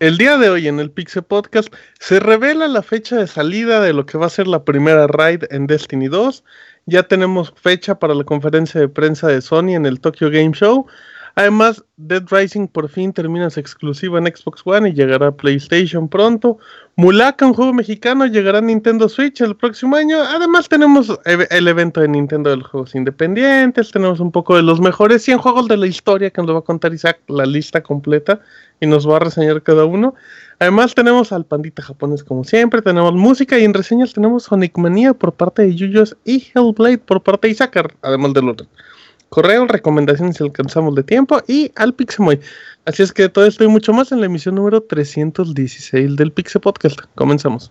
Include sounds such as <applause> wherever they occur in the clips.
El día de hoy en el Pixel Podcast se revela la fecha de salida de lo que va a ser la primera raid en Destiny 2. Ya tenemos fecha para la conferencia de prensa de Sony en el Tokyo Game Show. Además, Dead Rising por fin termina su exclusiva en Xbox One y llegará a PlayStation pronto. Mulaka, un juego mexicano, llegará a Nintendo Switch el próximo año. Además, tenemos el evento de Nintendo de los juegos independientes. Tenemos un poco de los mejores 100 juegos de la historia que nos va a contar Isaac, la lista completa y nos va a reseñar cada uno. Además, tenemos al pandita japonés como siempre. Tenemos música y en reseñas tenemos Sonic Mania por parte de Yuyos y Hellblade por parte de Isaac, además del otro correo, recomendaciones si alcanzamos de tiempo y al Pixemoy. Así es que todo esto y mucho más en la emisión número 316 del Pixel Podcast. Comenzamos.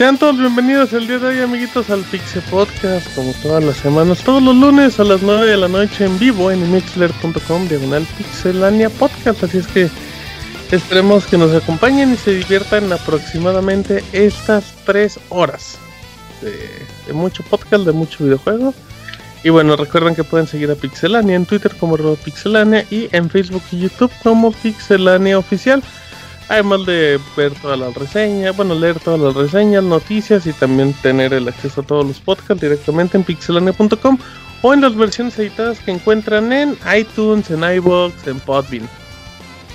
Sean todos bienvenidos el día de hoy, amiguitos, al Pixel Podcast, como todas las semanas, todos los lunes a las 9 de la noche en vivo en mixler.com, diagonal Pixelania Podcast. Así es que esperemos que nos acompañen y se diviertan aproximadamente estas 3 horas de, mucho podcast, de mucho videojuego. Y bueno, recuerden que pueden seguir a Pixelania en Twitter como Pixelania y en Facebook y YouTube como Pixelania Oficial. Además de ver todas las reseñas, bueno, leer todas las reseñas, noticias y también tener el acceso a todos los podcasts directamente en pixelania.com o en las versiones editadas que encuentran en iTunes, en iBox, en Podbean.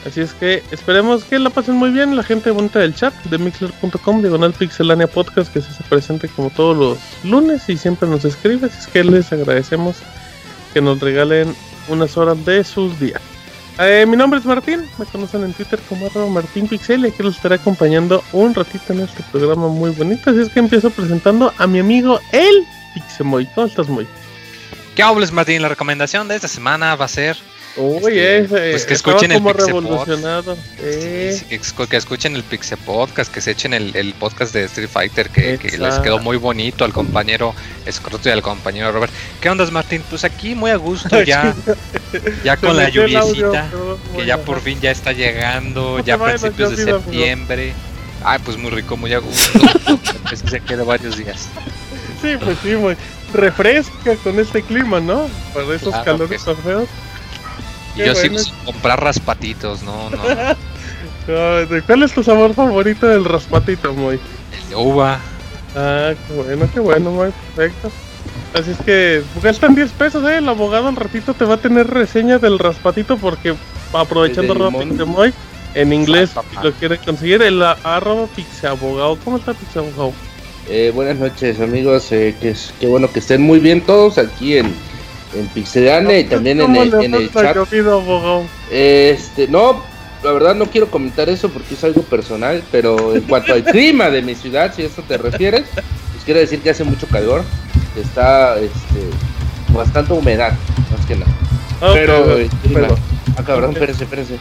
Así es que esperemos que la pasen muy bien la gente bonita del chat de mixler.com, diagonal pixelania podcast que se hace presente como todos los lunes y siempre nos escribe. Así es que les agradecemos que nos regalen unas horas de sus días. Eh, mi nombre es Martín, me conocen en Twitter como arroba Martín Pixel y aquí los estaré acompañando un ratito en este programa muy bonito. Así es que empiezo presentando a mi amigo el Pixemoy. ¿Cómo estás, Moy? ¿Qué hables, Martín? La recomendación de esta semana va a ser Uy, este, pues que escuchen el revolucionado. Eh. que, escuchen el Pixel Podcast, que se echen el, podcast de Street Fighter, que, les quedó muy bonito al compañero Escroto y al compañero Robert. ¿Qué onda, Martín? Pues aquí muy a gusto ya, <laughs> ya con la lluviecita, que ya por fin ya está llegando, ya a principios de septiembre. Ay, pues muy rico, muy a gusto. <laughs> pues se quedó varios días. Sí, pues sí, muy refresca con este clima, ¿no? Para esos calores tan feos. Y yo sí pues, comprar raspatitos, no, no. <laughs> ¿Cuál es tu sabor favorito del raspatito, Moy? El de uva. Ah, qué bueno, qué bueno, Moy, perfecto. Así es que gastan 10 pesos, eh. El abogado al ratito te va a tener reseña del raspatito porque aprovechando rápido Moy, en inglés lo quiere conseguir, el arroba pixabogado. ¿Cómo está pixabogado? Eh, buenas noches amigos, eh, que qué bueno que estén muy bien todos aquí en en Pixelane y también en el, en el chat. Este, no, la verdad no quiero comentar eso porque es algo personal, pero en cuanto al <laughs> clima de mi ciudad, si a eso te refieres, pues quiero decir que hace mucho calor, está este, bastante humedad, más que nada. pero, pero, ah, cabrón, espérense, espérense.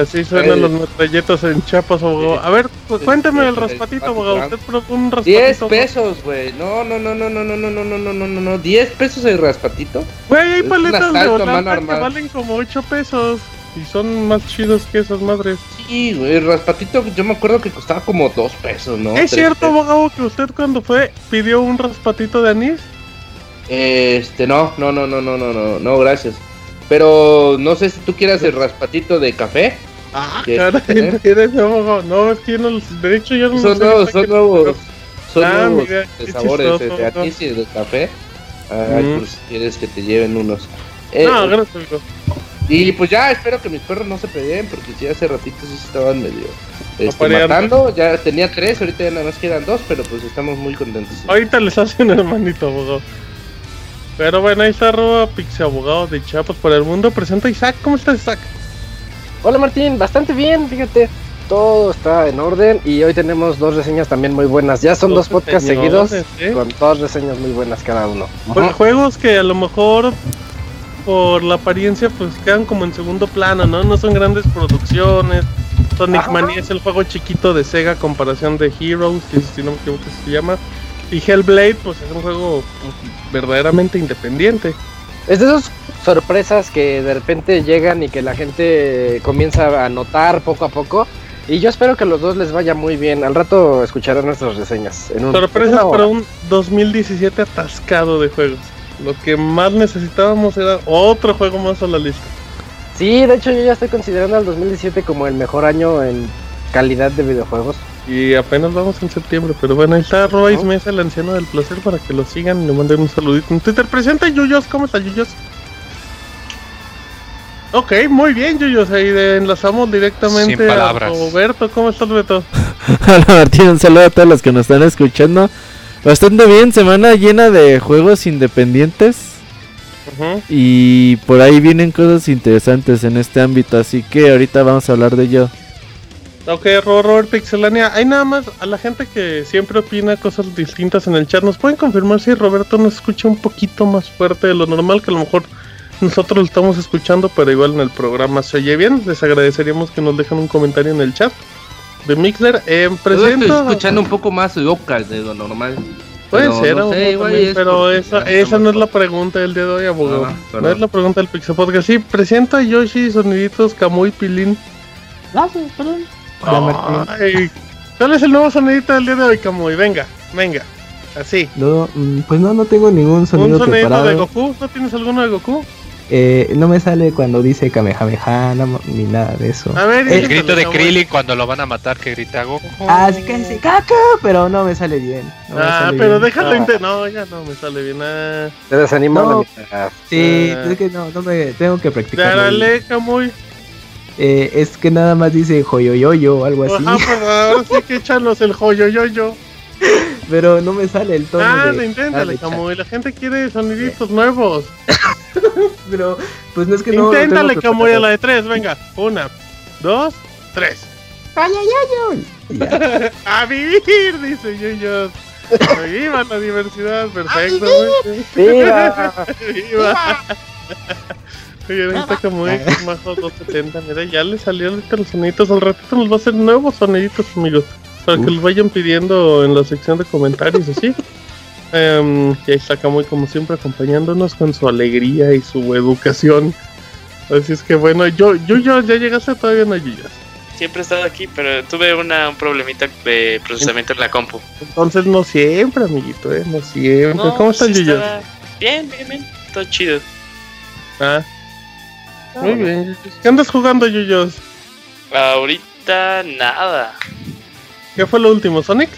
Así suenan los metralletos en Chiapas, abogado. A ver, cuéntame el raspatito, abogado. Usted un raspatito. 10 pesos, güey. No, no, no, no, no, no, no, no, no, no, no, no, no. 10 pesos el raspatito. Güey, hay paletas de Holanda que valen como 8 pesos. Y son más chidos que esas madres. Sí, güey, el raspatito yo me acuerdo que costaba como 2 pesos, ¿no? ¿Es cierto, abogado, que usted cuando fue pidió un raspatito de anís? Este, no, no, no, no, no, no, no, no, gracias. Pero no sé si tú quieras el raspatito de café. Ah, caray, <laughs> no, es que no, de hecho yo no son nuevos, son nuevos, son ah, nuevos de sabores, de anís y de café. Ay, mm. por si quieres que te lleven unos. Eh, no, gracias, amigo. Y pues ya espero que mis perros no se peleen, porque si hace ratito sí estaban medio este, matando. Ya tenía tres, ahorita ya nada más quedan dos, pero pues estamos muy contentos. Ahorita les hace un hermanito, abogado. Pero bueno, ahí está arroba Pixie Abogado de Chiapas por el mundo. Presenta Isaac, ¿cómo estás Isaac? Hola Martín, bastante bien, fíjate. Todo está en orden y hoy tenemos dos reseñas también muy buenas. Ya son dos, podcasts seguidos ¿eh? con dos reseñas muy buenas cada uno. Pues juegos que a lo mejor por la apariencia pues quedan como en segundo plano, ¿no? No son grandes producciones. Sonic Mania es el juego chiquito de Sega comparación de Heroes, que si no me equivoco se llama. Y Hellblade pues es un juego pues, verdaderamente independiente. Es de esas sorpresas que de repente llegan y que la gente comienza a notar poco a poco. Y yo espero que a los dos les vaya muy bien. Al rato escucharán nuestras reseñas. En sorpresas para un 2017 atascado de juegos. Lo que más necesitábamos era otro juego más a la lista. Sí, de hecho yo ya estoy considerando al 2017 como el mejor año en calidad de videojuegos. Y apenas vamos en septiembre, pero bueno, ahí está Royce Mesa, el anciano del placer, para que lo sigan y le manden un saludito en Twitter. Presenta Yuyos, ¿cómo está Yuyos? Ok, muy bien Yuyos, ahí enlazamos directamente a Roberto. ¿Cómo estás Beto? <laughs> Hola Martín, un saludo a todos los que nos están escuchando. Bastante bien, semana llena de juegos independientes. Y por ahí vienen cosas interesantes en este ámbito, así que ahorita vamos a hablar de ello. Ok, Robert Pixelania, hay nada más a la gente que siempre opina cosas distintas en el chat. ¿Nos pueden confirmar si Roberto nos escucha un poquito más fuerte de lo normal? Que a lo mejor nosotros lo estamos escuchando, pero igual en el programa se oye bien. Les agradeceríamos que nos dejen un comentario en el chat de Mixler. Eh, presento... Estoy escuchando un poco más local de lo normal. Puede ser, pero esa, esa no es la pregunta del día de hoy, abogado. Ah, no es la pregunta del Pixel Podcast. Sí, presenta a Yoshi, soniditos, Kamui, Pilín. Gracias, perdón. ¿Cuál es el nuevo sonidito del día de hoy, Kamui? Venga, venga. Así. No, mm, pues no, no tengo ningún sonido ¿Un sonido de Goku? ¿No tienes alguno de Goku? Eh, no me sale cuando dice Kamehameha ni nada de eso. A ver, el grito de Krillin cuando lo van a matar que grita Goku. Ah, sí que dice caca, pero no me sale bien. ah, pero déjalo intentar. No, ya no me sale bien. Ah. Te desanima no, Sí, ah. es que no, no me tengo que practicar. Dale, muy. Eh, es que nada más dice joyoyoyo o algo así. Ah, pues ahora sí que echarnos el joyoyoyo. <laughs> Pero no me sale el tono. Ah, de... inténtale, como la gente quiere soniditos nuevos. <laughs> Pero, pues no es que no. Inténtale, como a la de tres, venga. Una, dos, tres. ¡Ay, ay, ay! ¡A vivir! Dice Yuyos. ¡Viva la diversidad! <laughs> Perfecto. ¡Viva! ¡Viva! Oye, ahorita como es Majo 270, mira, ya le salieron los soniditos. Al ratito nos va a hacer nuevos soniditos, amigos. Para que los vayan pidiendo en la sección de comentarios, así. Um, <laughs> y ahí está muy como siempre acompañándonos con su alegría y su educación. Así es que bueno, yo, yo, yo ya llegaste todavía no Yuyas. Siempre he estado aquí, pero tuve una, un problemita de procesamiento en la compu. Entonces no siempre, amiguito, eh, no siempre. ¿Cómo está Yuyas? Bien, bien, bien, todo chido. Ah. Muy bien. ¿Qué andas jugando, Yuyos? Ahorita nada. ¿Qué fue lo último, Sonic?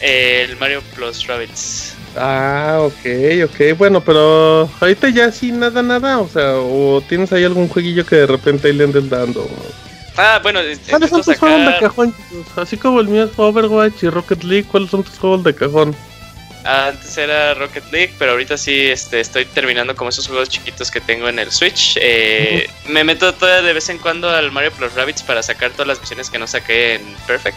El Mario Plus Rabbits. Ah, ok, ok. Bueno, pero ahorita ya sí nada, nada. O sea, o tienes ahí algún jueguillo que de repente ahí le andes dando. Ah, bueno, ¿cuáles son tus juegos de cajón? Así como el mío es Overwatch y Rocket League, ¿cuáles son tus juegos de cajón? Antes era Rocket League, pero ahorita sí este, estoy terminando como esos juegos chiquitos que tengo en el Switch. Eh, me meto todavía de vez en cuando al Mario Plus Rabbits para sacar todas las misiones que no saqué en Perfect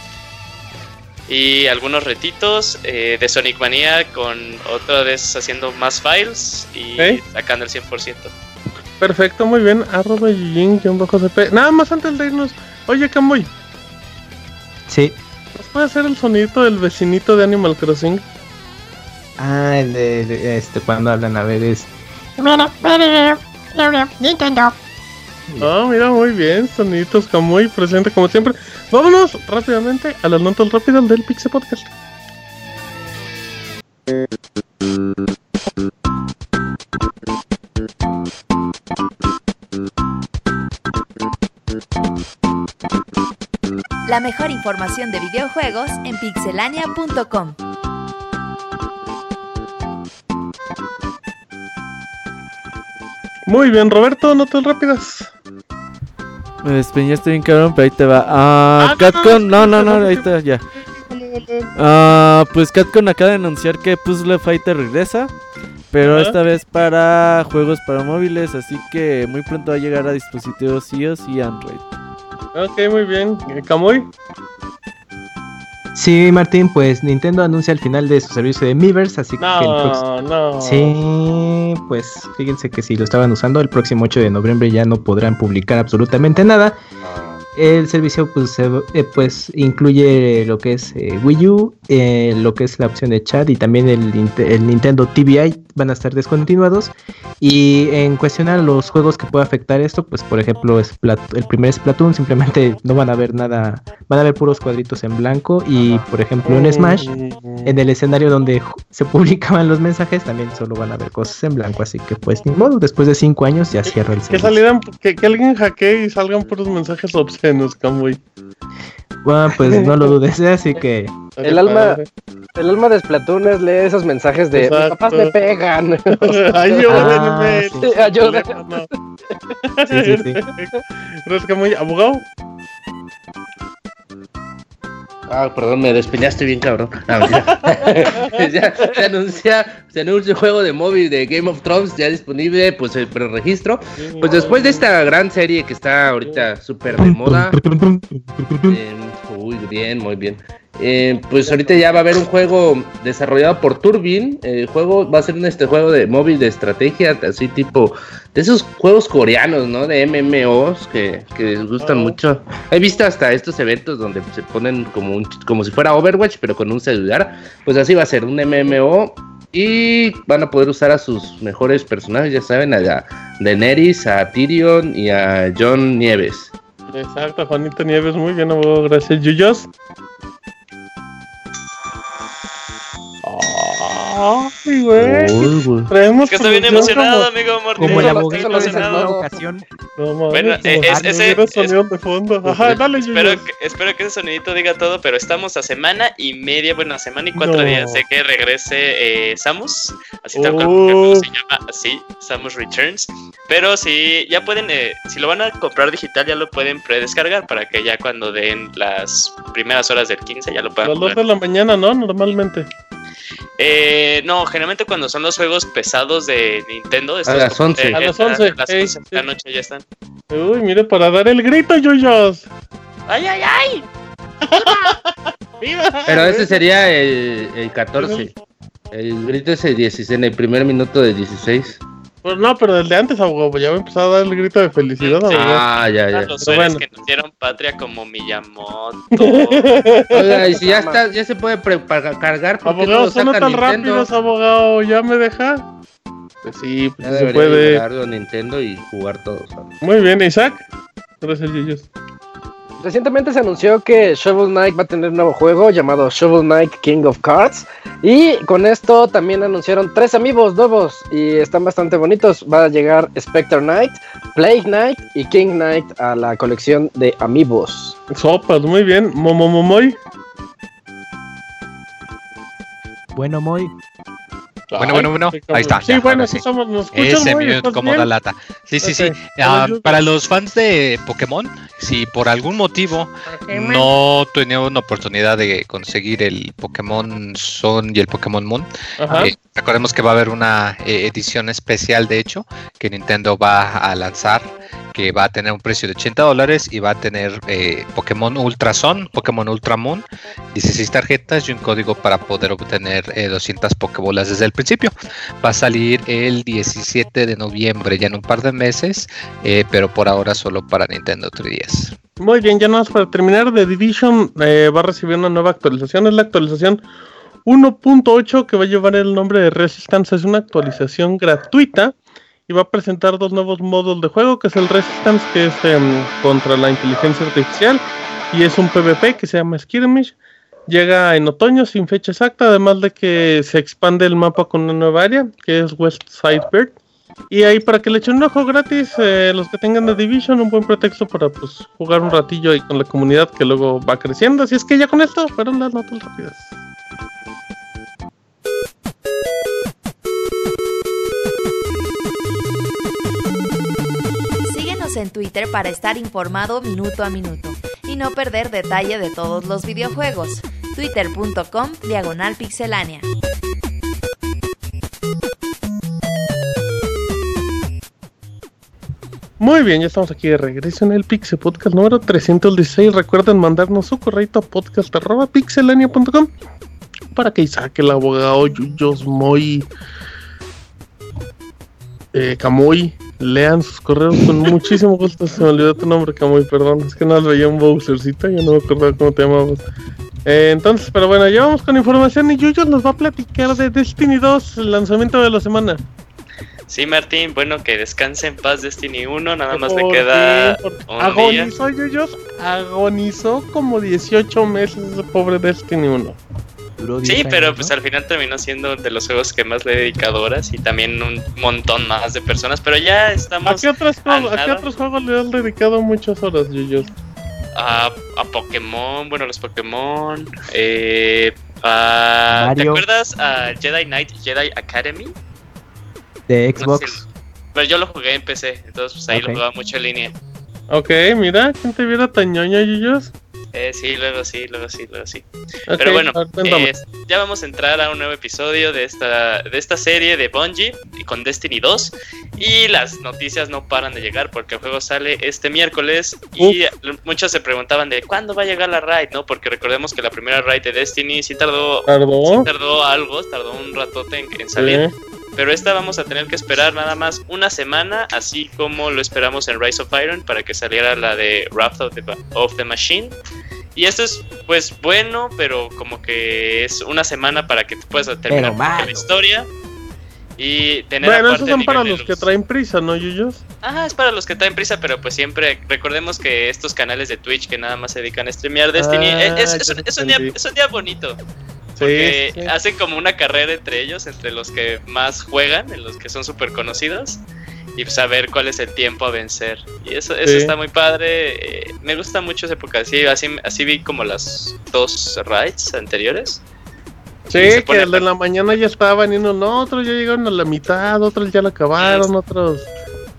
y algunos retitos eh, de Sonic Mania con otra vez haciendo más files y sacando el 100%. Perfecto, muy bien. Arroba bajo CP. Nada más antes de irnos. Oye, Camuy. Sí. ¿Nos puede hacer el sonidito del vecinito de Animal Crossing? Ah, el de este, cuando hablan a bebés. Mira, Nintendo. Ah, mira, muy bien, soniditos muy presente como siempre. Vámonos rápidamente a las notas rápidas del Pixel Podcast. La mejor información de videojuegos en pixelania.com. Muy bien, Roberto, notas rápidas. Me despeñaste bien cabrón, pero ahí te va. Ah, Catcon, no, no, no, ahí está, ya. Ah, pues Catcon acaba de anunciar que Puzzle Fighter regresa, pero esta vez para juegos para móviles, así que muy pronto va a llegar a dispositivos iOS y Android. Ok, muy bien. Camuy. Sí, Martín, pues Nintendo anuncia el final de su servicio de Miiverse, así que el no. Sí, pues fíjense que si lo estaban usando, el próximo 8 de noviembre ya no podrán publicar absolutamente nada. El servicio pues, eh, pues incluye lo que es eh, Wii U, eh, lo que es la opción de chat y también el, el, Nintendo TVI van a estar descontinuados. Y en cuestión a los juegos que puede afectar esto, pues por ejemplo el primer Splatoon simplemente <laughs> no van a ver nada, van a ver puros cuadritos en blanco y por ejemplo en Smash, en el escenario donde se <laughs> publicaban los mensajes también solo van a ver cosas en blanco, así que pues ni modo, después de cinco años ya cierra el servicio. Que, que, alguien hackee y salgan puros mensajes obscenos nos Bueno, pues no lo dudes, <laughs> así que. El alma, el alma de Splatoon es leer esos mensajes de mis papás me pegan. <laughs> Ayúdenme. Ah, ayúdenme. Sí, sí, sí. <laughs> sí. abogado? Ah, perdón, me despeñaste bien, cabrón. <laughs> ya, se anuncia, se anuncia un juego de móvil de Game of Thrones ya disponible, pues el preregistro. Pues después de esta gran serie que está ahorita súper de moda. Eh, uy, bien, muy bien. Eh, pues ahorita ya va a haber un juego desarrollado por Turbine. El juego va a ser un este juego de móvil de estrategia, así tipo de esos juegos coreanos, ¿no? De MMOs que, que les gustan mucho. He visto hasta estos eventos donde se ponen como un, como si fuera Overwatch, pero con un celular. Pues así va a ser un MMO y van a poder usar a sus mejores personajes, ya saben, a Daenerys, a Tyrion y a John Nieves. Exacto, Juanito Nieves, muy bien, gracias. Yuyos. Ay, güey. que estoy bien emocionado, amigo Morty. Como el abogado emocionado. ocasión. No, bueno, eh, es, ese, es, de fondo. Ajá, dale, espero, que, espero que ese sonidito diga todo, pero estamos a semana y media, bueno, a semana y cuatro días de que regrese eh, Samus. Así tal cual, oh. se llama así, Samus Returns. Pero si ya pueden, eh, si lo van a comprar digital, ya lo pueden predescargar para que ya cuando den las primeras horas del 15 ya lo puedan. A las 2 de la mañana, ¿no? Normalmente. Eh, no, generalmente cuando son los juegos pesados de Nintendo. a las 11. a las 11. A las 11 de la noche ya están. Uy, mire, para dar el grito, Yuyos. ¡Ay, ay, ay! <laughs> ¡Viva! Pero ese sería el, el 14. El grito es el 16, en el primer minuto de 16. Pues no, pero desde antes, abogado, ya me empezó a dar el grito de felicidad, Ah, ya, ya. Los seres que nos dieron patria como Miyamoto. <laughs> Oiga, y si ya está, ya se puede cargar, ¿por abogado, no son tan rápidos, abogado, ¿ya me deja? Pues sí, pues se puede. Nintendo y jugar todos. Muy bien, Isaac. Gracias, Yuyos. Recientemente se anunció que Shovel Knight va a tener un nuevo juego llamado Shovel Knight King of Cards. Y con esto también anunciaron tres amigos nuevos y están bastante bonitos. Va a llegar Spectre Knight, Plague Knight y King Knight a la colección de amigos. Sopas, muy bien. Momomomoy. Bueno, muy. Bueno, bueno, bueno. Ahí está. Sí, bueno, sí. somos. Nos Ese mute como da lata. Sí, sí, sí. Ah, para los fans de Pokémon, si por algún motivo no tuvieron oportunidad de conseguir el Pokémon Sun y el Pokémon Moon, eh, recordemos que va a haber una eh, edición especial, de hecho, que Nintendo va a lanzar que va a tener un precio de 80 dólares y va a tener eh, Pokémon Ultra Sun, Pokémon Ultra Moon, 16 tarjetas y un código para poder obtener 200 Pokébolas desde el principio. Va a salir el 17 de noviembre, ya en un par de meses, eh, pero por ahora solo para Nintendo 3DS. Muy bien, ya nada más para terminar, The Division eh, va a recibir una nueva actualización, es la actualización 1.8 que va a llevar el nombre de Resistance, es una actualización gratuita y va a presentar dos nuevos modos de juego, que es el Resistance, que es em, contra la inteligencia artificial, y es un PvP que se llama Skirmish. Llega en otoño sin fecha exacta, además de que se expande el mapa con una nueva área, que es West Side Bird. Y ahí para que le echen un ojo gratis, eh, los que tengan The Division, un buen pretexto para pues jugar un ratillo ahí con la comunidad que luego va creciendo. Así es que ya con esto fueron las notas rápidas. Twitter para estar informado minuto a minuto y no perder detalle de todos los videojuegos. Twitter.com Diagonal Pixelánea. Muy bien, ya estamos aquí de regreso en el Pixel Podcast número 316. Recuerden mandarnos su correo a podcast.pixelania.com para que Isaac, el abogado Yuyos Moy, eh, Camuy, lean sus correos con muchísimo gusto. Se me olvidó tu nombre, Camuy, perdón. Es que no veía un Bowsercito, yo no me acordaba cómo te llamabas. Eh, entonces, pero bueno, ya vamos con información y Yuyos nos va a platicar de Destiny 2, el lanzamiento de la semana. Sí, Martín, bueno, que descanse en paz Destiny 1, nada más le queda un agonizó, día. agonizó como 18 meses ese pobre Destiny 1. Sí, pero pues al final terminó siendo de los juegos que más le he dedicado horas y también un montón más de personas, pero ya estamos... ¿A qué otros, juegos, ¿a qué otros juegos le has dedicado muchas horas, Yuyos? A, a Pokémon, bueno, los Pokémon, eh, a, ¿te acuerdas a Jedi Knight Jedi Academy? de Xbox. pero yo lo jugué en PC, entonces pues ahí lo jugaba mucho en línea. Ok, mira, ¿quién te viera tan ñoño, Yuyos? Eh, sí, luego sí, luego sí, luego sí. Pero bueno, eh, ya vamos a entrar a un nuevo episodio de esta, de esta serie de Bungie con Destiny 2. Y las noticias no paran de llegar porque el juego sale este miércoles. Y muchos se preguntaban de cuándo va a llegar la raid, ¿no? Porque recordemos que la primera raid de Destiny sí tardó, ¿Tardó? tardó algo, tardó un ratote en, en salir. Pero esta vamos a tener que esperar nada más una semana, así como lo esperamos en Rise of Iron para que saliera la de Wrath of the, of the Machine. Y esto es pues bueno, pero como que es una semana para que tú puedas terminar la historia. Y tener bueno, esos son para los que traen prisa, ¿no, Yuyos? Ajá, es para los que traen prisa, pero pues siempre recordemos que estos canales de Twitch que nada más se dedican a streamear Destiny, ah, es, es, un día, es, un día, bonito. Porque hacen como una carrera entre ellos, entre los que más juegan, en los que son súper conocidos, y saber pues, cuál es el tiempo a vencer. Y eso, eso está muy padre. Eh, me gusta mucho esa época. Así, así, así vi como las dos raids anteriores. Sí, que el de la mañana ya estaban y no, otros ya llegaron a la mitad, otros ya lo acabaron, otros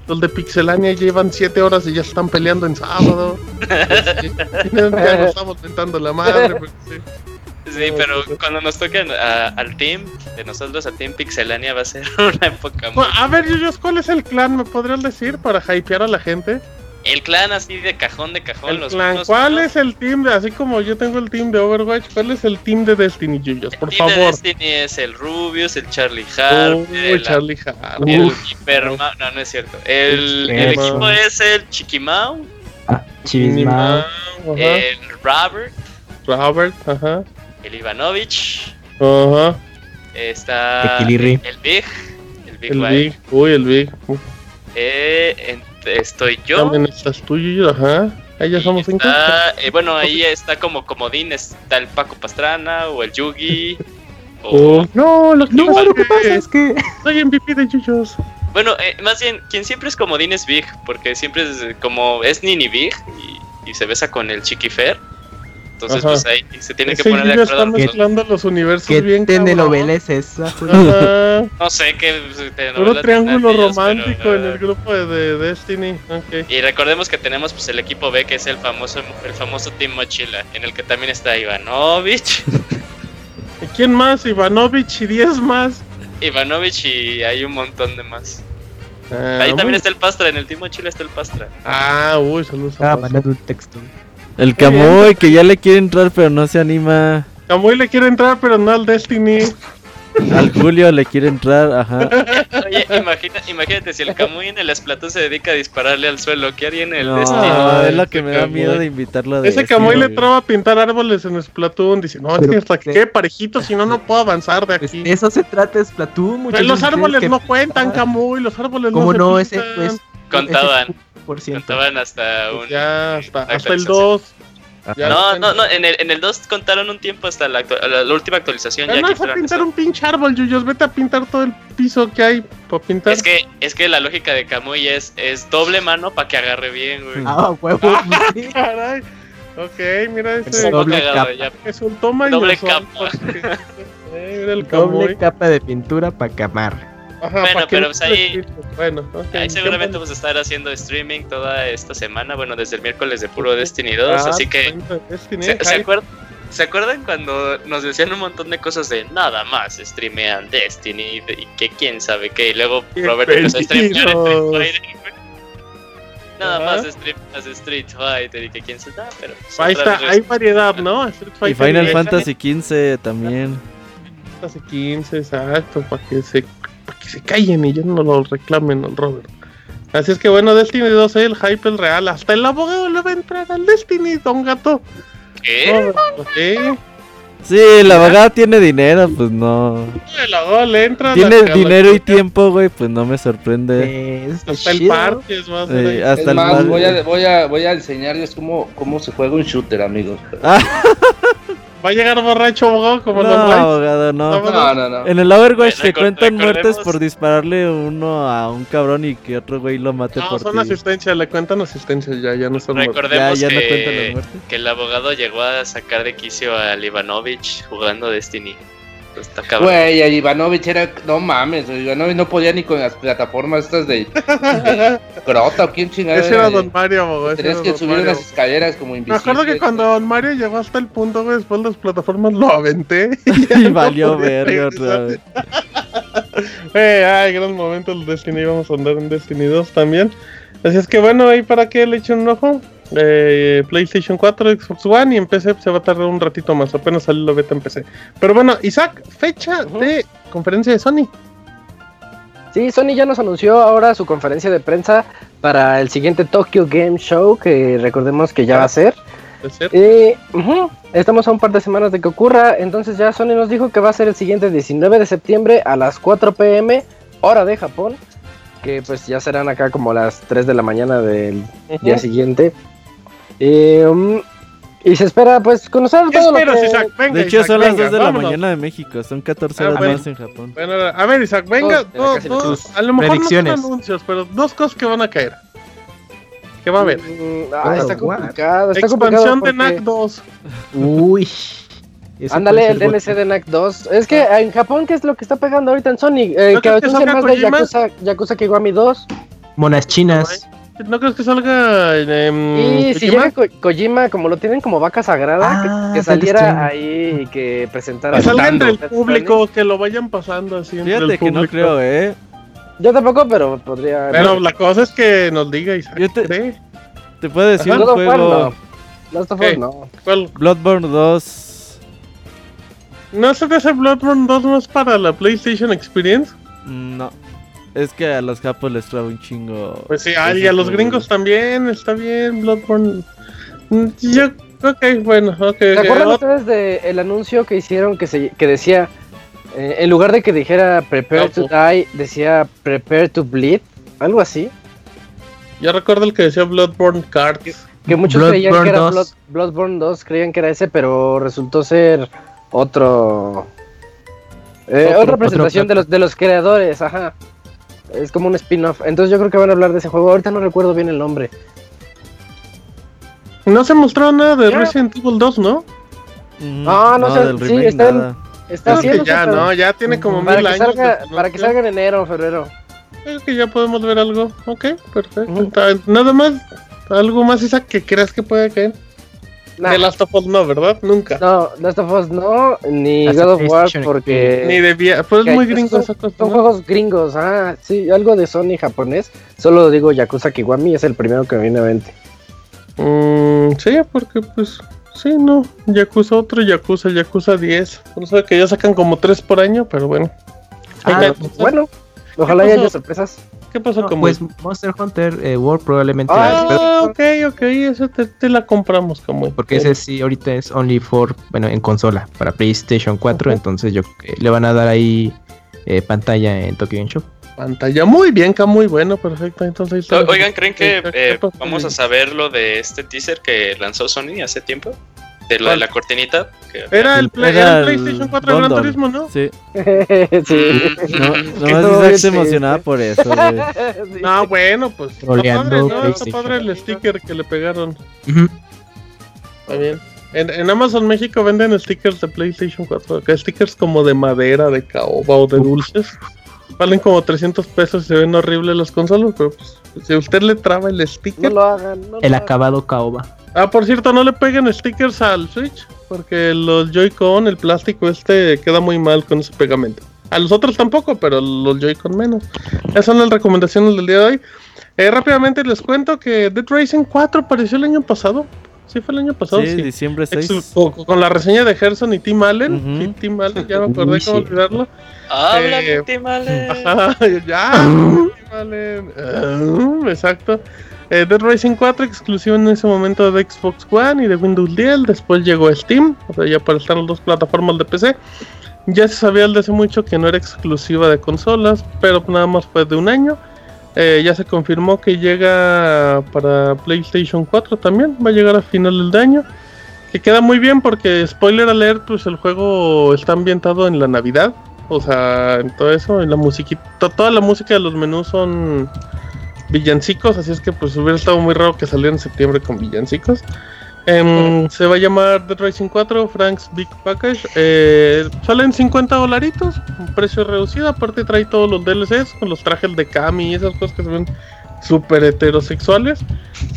los de Pixelania llevan 7 horas y ya están peleando en sábado. <laughs> ya nos estamos tentando la madre. sí. Sí, pero cuando nos toquen al team, de nosotros a Team Pixelania va a ser <laughs> una época muy... A ver, Yuyos, ¿cuál es el clan? ¿Me podrías decir para hypear a la gente? El clan así de cajón de cajón. El los clan. ¿Cuál es el team de, así como yo tengo el team de Overwatch, cuál es el team de Destiny, Yuyos? Por el favor. Team de Destiny es el Rubius, el Charlie Hart. el Charlie Hart. El Hiperma... No, no es cierto. El, el equipo es el Chiquimau. Ah, Chiquimau. El Robert. Robert, ajá el Ivanovich. Ajá. Está el Big. El Big. El Big. Uy, el Big. Eh, estoy yo. También estás tú y yo, ajá. Ahí ya somos cinco. Eh, bueno, ahí está como comodín, está el Paco Pastrana o el Yugi. <laughs> o... Oh, no, lo que, no, pasa, lo que pasa es que <laughs> soy MVP de Yuyos. Bueno, eh, más bien, quien siempre es comodín es Big, porque siempre es como es Nini Big y, y se besa con el Chiquifer. Entonces, pues ahí se tiene que poner de acuerdo. están mezclando los universos ¿Qué bien telenovela es esa? <laughs> no sé qué telenovela. Un triángulo romántico en el grupo de, Destiny. Y recordemos que tenemos pues el equipo B, que es el famoso el famoso Team Mochila, en el que también está Ivanovich. ¿Y quién más? Ivanovich y 10 más. Ivanovich y hay un montón de más. Ah, ahí también está el Pastra, en el Team Mochila está el Pastra. Ah, uy, saludos. Ah, mandando un texto. El Camuy que ya le quiere entrar pero no se anima. Camuy le quiere entrar pero no al Destiny. Al Julio le quiere entrar, ajá. Oye, imagínate si el Camuy en el Splatoon se dedica a dispararle al suelo, ¿qué haría en el no, Destiny? No, es lo que me da miedo de invitarlo a Ese Camuy le traba a pintar árboles en Splatoon, dice, no, es que hasta que parejito, si no, no puedo avanzar de aquí. eso se trata Splatoon, muchachos. Los árboles no cuentan, Camuy, los árboles no, no ese, pues, Contaban. Contaban hasta un... Ya, hasta, hasta el 2. No, no, no, en el, en el 2 contaron un tiempo hasta la, la, última actualización. Ya, no vas a pintar un pinche árbol, Yuyos, vete a pintar todo el piso que hay para pintar. Es que, es que la lógica de Kamui es, es doble mano para que agarre bien, güey. Ah, huevo. Ah, <laughs> caray. Ok, mira ese. Es doble capa. Es un toma y Doble capa. porque- Eh, mira el Doble Kamui. capa de pintura para quemar. Ajá, Bueno, pero pues ahí-. Bueno, Ahí seguramente bueno. vamos a estar haciendo streaming toda esta semana, bueno, desde el miércoles de puro Destiny 2, Ah, así que... Destiny, ¿Se, se hype. acuer- ¿Se acuerdan cuando nos decían un montón de cosas de nada más streamean Destiny y y que quién sabe qué? Y luego Qué Robert empezó a streamear Street. Fighter. Nada Ajá. más streameas Street Fighter y que quién se da, pero... son Ahí está, hay variedad, ¿no? Street Y Final y Fantasy XV también. Fantasy 15, exacto, para que se para que se callen y ya no lo reclamen al Robert. Así es que bueno, Destiny 2, el hype es real. Hasta el abogado le va a entrar al Destiny, don gato. ¿Qué? Robert, sí, Sí, la abogada tiene dinero, pues no. el abogado le entra. Tiene dinero y tiempo, güey, pues no me sorprende. Eh, Hasta el parche es más. Eh, ahí. hasta Es el más, mar- voy a, voy, a, voy a enseñarles cómo, cómo se juega un shooter, amigos. <laughs> Va a llegar borracho abogado como No, los abogado, no. No, no, no. En el Overwatch te cuentan muertes recordemos- por dispararle uno a un cabrón y que otro güey lo mate No, por son ti. asistencia, le cuentan asistencia ya, ya no son. Ya, Recordemos ya no cuentan las que, muertes. que el abogado llegó a sacar de quicio al Ivanovich jugando Destiny. Está cabrón. Güey, a Ivanovich era. No mames, güey, Ivanovich no podía ni con las plataformas estas de. de <laughs> Crota o quién chingada. Ese era Don Mario, ese Tenías que subir Mario. unas escaleras como Me invisible. acuerdo que cuando Don Mario llegó hasta el punto, güey, después las plataformas lo aventé. <laughs> Y no valió verga otra vez. <laughs> Eh, ay, gran momento el Destiny. Vamos a andar en Destiny 2 también. Así es que bueno, ahí para que le echen un ojo. Eh, PlayStation 4, Xbox One y en PC se va a tardar un ratito más. Apenas salió la beta en PC. Pero bueno, Isaac, fecha de conferencia de Sony. Sí, Sony ya nos anunció ahora su conferencia de prensa para el siguiente Tokyo Game Show, que recordemos que ya va a ser. Ujú, estamos a un par de semanas de que ocurra, entonces ya Sony nos dijo que va a ser el siguiente 19 de septiembre a las 4 pm, hora de Japón, que pues ya serán acá como las 3 de la mañana del día siguiente. Y, um, y se espera pues conocer ¿Qué todo lo esperas, que... Isaac? Venga, De hecho, Isaac, son las venga, 2 de la vámonos. mañana de México, son 14 Ah, horas bueno. más en Japón. Bueno, a ver, Isaac, venga, dos, tus a lo mejor no predicciones. son anuncios, pero dos cosas que van a caer. ¿Qué va a haber? Mm, ah, está complicado, está complicado Expansión de porque- NAC 2. Uy. Ándale, el DLC de NAC 2. Es que en Japón, ¿qué es lo que está pegando ahorita en Sony? Eh, ¿No que más de Kojima? Yakuza, Yakuza Kiwami 2. Monas chinas. ¿No crees que salga em, Y si Kojima? llega Ko- Kojima, como lo tienen como vaca sagrada, Ah, que, que Death saliera ahí y que presentara. Que salga entre el público, que lo vayan pasando así entre Fíjate el que no público. creo, eh. Yo tampoco, pero podría. Pero la cosa es que nos diga Isaac. Yo te- ¿cree? Te puedo decir un juego. no. Last of Us, no. ¿Cuál? Bloodborne 2. ¿No se te hace Bloodborne 2 más para la PlayStation Experience? No. Es que a los japos les traba un chingo. Pues sí, ah, y a los gringos también, está bien, Bloodborne. Yo, ok, bueno, ok. ¿Se ok, acuerdan ustedes del anuncio que hicieron que, se, que decía, eh, en lugar de que dijera Prepare to die, decía Prepare to bleed? Algo así. Yo recuerdo el que decía Bloodborne Cards. Que muchos Bloodborne creían que era 2. Blood- Bloodborne 2, creían que era ese, pero resultó ser otro. eh, Otro- otra presentación otro de los, de los creadores, ajá. Es como un spin-off. Entonces yo creo que van a hablar de ese juego. Ahorita no recuerdo bien el nombre. No se mostró nada de Ya. Resident Evil 2, ¿no? Mm, Ah, no sé, del sí, remake está en-. Está Creo que haciéndose, ya, ¿no? Ya tiene como para mil que, años. salga, de para que salga en enero o febrero. Creo que ya podemos ver algo. Ok, perfecto. Nada más, algo más, Isaac, que creas que puede caer. Nah, De Last of Us no, ¿verdad? Nunca. No, Last of Us no, ni Hasta God of War porque... Ni de via- Pues es muy gringo son, esa cosa. son ¿no? juegos gringos, ah, sí, algo de Sony japonés. Solo digo Yakuza Kiwami, es el primero que me viene a mente. Mm, sí, porque pues. Sí, no. Yakuza otro, Yakuza, Yakuza 10. No sé que ya sacan como 3 por año, pero bueno. Ah, Venga, pues, bueno, ojalá haya sorpresas. ¿Qué pasó No, con pues Monster Hunter eh, World probablemente. Ah, pero- Ah, ok, ok, eso te, te la compramos como. porque ese sí ahorita es only for, bueno, en consola, para PlayStation 4, Ujú. entonces yo que le van a dar ahí eh, pantalla en Tokyo Game Show. pantalla. Muy bien, muy bueno, perfecto. Entonces, Oigan, ¿creen que eh, vamos a saber lo de este teaser que lanzó Sony hace tiempo? De lo de la cortinita. Era, el, PlayStation 4 Gran Turismo, ¿no? Sí. <laughs> sí. No, <laughs> no más se emocionaba por <laughs> eso. No, bueno, pues. Está padre, ¿no? Está padre el sticker que le pegaron. Está bien. En, en, Amazon México venden stickers de PlayStation 4. stickers como de madera, de caoba o de dulces. Valen como 300 pesos y se ven horribles las consolas, pero pues, si usted le traba el sticker. No lo hagan. el acabado caoba. Ah, por cierto, no le peguen stickers al Switch. Porque los Joy-Con, el plástico este, queda muy mal con ese pegamento. A los otros tampoco, pero los Joy-Con menos. Esas son las recomendaciones del día de hoy. Eh, rápidamente les cuento que Dead Racing 4 apareció el año pasado. Sí, fue el año pasado. Sí, diciembre 6. con la reseña de Gerson y Tim Allen. Tim Allen, ya me acordé cómo olvidarlo. Habla eh, Tim Allen. <laughs> ya, Tim Allen. Ah, exacto. Eh, Dead Racing 4 exclusivo en ese momento de Xbox One y de Windows 10. Después llegó Steam, o sea, ya para estar en las dos plataformas de PC. Ya se sabía desde hace mucho que no era exclusiva de consolas, pero nada más fue de un año. Eh, ya se confirmó que llega para PlayStation 4 también, va a llegar a finales de año. Que queda muy bien porque, spoiler alert, pues el juego está ambientado en la Navidad. O sea, en todo eso, en la musiquita, toda la música de los menús son villancicos, así es que pues hubiera estado muy raro que saliera en septiembre con villancicos. Em, se va a llamar Dead Racing 4 Frank's Big Package. Eh, salen 50 dolaritos, un precio reducido. Aparte, trae todos los DLCs con los trajes de Kami y esas cosas que se ven súper heterosexuales.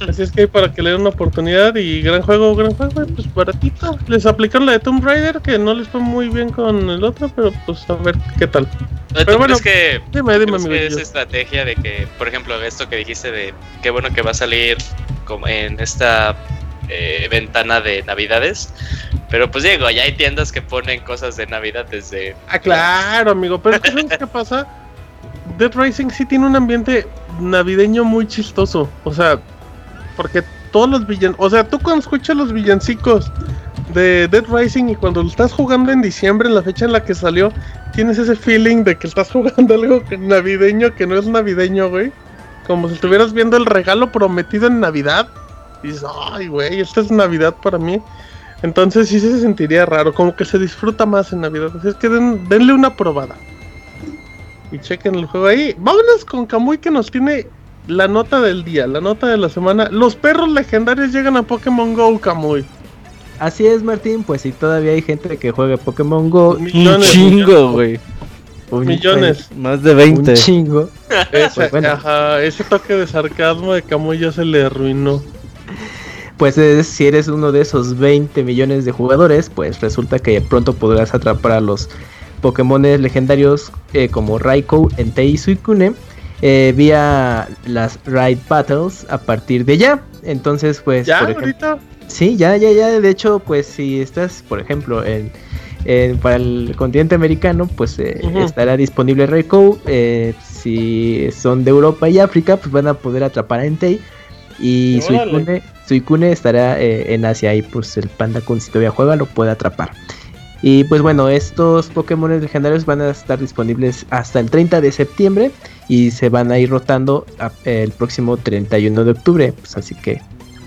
Así es que hay para que le den una oportunidad. Y gran juego, gran juego, pues baratito. Les aplicaron la de Tomb Raider, que no les fue muy bien con el otro, pero pues a ver qué tal. Pero bueno, es que, dime, dime, que esa estrategia de que, por ejemplo, esto que dijiste de qué bueno que va a salir como en esta eh, ventana de navidades. Pero pues digo, ya hay tiendas que ponen cosas de navidad desde... Ah, claro, amigo, pero ¿sabes qué <laughs> pasa? Dead Racing sí tiene un ambiente navideño muy chistoso. O sea, porque todos los villancicos... O sea, tú cuando escuchas los villancicos de Dead Rising y cuando lo estás jugando en diciembre, en la fecha en la que salió, tienes ese feeling de que estás <laughs> jugando algo navideño que no es navideño, güey. Como si estuvieras viendo el regalo prometido en Navidad. Y dices, ay, güey, esta es Navidad para mí. Entonces sí se sentiría raro, como que se disfruta más en Navidad. Así es que denle una probada. Y chequen el juego ahí. Vámonos con Kamui que nos tiene la nota del día, la nota de la semana. Los perros legendarios llegan a Pokémon Go, Kamui. Así es, Martín. Pues si todavía hay gente que juega Pokémon Go. Millones, un chingo, güey. Millones. Más de 20. Un chingo. Ese, pues ajá, ese toque de sarcasmo de Kamui ya se le arruinó pues si eres uno de esos 20 millones de jugadores, pues resulta que pronto podrás atrapar a los Pokémon legendarios eh, como Raikou, Entei y Suicune eh, vía las Ride Battles a partir de ya. Entonces, pues, ¿Ya, por ejemplo, sí, ya, ya, ya. De hecho, pues, si estás, por ejemplo, en, para el continente americano, pues eh, estará disponible Raikou. si son de Europa y África, pues van a poder atrapar a Entei. Y Suicune, Suicune estará en Asia y pues el Panda Kun si todavía juega lo puede atrapar. Y pues bueno, estos Pokémon legendarios van a estar disponibles hasta el 30 de septiembre y se van a ir rotando el próximo 31 de octubre. Pues así que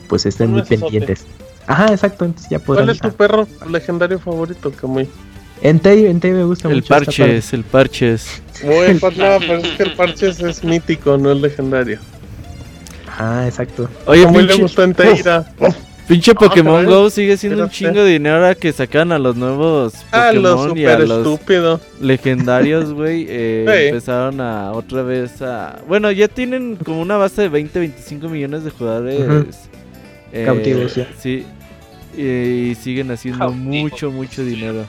pues estén muy pendientes. Ajá, exacto, entonces ya ¿Cuál es tu perro legendario favorito, Kamui? Entei, Entei me gusta el mucho. Parches, el Parches, el Parches. no, pero es que el Parches es mítico, no es legendario. Ah, exacto. Oye, muy le gustó Enteira. Pinche Pokémon Go sigue siendo un chingo de dinero ahora que sacan a los nuevos ah, Pokémon y a los legendarios, güey. <laughs> Eh, empezaron a otra vez a... Bueno, ya tienen como una base de 20, 25 millones de jugadores. Eh, Cautivos ya. Sí. Y, siguen haciendo mucho, mucho dinero.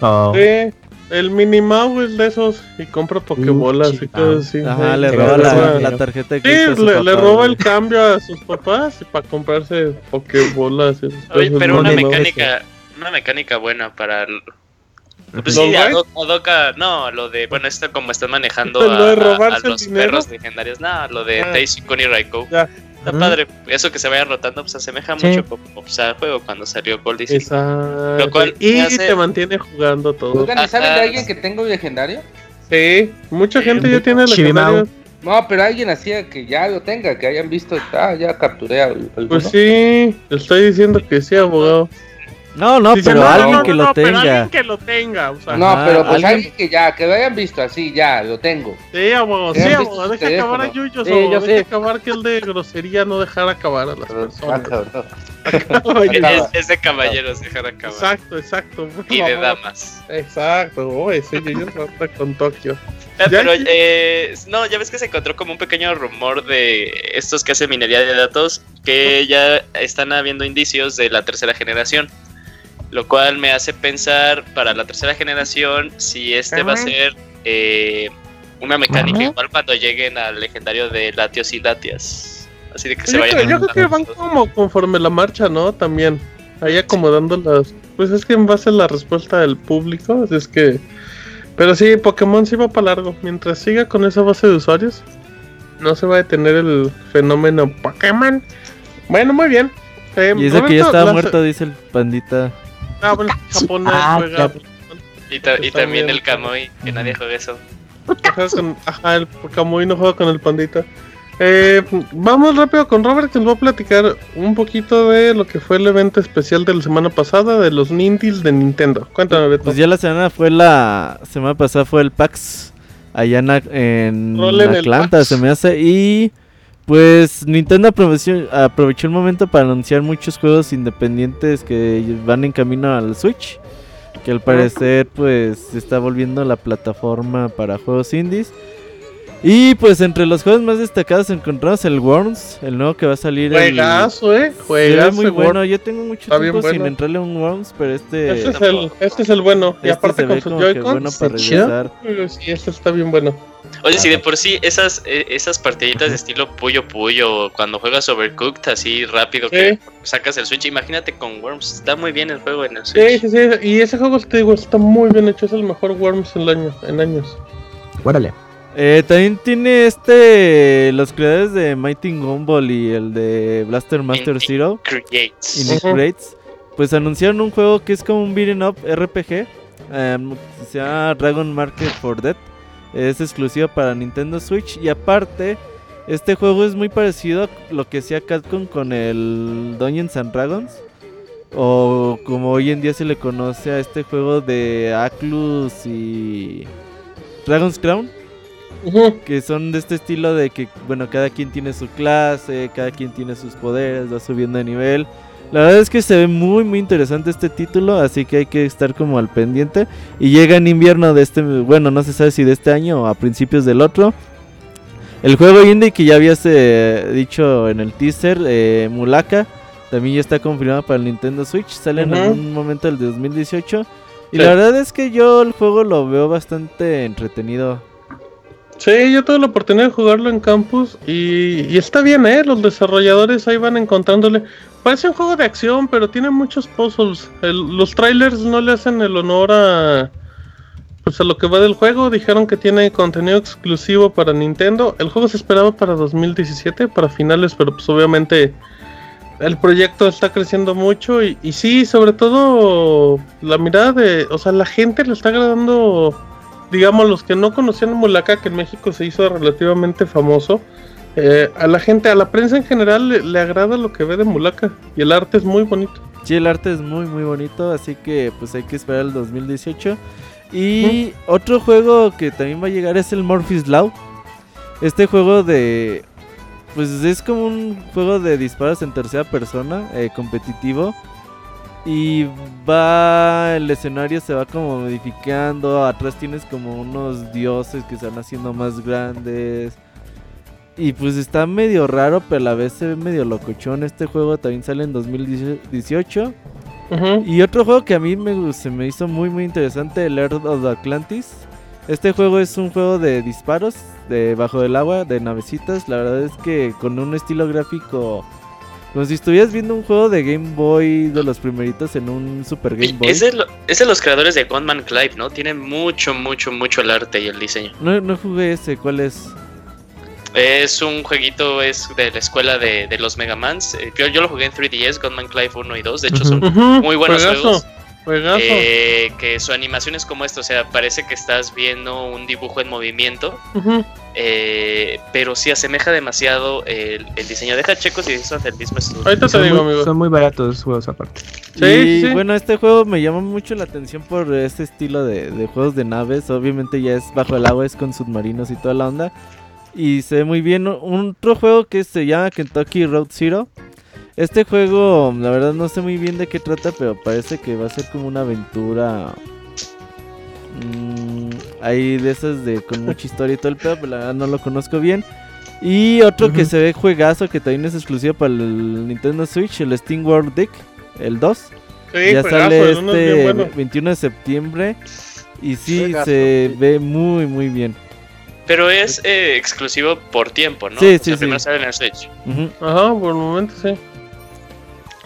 Oh. Sí. El Minimau es de esos y compra pokebolas y cosas así. Ajá, le roba la, tarjeta de Sí, le, le, roba el cambio a sus papás para comprarse pokebolas. Oye, pero una mecánica, una mecánica buena para el... Pues sí, Adoka, no, lo de, bueno, esto como están manejando <laughs> a, a, los perros legendarios, no, lo de ah. Daisy Kuni Raikou. Ya. Está padre, eso que se vaya rotando, pues asemeja mucho como, pues, al juego cuando salió Gold Exacto. y te mantiene jugando todo. ¿saben de alguien que tenga un legendario? Sí, mucha gente ya tiene legendarios. No, pero alguien hacía que ya lo tenga, que hayan visto, ah, ya capturé al, Pues sí, estoy diciendo que sí, abogado. No, no, pero alguien que lo tenga. Pero alguien que lo tenga, o sea. No, pero pues alguien... que ya, que lo hayan visto así, ya, lo tengo. Sí, abogado, sí, abogado, deja acabar a Yuyos, sí, yo deja acabar que el de grosería no dejar acabar a las personas. es, de caballeros dejar acabar. Exacto, exacto. Y de damas. Exacto, oh, ese Yuyos con Tokio. Ah, pero, eh, no, ya ves que se encontró como un pequeño rumor de estos que hacen minería de datos que ya están habiendo indicios de la tercera generación. Lo cual me hace pensar para la tercera generación si este va a ser eh, una mecánica igual cuando lleguen al legendario de Latios y Latias. Así de que se vayan. Yo creo que van como conforme la marcha, ¿no? También. Ahí acomodando las. Pues es que en base a la respuesta del público, es que. Pero sí, Pokémon sí va para largo. Mientras siga con esa base de usuarios, no se va a detener el fenómeno Pokémon. Bueno, muy bien. Eh, y eso que ya estaba muerto, dice el pandita. Ah, bueno, Japón ah, juega. Y, también el Kamui, que nadie juega eso. Ajá, el Kamui no juega con el pandita. Eh, vamos rápido con Robert que nos va a platicar un poquito de lo que fue el evento especial de la semana pasada de los Nindies de Nintendo. Cuéntame, Beto. Pues ya la semana fue la semana pasada fue el PAX allá en, Atlanta, se me hace y pues Nintendo aprovechó, el momento para anunciar muchos juegos independientes que van en camino al Switch. Que al parecer pues se está volviendo la plataforma para juegos indies. Y pues entre los juegos más destacados encontramos el Worms, el nuevo que va a salir. Juegazo, eh. Juegazo. muy bueno. Yo tengo mucho tiempo sin entrarle a un Worms, pero este. Este es, el, este es el bueno. y este aparte con sus Joy-Con. Bueno para regresar. Sí, este está bien bueno. Oye, si de por sí esas, e, esas partiditas de estilo Puyo Puyo, cuando juegas Overcooked así rápido que sacas el Switch, imagínate con Worms, está muy bien el juego en el Switch. Sí, sí, sí, y ese juego te digo, está muy bien hecho, es el mejor Worms en, año, en años. Órale. Eh, también tiene este los creadores de Mighty Gumball y el de Blaster Master Zero. Creates. Creates. Pues anunciaron un juego que es como un beat'em up RPG. Em, se llama Dragon Market for Dead. Es exclusivo para Nintendo Switch. Y aparte, este juego es muy parecido a lo que hacía Capcom con el Dungeons and Dragons. O como hoy en día se le conoce a este juego de Aclus y Dragon's Crown. Que son de este estilo de que, bueno, cada quien tiene su clase, cada quien tiene sus poderes, va subiendo de nivel. La verdad es que se ve muy muy interesante este título, así que hay que estar como al pendiente. Y llega en invierno de este, bueno, no se sabe si de este año o a principios del otro. El juego indie que ya habías dicho en el teaser, eh, Mulaka, también ya está confirmado para el Nintendo Switch. Sale en algún momento del 2018. Y la verdad es que yo el juego lo veo bastante entretenido. Sí, yo tuve la oportunidad de jugarlo en campus y, está bien, ¿eh? Los desarrolladores ahí van encontrándole. Parece un juego de acción, pero tiene muchos puzzles. los trailers no le hacen el honor a, pues a lo que va del juego. Dijeron que tiene contenido exclusivo para Nintendo. El juego se esperaba para 2017, para finales, pero pues obviamente el proyecto está creciendo mucho y, sí, sobre todo la mirada de, o sea, la gente le está agradando digamos, los que no conocían Mulaka, que en México se hizo relativamente famoso, eh, a la gente, a la prensa en general le, agrada lo que ve de Mulaka y el arte es muy bonito. Sí, el arte es muy muy bonito, así que pues hay que esperar el 2018. Y otro juego que también va a llegar es el Morpheus Law. Este juego de... Pues es como un juego de disparos en tercera persona, eh, competitivo. Y va, el escenario se va como modificando, atrás tienes como unos dioses que se van haciendo más grandes. Y pues está medio raro, pero a la vez se ve medio locochón. Este juego también sale en 2018. Y otro juego que a mí me, se me hizo muy muy interesante, el Earth of Atlantis. Este juego es un juego de disparos de bajo del agua, de navecitas. La verdad es que con un estilo gráfico como si estuvieras viendo un juego de Game Boy de los primeritos en un Super Game Boy. Es de, los creadores de Gunman Clive, ¿no? Tiene mucho, mucho, mucho el arte y el diseño. No, no jugué ese, ¿cuál es? Es un jueguito es de la escuela de, los Megamans. Eh, yo, yo lo jugué en 3DS, Gunman Clive 1 y 2. De hecho, son muy buenos juegos. Eh, que su animación es como esto, o sea, parece que estás viendo un dibujo en movimiento, eh, pero sí asemeja demasiado el, diseño. Deja checos y dices el mismo estudio. Ahorita te digo, amigo. Son muy baratos los juegos aparte. Sí, sí, bueno, este juego me llama mucho la atención por este estilo de, de juegos de naves. Obviamente ya es bajo el agua, es con submarinos y toda la onda. Y se ve muy bien. Un otro juego que se llama Kentucky Road Zero. Este juego, la verdad no sé muy bien de qué trata, pero parece que va a ser como una aventura. Mmm, hay de esas de con mucha historia y todo el pedo, pero la verdad no lo conozco bien. Y otro que se ve juegazo, que también es exclusivo para el Nintendo Switch, el Steam World Dick, el 2. ya sale este 21 de septiembre. Y sí, se ve muy, muy bien. Pero es eh, exclusivo por tiempo, ¿no? Sí, sí, sí. Primero sale en el Switch. Ajá, por el momento sí.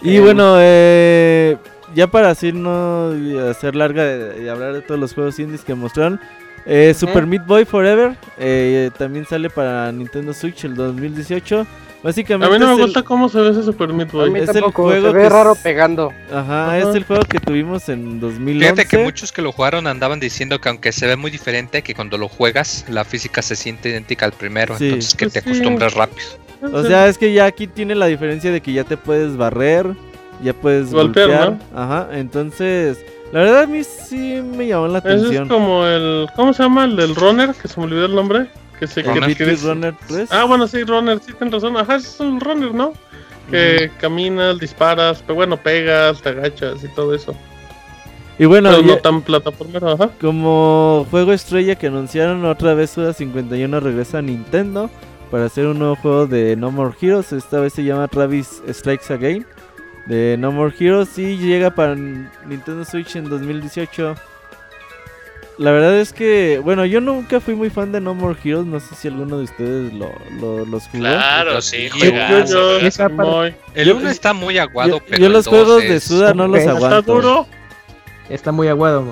Y bueno, eh, ya para así no hacer larga de, hablar de todos los juegos indies que mostraron. Eh, Super Meat Boy Forever eh, también sale para Nintendo Switch el 2018. Básicamente a mí no me gusta cómo se ve ese Super Meat Boy. es el juego se ve raro pegando. Ajá, es el juego que tuvimos en 2011. Fíjate que muchos que lo jugaron andaban diciendo que aunque se ve muy diferente, que cuando lo juegas la física se siente idéntica al primero, entonces que pues te acostumbras rápido. O sea, es que ya aquí tiene la diferencia de que ya te puedes barrer, ya puedes golpear. Ajá, entonces, la verdad a mí sí me llamó la atención. es como el, ¿cómo se llama? El del runner, que se me olvidó el nombre. Que se que, runner 3. Ah, bueno, sí, runner, sí, tienes razón. Ajá, es un runner, ¿no? Que caminas, disparas, pero bueno, pegas, te agachas y todo eso. Y bueno, pero no tan plataformero, ajá. Como juego estrella que anunciaron otra vez Suda 51 regresa a Nintendo para hacer un nuevo juego de No More Heroes. Esta vez se llama Travis Strikes Again. De No More Heroes y llega para Nintendo Switch en 2018. La verdad es que, bueno, yo nunca fui muy fan de No More Heroes. No sé si alguno de ustedes lo, lo los jugó. Claro, sí, El 1 está muy aguado, yo, pero. Yo los juegos de Suda no los aguanto. ¿Está duro? Está muy aguado,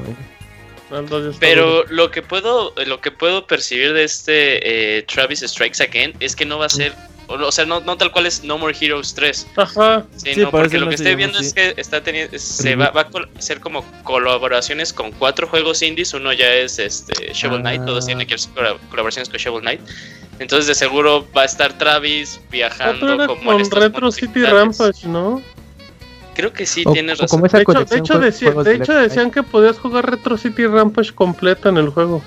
pero lo que puedo lo que puedo percibir de este eh, Travis Strikes Again es que no va a ser o sea, no, no tal cual es No More Heroes 3. Ajá. Sí, no, porque lo que estoy viendo es que está teniendo se va, va, a ser como colaboraciones con cuatro juegos indies, uno ya es este Shovel Knight, todos tienen que colaboraciones con Shovel Knight. Entonces de seguro va a estar Travis viajando como con Retro City Rampage, ¿no? Creo que sí, tienes razón. de hecho, de hecho, decían que podías jugar Retro City Rampage completa en el juego.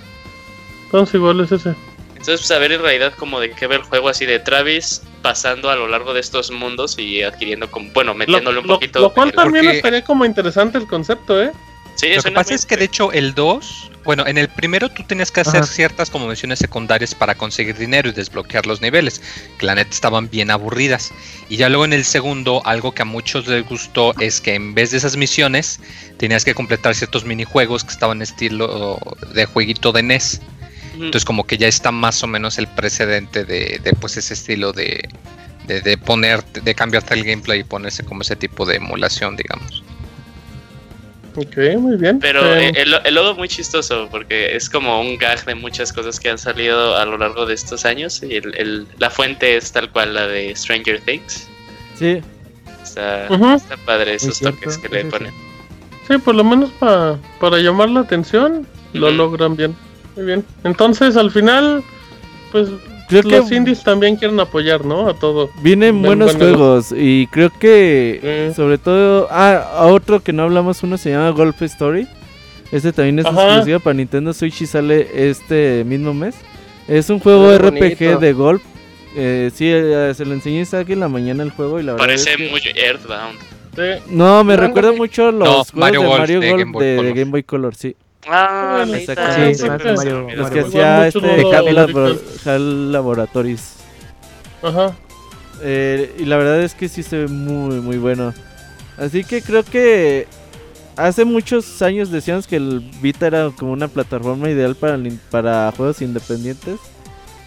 Entonces igual es ese. Entonces, pues a ver en realidad como de qué ve el juego así de Travis pasando a lo largo de estos mundos y adquiriendo como, bueno, metiéndole un poquito. Lo cual también estaría como interesante el concepto, ¿eh? Sí, lo que pasa es que de hecho el 2, bueno, en el primero tú tenías que hacer ciertas como misiones secundarias para conseguir dinero y desbloquear los niveles, que la neta estaban bien aburridas. Y ya luego en el segundo, algo que a muchos les gustó es que en vez de esas misiones, tenías que completar ciertos minijuegos que estaban estilo de jueguito de NES. Entonces como que ya está más o menos el precedente de, de pues ese estilo de, de, de poner, de cambiarte el gameplay y ponerse como ese tipo de emulación, digamos. Ok, muy bien. Pero eh, el, el, logo muy chistoso porque es como un gag de muchas cosas que han salido a lo largo de estos años. Y el, la fuente es tal cual la de Stranger Things. Sí. Está, está padre esos toques que le ponen. Sí, por lo menos para llamar la atención lo logran bien. Muy bien. Entonces, al final, pues creo los indies también quieren apoyar, ¿no? A todo. Vienen buenos juegos y creo que sobre todo ah, a otro que no hablamos uno se llama Golf Story. Este también es exclusivo para Nintendo Switch y sale este mismo mes. Es un juego RPG de golf. Eh, sí, eh, se lo enseñé aquí en la mañana el juego y la verdad Parece muy Earthbound. No, me recuerda mucho los juegos de Mario Golf de, de Game Boy Color, sí. Ah, exactamente. Sí, Mario, los que hacía este HAL, Laboratories. Ajá. Eh, y la verdad es que sí se ve muy, muy bueno. Así que creo que hace muchos años decíamos que el Vita era como una plataforma ideal para, para juegos independientes.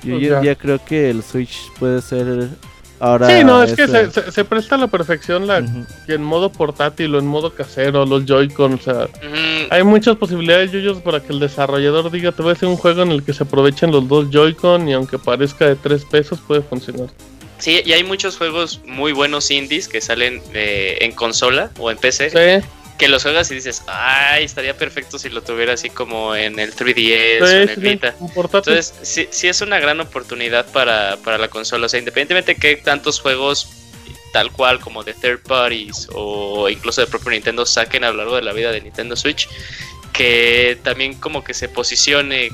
Y hoy en día creo que el Switch puede ser sí, no, es que se, presta a la perfección la, en modo portátil o en modo casero, los Joy-Con, o sea, hay muchas posibilidades, Yuyos, para que el desarrollador diga, te voy a hacer un juego en el que se aprovechen los dos Joy-Con y aunque parezca de 3 pesos, puede funcionar. Sí, y hay muchos juegos muy buenos indies que salen eh, en consola o en PC. Que los juegas y dices, ay, estaría perfecto si lo tuviera así como en el 3DS o en el Vita. Entonces, sí, sí, es una gran oportunidad para, para la consola. O sea, independientemente de que tantos juegos tal cual como de third parties o incluso de propio Nintendo saquen a lo largo de la vida de Nintendo Switch, que también como que se posicione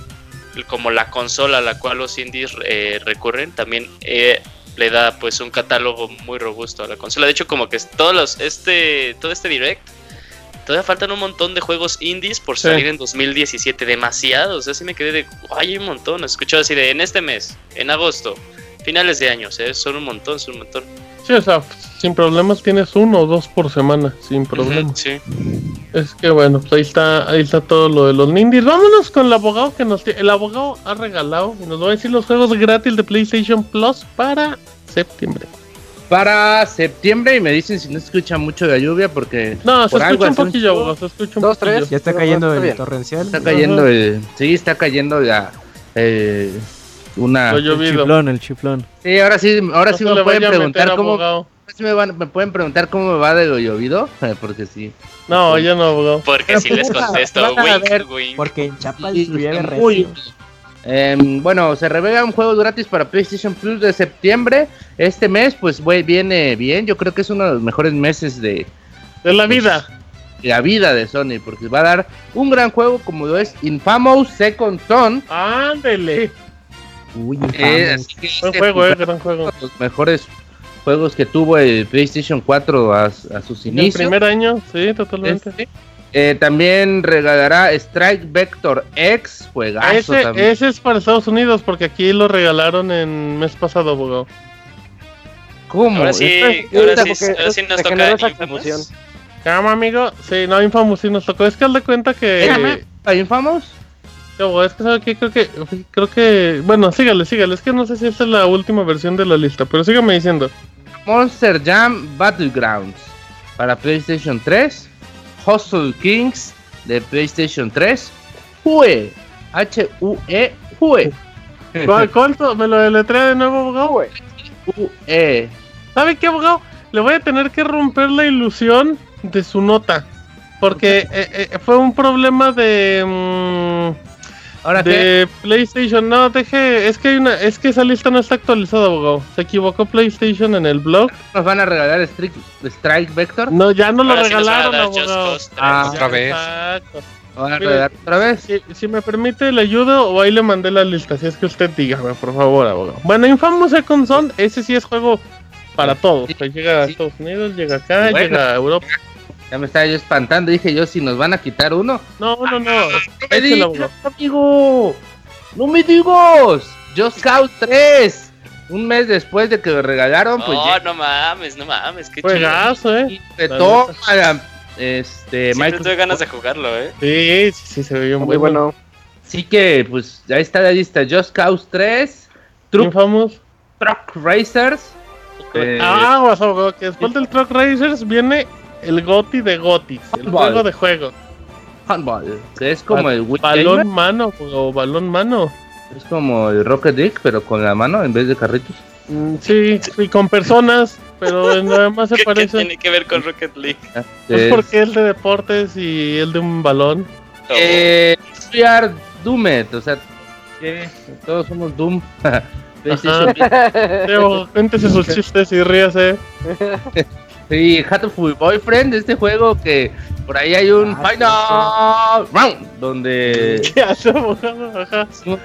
como la consola a la cual los indies eh, recurren, también eh, le da pues un catálogo muy robusto a la consola. De hecho, como que todos los, este, todo este direct, todavía faltan un montón de juegos indies por salir en 2017, demasiados. Así me quedé de, ay, hay un montón. Escuchado así de en este mes, en agosto, finales de años, ¿eh? son un montón, son un montón. Sí, o sea, sin problemas tienes uno o dos por semana, sin problemas. sí. Es que bueno, pues ahí está, ahí está todo lo de los indies. Vámonos con el abogado que nos el abogado ha regalado y nos va a decir los juegos gratis de PlayStation Plus para septiembre. Para septiembre y me dicen si no se escucha mucho de la lluvia porque no se escucha un poquillo, abogado, se escucha un Dos, tres, ya está cayendo el torrencial. Está cayendo el, sí, está cayendo ya eh, una el chiflón, el chiflón. Sí, ahora sí, ahora sí me pueden preguntar cómo me, van, me pueden preguntar cómo me va de lo llovido, <laughs> porque sí. No, yo no, abogado. Porque si les contesto, Porque en Chiapas llueve eh, bueno, se revela un juego gratis para PlayStation Plus de septiembre. Este mes, pues viene bien. Yo creo que es uno de los mejores meses de, de la vida. De la vida de Sony, porque va a dar un gran juego como lo es Infamous Second Son. Ándele. Uy, eh, este juego, eh, gran juego. Los mejores juegos que tuvo el PlayStation 4 a, sus inicios. El primer año, sí, totalmente. Este, eh, también regalará Strike Vector X, juegazo ese, Ese es para Estados Unidos, porque aquí lo regalaron en mes pasado, abogado. ¿Cómo? Ahora sí, ahora sí, ahora sí nos toca Infamous. ¿Cómo, amigo? Sí, no, Infamous sí nos tocó. Es que al de cuenta que... ¿A Infamous? es que sabe que creo que creo que bueno, sígale, sígale, es que no sé si esta es la última versión de la lista, pero sígame diciendo. Monster Jam Battlegrounds para PlayStation 3, Hustle Kings de PlayStation 3, Hue, E Hue. <laughs> ¿Cuánto? ¿Me lo deletrea de nuevo, abogado? U E. ¿Sabe qué, abogado? Le voy a tener que romper la ilusión de su nota. Porque eh, eh, fue un problema de. Mm, ¿Ahora de PlayStation, no, deje, es que hay una, es que esa lista no está actualizada, abogado. Se equivocó PlayStation en el blog. ¿Nos van a regalar Strike, Strike Vector? No, ya no lo regalaron, abogado. Ah, otra vez. Exacto. ¿Van a regalar otra vez? Si, me permite, le ayudo o ahí le mandé la lista, si es que usted dígame, por favor, abogado. Bueno, Infamous Second Son, ese sí es juego para todos. llega a Estados Unidos, llega acá, llega a Europa. Ya me estaba yo espantando, dije yo, si nos van a quitar uno. No, no, no. no me digas, amigo. No me digas. Just Cause 3. Un mes después de que lo regalaron, pues. No, no mames, no mames. Qué Juegazo, eh. De todo, este, Siempre tuve ganas de jugarlo, eh. Sí, sí, sí, se veía muy bueno. Sí que, pues, ya está la lista. Just Cause 3. Truck. Truck Racers. Eh, ah, que después del Truck Racers viene el Goti de Gotis, el juego de juego. Handball, que es como el balón mano o balón mano. Es como el Rocket League, pero con la mano en vez de carritos. Mm, sí, y con personas, pero nada más se parece. <laughs> ¿Qué tiene que ver con Rocket League? Ah, es porque el de deportes y el de un balón. Eh, Doomed, o sea, que todos somos Doom. <laughs> cuéntese sus chistes y ríase. <laughs> Sí, Hatoful Boyfriend, este juego que por ahí hay un ah, Final Round, donde <laughs> es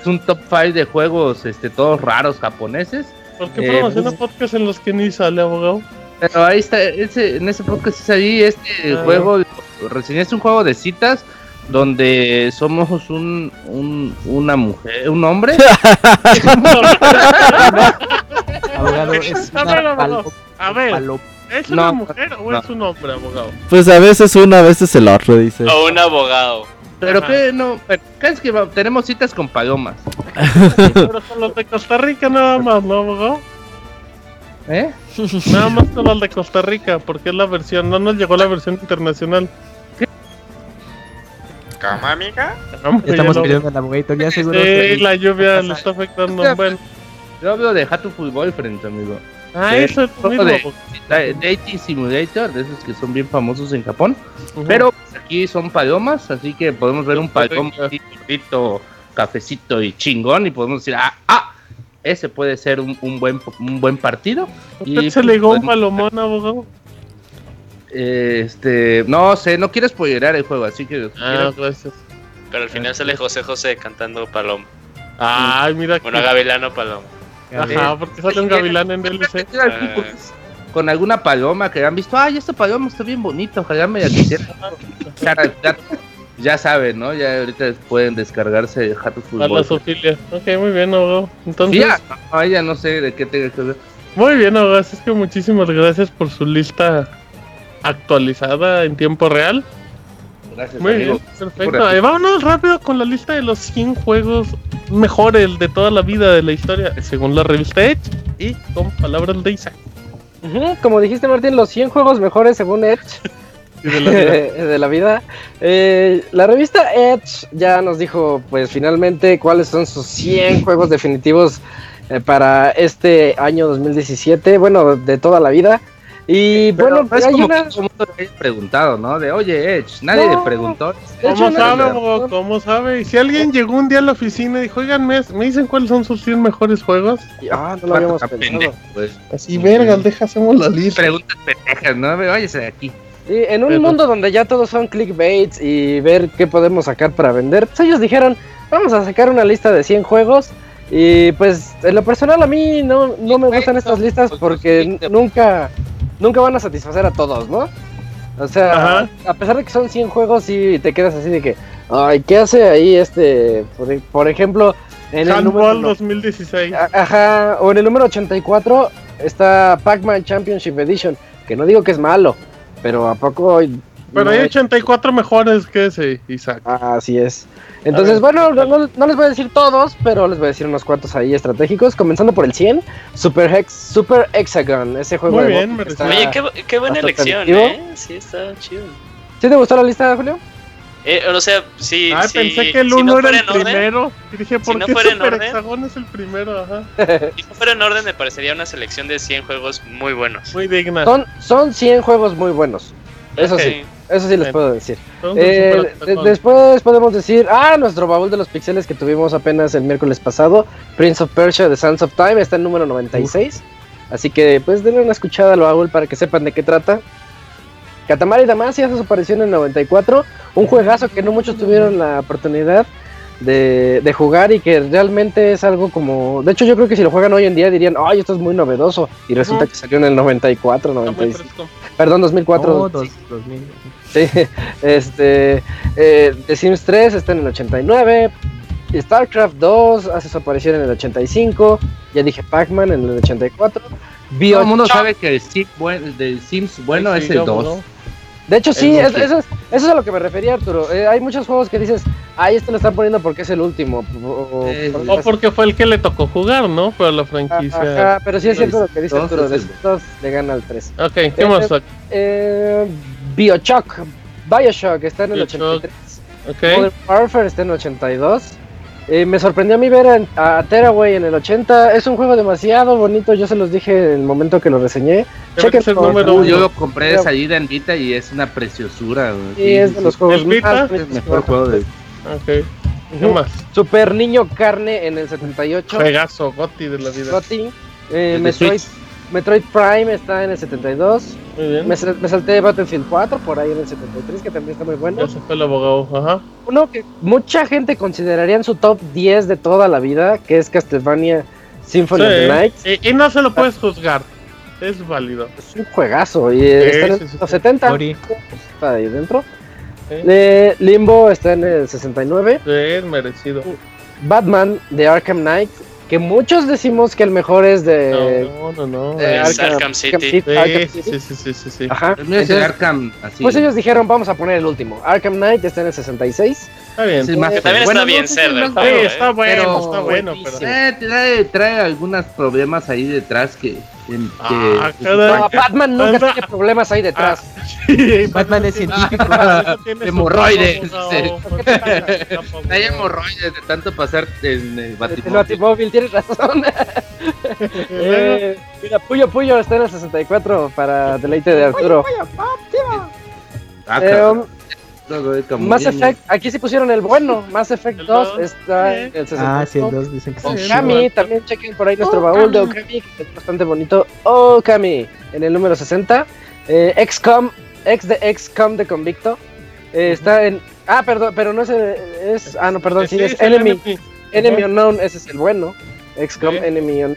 un top 5 de juegos este, todos raros japoneses. ¿Por qué eh, promociona pues, podcast en los que ni sale, abogado? Pero ahí está, ese, en ese podcast es ahí, este ah. juego, reseñaste un juego de citas donde somos un, un una mujer, un hombre. <laughs> <laughs> abogado, es una a ver, ¿Es una mujer o es un hombre, abogado? Pues a veces uno, a veces el otro, dice. O un abogado. Pero que no, ¿qué es que tenemos citas con palomas? <laughs> Pero con los de Costa Rica nada más, ¿no, abogado? ¿Eh? <laughs> Nada más con los de Costa Rica, porque es la versión, no nos llegó la versión internacional. ¿Cómo, amiga? Estamos pidiendo el abogado, ya seguro. Sí, la lluvia le está afectando. Bueno. Yo hablo de Hatuful Boyfriend, amigo. Ah, eso es mismo. De, Dating Simulator, de esos que son bien famosos en Japón. Pero pues, aquí son palomas, así que podemos ver un paloma gordito, cafecito y chingón. Y podemos decir, ah, ah ese puede ser un, un buen, un buen partido. ¿Usted se legó un palomón, abogado? Este, no sé, no quiero spoilerar el juego, así que. Ah, gracias. Pero al final sale José José cantando Paloma. Ay, mira. Bueno, Gavilano Paloma. Ajá, porque sale un gavilán en DLC. Con alguna paloma que han visto, ay, esta paloma está bien bonita, ojalá me la quisiera. <laughs> ya saben, ¿no? Ya ahorita pueden descargarse Jato Fútbol. A la Sofía. Ok, muy bien, abogado. Entonces. Ya, no, ya no sé de qué tenga que ver. Muy bien, abogado. Es que muchísimas gracias por su lista actualizada en tiempo real. Gracias, Muy bien, perfecto. vámonos rápido con la lista de los 100 juegos mejores de toda la vida de la historia, según la revista Edge y con palabras de Isaac. como dijiste, Martín, los 100 juegos mejores según Edge. <laughs> <laughs> de la vida. Eh, la revista Edge ya nos dijo, pues finalmente, cuáles son sus 100 juegos definitivos eh, para este año 2017. Bueno, de toda la vida. Y bueno, es como una... que le preguntado, ¿no? De, oye, Edge, nadie le preguntó. ¿Cómo sabe, ¿Cómo sabe? Y si alguien llegó un día a la oficina y dijo, oigan, ¿me, dicen cuáles son sus 100 mejores juegos? Ah, no lo habíamos pensado. Pues. Así, vergas, deja, hacemos la lista. Preguntas pendejas, ¿no? Váyase de aquí. Y en un mundo donde ya todos son clickbaits y ver qué podemos sacar para vender, pues ellos dijeron, vamos a sacar una lista de 100 juegos. Y pues, en lo personal a mí no, no me gustan estas listas porque nunca nunca van a satisfacer a todos, ¿no? O sea, a pesar de que son 100 juegos, y te quedas así de que, ay, ¿qué hace ahí este? Por, ejemplo, en el número 2016. Ajá, o en el número 84 está Pac-Man Championship Edition, que no digo que es malo, pero a poco pero hay 84 mejores que ese, Isaac. Así es. Entonces, bueno, no, les voy a decir todos, pero les voy a decir unos cuantos ahí estratégicos. Comenzando por el 100, Super, Hex, Super Hexagon. Ese juego Muy bien, Oye, qué, buena elección, ¿eh? Sí, está chido. ¿Sí te gustó la lista, Julio? Eh, o sea, sí. Ah, pensé que el 1 era el primero. Y dije, ¿por qué Super Hexagon es el primero? Ajá. <laughs> si no fuera en orden, me parecería una selección de 100 juegos muy buenos. Muy digna. Son, son 100 juegos muy buenos. Eso sí. Eso sí les puedo decir. Eh, después podemos decir, ah, nuestro baúl de los pixeles que tuvimos apenas el miércoles pasado, Prince of Persia de Sands of Time, está en número 96. Así que pues denle una escuchada al baúl para que sepan de qué trata. Katamari Damacy hace su aparición en 94, un juegazo que no muchos tuvieron la oportunidad de, de, jugar y que realmente es algo como... De hecho yo creo que si lo juegan hoy en día dirían, ay, esto es muy novedoso. Y resulta que salió en el 94, 95. Perdón, 2004. Sí, <laughs> este, eh, The Sims 3 está en el 89. StarCraft 2 hace su aparición en el 85. Ya dije Pac-Man en el 84. Todo el mundo sabe que el, Sims bueno es el 2. De hecho, sí, eso, es, a lo que me refería, Arturo. Eh, hay muchos juegos que dices, ay, este lo están poniendo porque es el último. O, porque fue el que le tocó jugar, ¿no? Pero la franquicia. Ajá, pero sí es cierto lo que dice Arturo. Después le gana al 3. Ok, ¿qué eh, más? Eh, Bioshock. Bioshock está en el 83. Okay. Modern Warfare está en el 82. Eh, me sorprendió a mí ver a, Teraway en el 80. Es un juego demasiado bonito. Yo se los dije en el momento que lo reseñé. el número Yo lo compré de salida en Vita y es una preciosura. Sí, es de los juegos más. Es el mejor juego de. Ok. ¿Qué más? Super Niño Carne en el 78. Juegazo, Gotti de la vida. Gotti. Eh, Metroid, Metroid Prime está en el 72. Muy bien. Me, salté Battlefield 4 por ahí en el 73, que también está muy bueno. Ese fue el abogado, ajá. Uno que mucha gente consideraría en su top 10 de toda la vida, que es Castlevania Symphony of the Night. Y, no se lo puedes juzgar. Es válido. Es un juegazo. Y está en el 70. Está ahí dentro. Limbo está en el 69. Sí, merecido. Batman de Arkham Knight que muchos decimos que el mejor es de. No, no, no. Arkham, City. Sí, sí, sí, sí, sí, Ajá. Arkham, así. Pues ellos dijeron, vamos a poner el último. Arkham Knight está en el 66. Está bien. Sí, que también está bien ser del juego. Sí, está bueno, está bueno. Pero... Eh, trae, trae algunos problemas ahí detrás que Ah, no, Batman nunca tiene problemas ahí detrás. Ah, <laughs> Batman es científico. hemorroides. Hay hemorroides de tanto pasar en el Batimóvil. El Batimóvil, tienes razón. <laughs> eh, mira, Puyo Puyo está en el 64 para deleite de Arturo. Ah, Eh, Mass Effect, aquí sí pusieron el bueno. Mass Effect El 2 dos, está en el 64. Ah, sí, el 2 dicen que sí. Okami, también chequen por ahí nuestro baúl de Okami, que es bastante bonito. Okami, en el número 60. Eh, XCOM, ex de XCOM de Convicto. Eh, Está en. Ah, perdón, pero no es. el- es ah, no, perdón, sí, Sí, es Enemy. enemy. Enemy. Unknown, ese es el bueno. XCOM Sí. Enemy Unknown.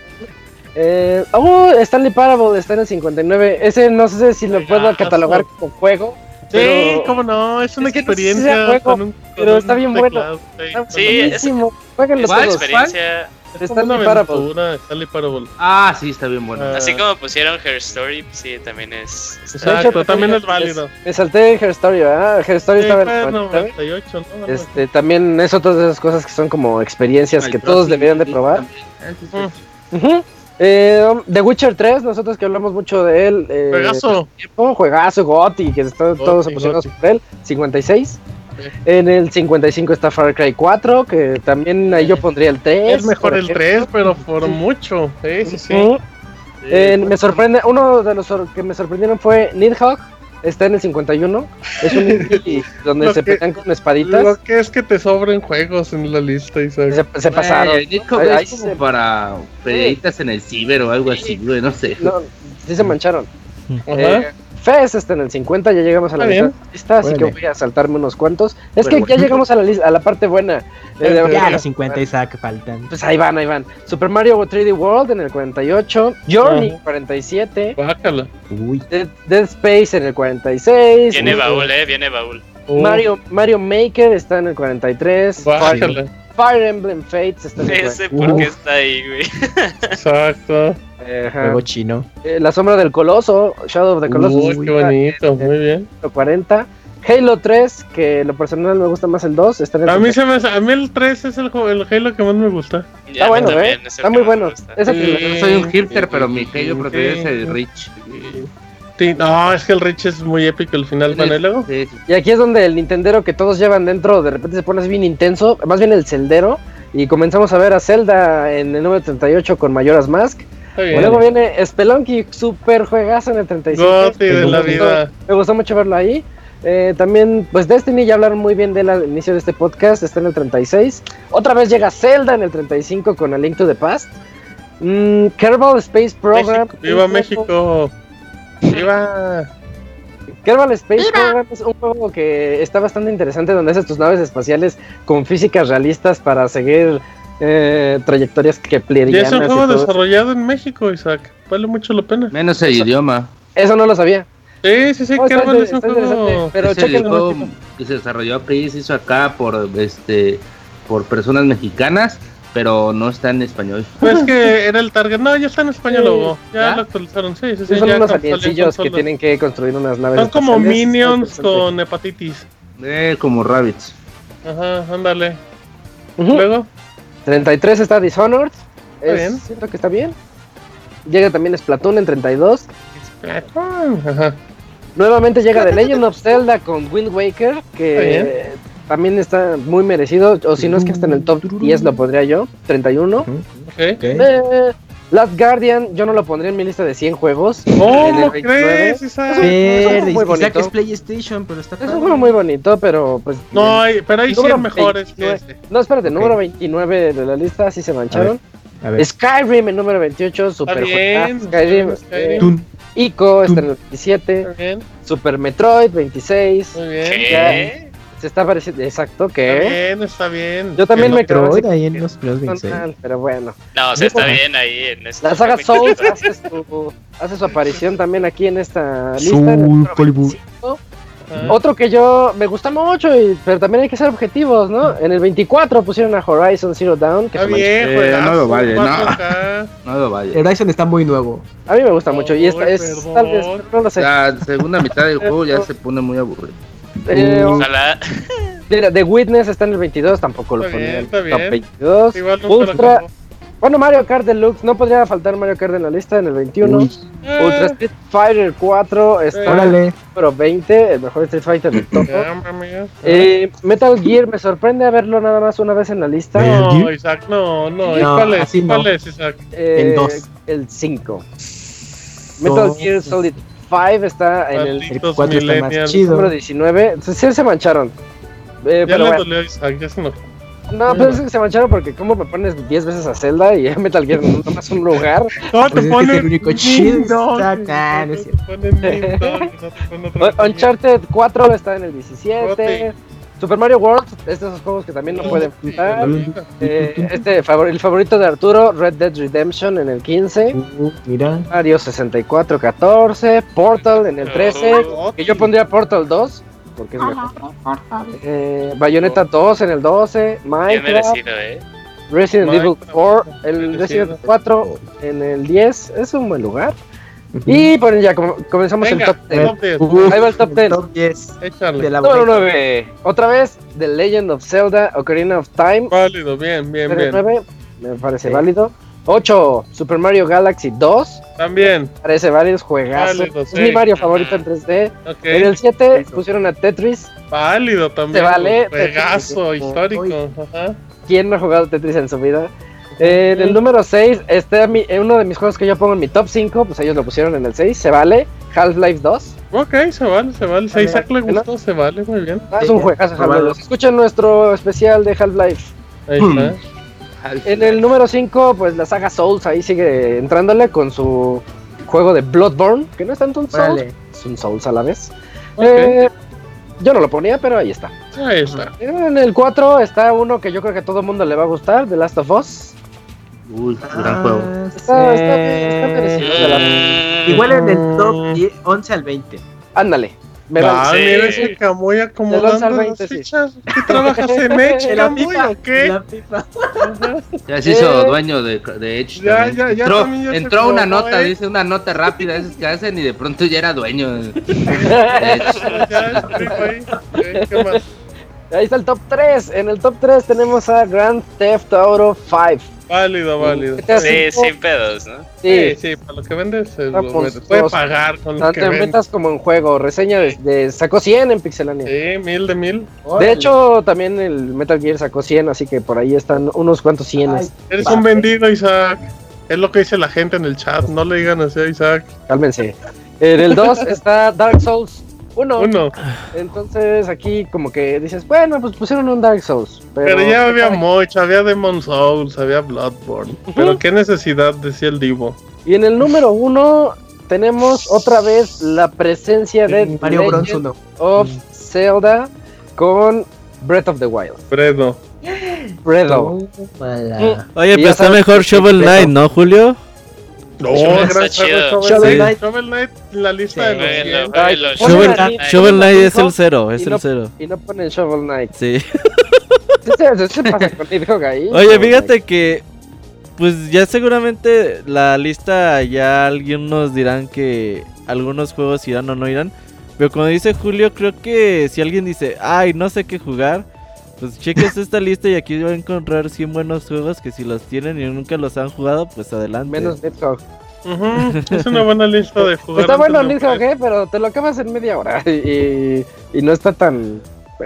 Eh, oh, Stanley Parable está en el 59. Ese no sé si lo puedo catalogar como juego. Sí, pero- cómo no, es una Es que no sé si experiencia con un pero con está un bien bueno. teclado, sí, Está Sí, es- buenísimo. Jueguenlo todos. experiencia. es como una Stanley Parable. aventura, Stanley Parable. Ah, sí, está bien bueno. Ah, Así como pusieron Her Story, sí, también es. está- Exacto, también es válido. Me salté Her Story, ¿verdad? Her Story Sí, estaba en fue el en 99. 98, ¿no? Este, también es otra de esas cosas que son como experiencias que todos deberían de probar. Ujú. Eh, The Witcher 3, nosotros que hablamos mucho de él. Eh, Juegazo. tiempo, juegazo, Gotti, que están Gotti, todos emocionados Gotti. por él. 56. Sí. En el 55 está Far Cry 4, que también ahí yo pondría el 3. Es mejor el ejemplo. 3, pero por mucho. Sí, sí, sí. Ujú. Eh, me sorprende, uno de los que me sorprendieron fue Nidhogg, está en el 51. Es un indie <laughs> donde Lo se que- pelean con espaditas. Lo que es que te sobren juegos en la lista, Isaac. Se, se pasaron. Nico Ahí- es ahí como se- para peleitas en el ciber o algo así, güey, no sé. No, sí se mancharon. Ajá. Eh, Fez está en el 50, ya llegamos a la la lista, así que voy a saltarme unos cuantos. Es Bueno, que ya llegamos a la, lis- a la parte buena. Eh, Ya, los 50 Isaac faltan. Pues ahí van, ahí van. Super Mario 3D World en el 48, Journey Ajá. 47, Bájala. Uy. Dead, Dead Space en el 46, Viene uh, baúl, eh, viene baúl. Uh, Mario, Mario Maker está en el 43, Fire, Bájala. Fire Emblem Fates está en el Ese 44. por qué está ahí, güey. Exacto. Ajá. Juego chino. Eh, La sombra del coloso, Shadow of the Colossus. Uy, qué bonito, muy bien. 40. Halo 3, que en lo personal me gusta más el 2, está en el A mí, se me, a mí el 3 es el, Halo que más me gusta. Ya, Está bueno, también, ¿eh? es Está muy bueno. Ese Sí. Soy un hipster, pero mi Halo preferido es el. Rich. Sí, no, es que el Rich es muy épico el final. Sí, sí. Y aquí es donde el Nintendero que todos llevan dentro de repente se pone así bien intenso, más bien el celdero. Y comenzamos a ver a Zelda en el número 38 con Mayoras Mask. Está Y bien. luego viene Spelunky, super juegazo en el 37. Goti de Me la gustó- vida. Me gustó mucho verlo ahí. Eh, también, pues Destiny, ya hablaron muy bien de él al inicio de este podcast, está en el 36. Otra vez llega Zelda en el 35 con A Link to the Past. Mm, Kerbal Space Program. México, ¡Viva México! ¡Viva! Kerbal Space Program es un juego que está bastante interesante donde haces tus naves espaciales con físicas realistas para seguir eh, trayectorias Ya keplerianas. es un juego desarrollado en México, Isaac. Vale mucho la pena. Menos el idioma. Eso no lo sabía. Sí, sí, sí, Oh, está Kerbal inter- es un está juego. Pero es el juego que se desarrolló aquí, se hizo acá por este por personas mexicanas, pero no está en español. Pues que <laughs> era el target. No, ya está en español, Sí. Ya, ¿Ya? lo actualizaron. Sí, sí, sí. son ya unos aliencillos que tienen que construir unas naves Son como minions Está con hepatitis. Eh, como rabbits. Ajá, ándale. Luego, 33 está Dishonored. Está Es- bien. Siento que está bien. Llega también Splatoon en 32. ajá. Nuevamente llega The Legend of Zelda con Wind Waker, Está que también está muy merecido. O si no es que está en el top 10 lo pondría yo. 31. Ok. Ok. Eh, Last Guardian, yo no lo pondría en mi lista de 100 juegos. ¿Cómo 29. crees, Isaac? Es un- es un Verde, juego muy Isaac bonito. es PlayStation, pero está Es un juego muy bonito, pero pues. No, hay, pero hay Número 100 mejores que 29. este. No, espérate, Ok. número 29 de la lista, así se mancharon. A ver. Skyrim en número 28, Super bien, juegazo, Skyrim. Skyrim. eh, Tun. Ico está Tun. en el 27, Muy bien, Super Metroid 26. muy bien. Se está pareciendo. Exacto, Está ¿qué? bien, está bien. Yo también Que me así. ahí en los primeros no 26. mal, pero bueno. No, o sea, está bien ahí en este La saga Souls <laughs> hace su, hace su aparición también aquí en esta lista. en el Soul número Calibur. 25. Ajá. Otro que yo me gusta mucho, y, pero también hay que ser objetivos, ¿no? En el 24 pusieron a Horizon Zero Dawn, que Está bien, Eh, no lo vale, no. 4K. <laughs> No lo vaya. Horizon está muy nuevo. A mí me gusta mucho y esta es tal vez, no lo sé. La segunda mitad del juego ya <laughs> se pone muy aburrido. Eh, Ojalá. mira, The Witness está en el 22, tampoco lo Está ponía en bien, el está top bien. 22. Igual nunca lo Ultra, acabó. Bueno, Mario Kart Deluxe, no podría faltar Mario Kart en la lista en el 21. Ultra Street Fighter 4 está en el número 20, el mejor Street Fighter de todo. eh, Metal Gear, me sorprende verlo nada más una vez en la lista. No, Isaac, no, no. no ¿Cuál es? ¿Cuál es, Isaac? Eh, el 2. El 5. Metal Gear Solid 5 está en el, el 4 está más chido. Número 19. Sí, se mancharon. Eh, ya pero bueno. dolió Isaac, ya se enojó. No, pero es que se mancharon porque ¿cómo me pones 10 veces a Zelda y Metal Gear no tomas un lugar? <laughs> No, te ponen el único chido. Uncharted 4 está en el 17. Super Mario World es de esos juegos que también no pueden faltar. Eh, este, el favorito de Arturo, Red Dead Redemption en el 15. Uh, mira. Mario 64, 14. Portal en el 13. Que yo pondría Portal 2 porque es mejor. Eh, Bayonetta 2 en el 12, Minecraft, ¿eh? Resident Evil 4, el Resident 4 en el 10, es un buen lugar. Y bueno, ya comenzamos el top 10. Ahí va el top 10. Top 10. De la Número 9. Otra vez, The Legend of Zelda Ocarina of Time. Válido, bien, bien, bien. 9, me parece válido. 8. Super Mario Galaxy 2. También. Parece varios juegazos. es mi Mario favorito en 3D. En el 7 pusieron a Tetris. Válido también. Se vale. Juegazo histórico. ¿Quién no ha jugado Tetris en su vida? En el número 6, este, uno de mis juegos que yo pongo en mi top 5, pues ellos lo pusieron en el 6, se vale. Half-Life 2. Ok, se vale, se vale. Si a Isaac le gustó, se vale, muy bien. Ah, es un juegazo, Half-Life. Escuchen nuestro especial de Half-Life. Ahí está. En el número 5, pues la saga Souls ahí sigue entrándole con su juego de Bloodborne, que no es tanto un Souls, es un Souls a la vez. Eh, yo no lo ponía, pero ahí está. Ahí está. En el 4 está uno que yo creo que a todo el mundo le va a gustar, The Last of Us. Uy, gran ah, juego. Está, está, Igual en el top 10, 11 al 20. Ándale. Ah, mira ese Camuy acomodando las fichas. ¿Qué trabajas en Edge, Camuy, o qué? Ya se hizo dueño de, de Edge. Ya, ya, ya entró, entró una nota, dice una nota rápida, esas que hacen, y de pronto ya era dueño de, Edge. ahí. ¿Qué más? Ahí está el top 3. En el top 3 tenemos a Grand Theft Auto 5. Válido, válido. Sí, sin pedos, ¿no? Sí, sí, para lo que vendes se ah, pues, puede pagar con lo que vendes. como en juego, reseña de, sacó 100 en Pixelania. Sí, mil de mil. De hecho, también el Metal Gear sacó 100, así que por ahí están unos cuantos 100. Eres un vendido, Isaac. Es lo que dice la gente en el chat, no le digan así a Isaac. Cálmense. En el 2 está Dark Souls uno. Entonces aquí como que dices, bueno, pues pusieron un Dark Souls. Pero, ya había mucho, había Demon Souls, había Bloodborne. Pero qué necesidad, decía el Divo. Y en el número uno tenemos otra vez la presencia de Mario Bros. 1 of Zelda con Breath of the Wild. Bredo. Bredo. Oye, pero está mejor Shovel Knight, ¿no, Julio? No, gracias Shovel Knight. Shovel Knight, la lista de los Shovel, Knight es el cero, es el cero. Y no ponen Shovel Knight. Sí. <laughs> ¿Qué pasa con ahí? Oye, fíjate que pues ya seguramente la lista ya algunos dirán que algunos juegos irán o no irán. Pero como dice Julio, creo que si alguien dice, ay, no sé qué jugar, pues cheques esta lista y aquí va a encontrar 100 buenos juegos que si los tienen y nunca los han jugado, pues adelante. Menos Nidhogg. <laughs> Es una buena lista de jugar. Está bueno Nidhogg, ¿eh? pero te lo acabas en media hora y, y no está tan...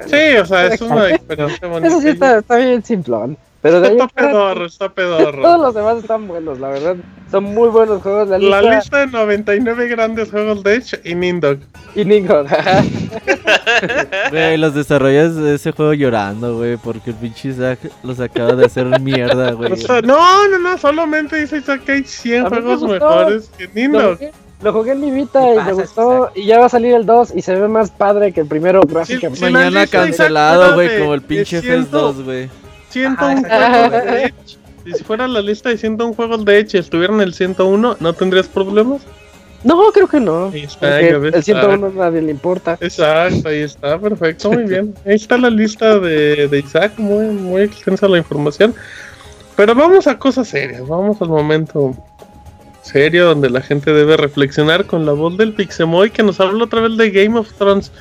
sí, o sea, es una experiencia bonita. Eso sí está, está bien simplón. Pero de está pedorro, está pedorro. Todos los demás están buenos, la verdad. Son muy buenos juegos. La lista, la lista de 99 grandes juegos de Edge y Nindog. Y Nindog. <laughs> Güey, los desarrolladores de ese juego llorando, güey, porque el pinche Isaac los acaba de hacer mierda, <laughs> güey. no, no, no, solamente dice Isaac que hay 100 juegos mejores que Nindog. Lo jugué en mi Vita y me gustó. Y ya va a salir el 2 y se ve más padre que el primero gráficamente. Mañana cancelado, güey, como el pinche FS2, güey de Edge. Y si fuera la lista de 101 juegos de Edge y estuvieran en el 101, ¿no tendrías problemas? No, creo que no. el 101 a nadie le importa. Exacto, ahí está, perfecto, muy bien. <laughs> Ahí está la lista de, de Isaac, muy, muy extensa la información. Pero vamos a cosas serias, vamos al momento serio donde la gente debe reflexionar con la voz del Pixemoy que nos habla otra vez de Game of Thrones.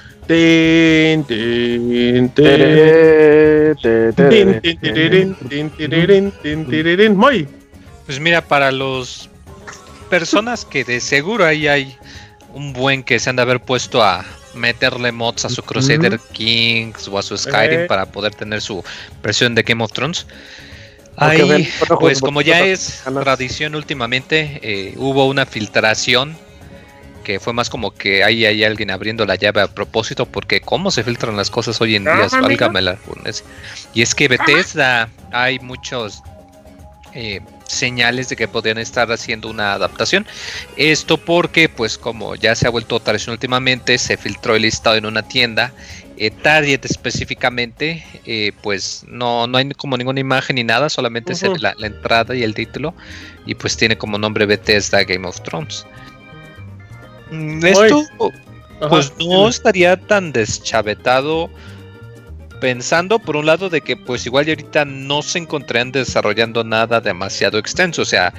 Muy. Pues mira, para los personas que de seguro ahí hay un buen que se han de haber puesto a meterle mods a su Crusader Kings o a su Skyrim Eh. para poder tener su versión de Game of Thrones. Pues como ya es tradición últimamente, eh, hubo una filtración que fue más como que ahí hay alguien abriendo la llave a propósito, porque cómo se filtran las cosas hoy en día, válgame la redundancia. Y es que Bethesda hay muchos eh, señales de que podrían estar haciendo una adaptación. Esto porque, pues como ya se ha vuelto tradición últimamente, se filtró el listado en una tienda. eh, Target específicamente, eh, pues no, no hay como ninguna imagen ni nada, solamente se ve Ujú. la, la entrada y el título. Y pues tiene como nombre Bethesda Game of Thrones. Mm, Esto Ajá, pues no estaría tan deschavetado pensando por un lado de que pues igual y ahorita no se encontrarían desarrollando nada demasiado extenso, o sea,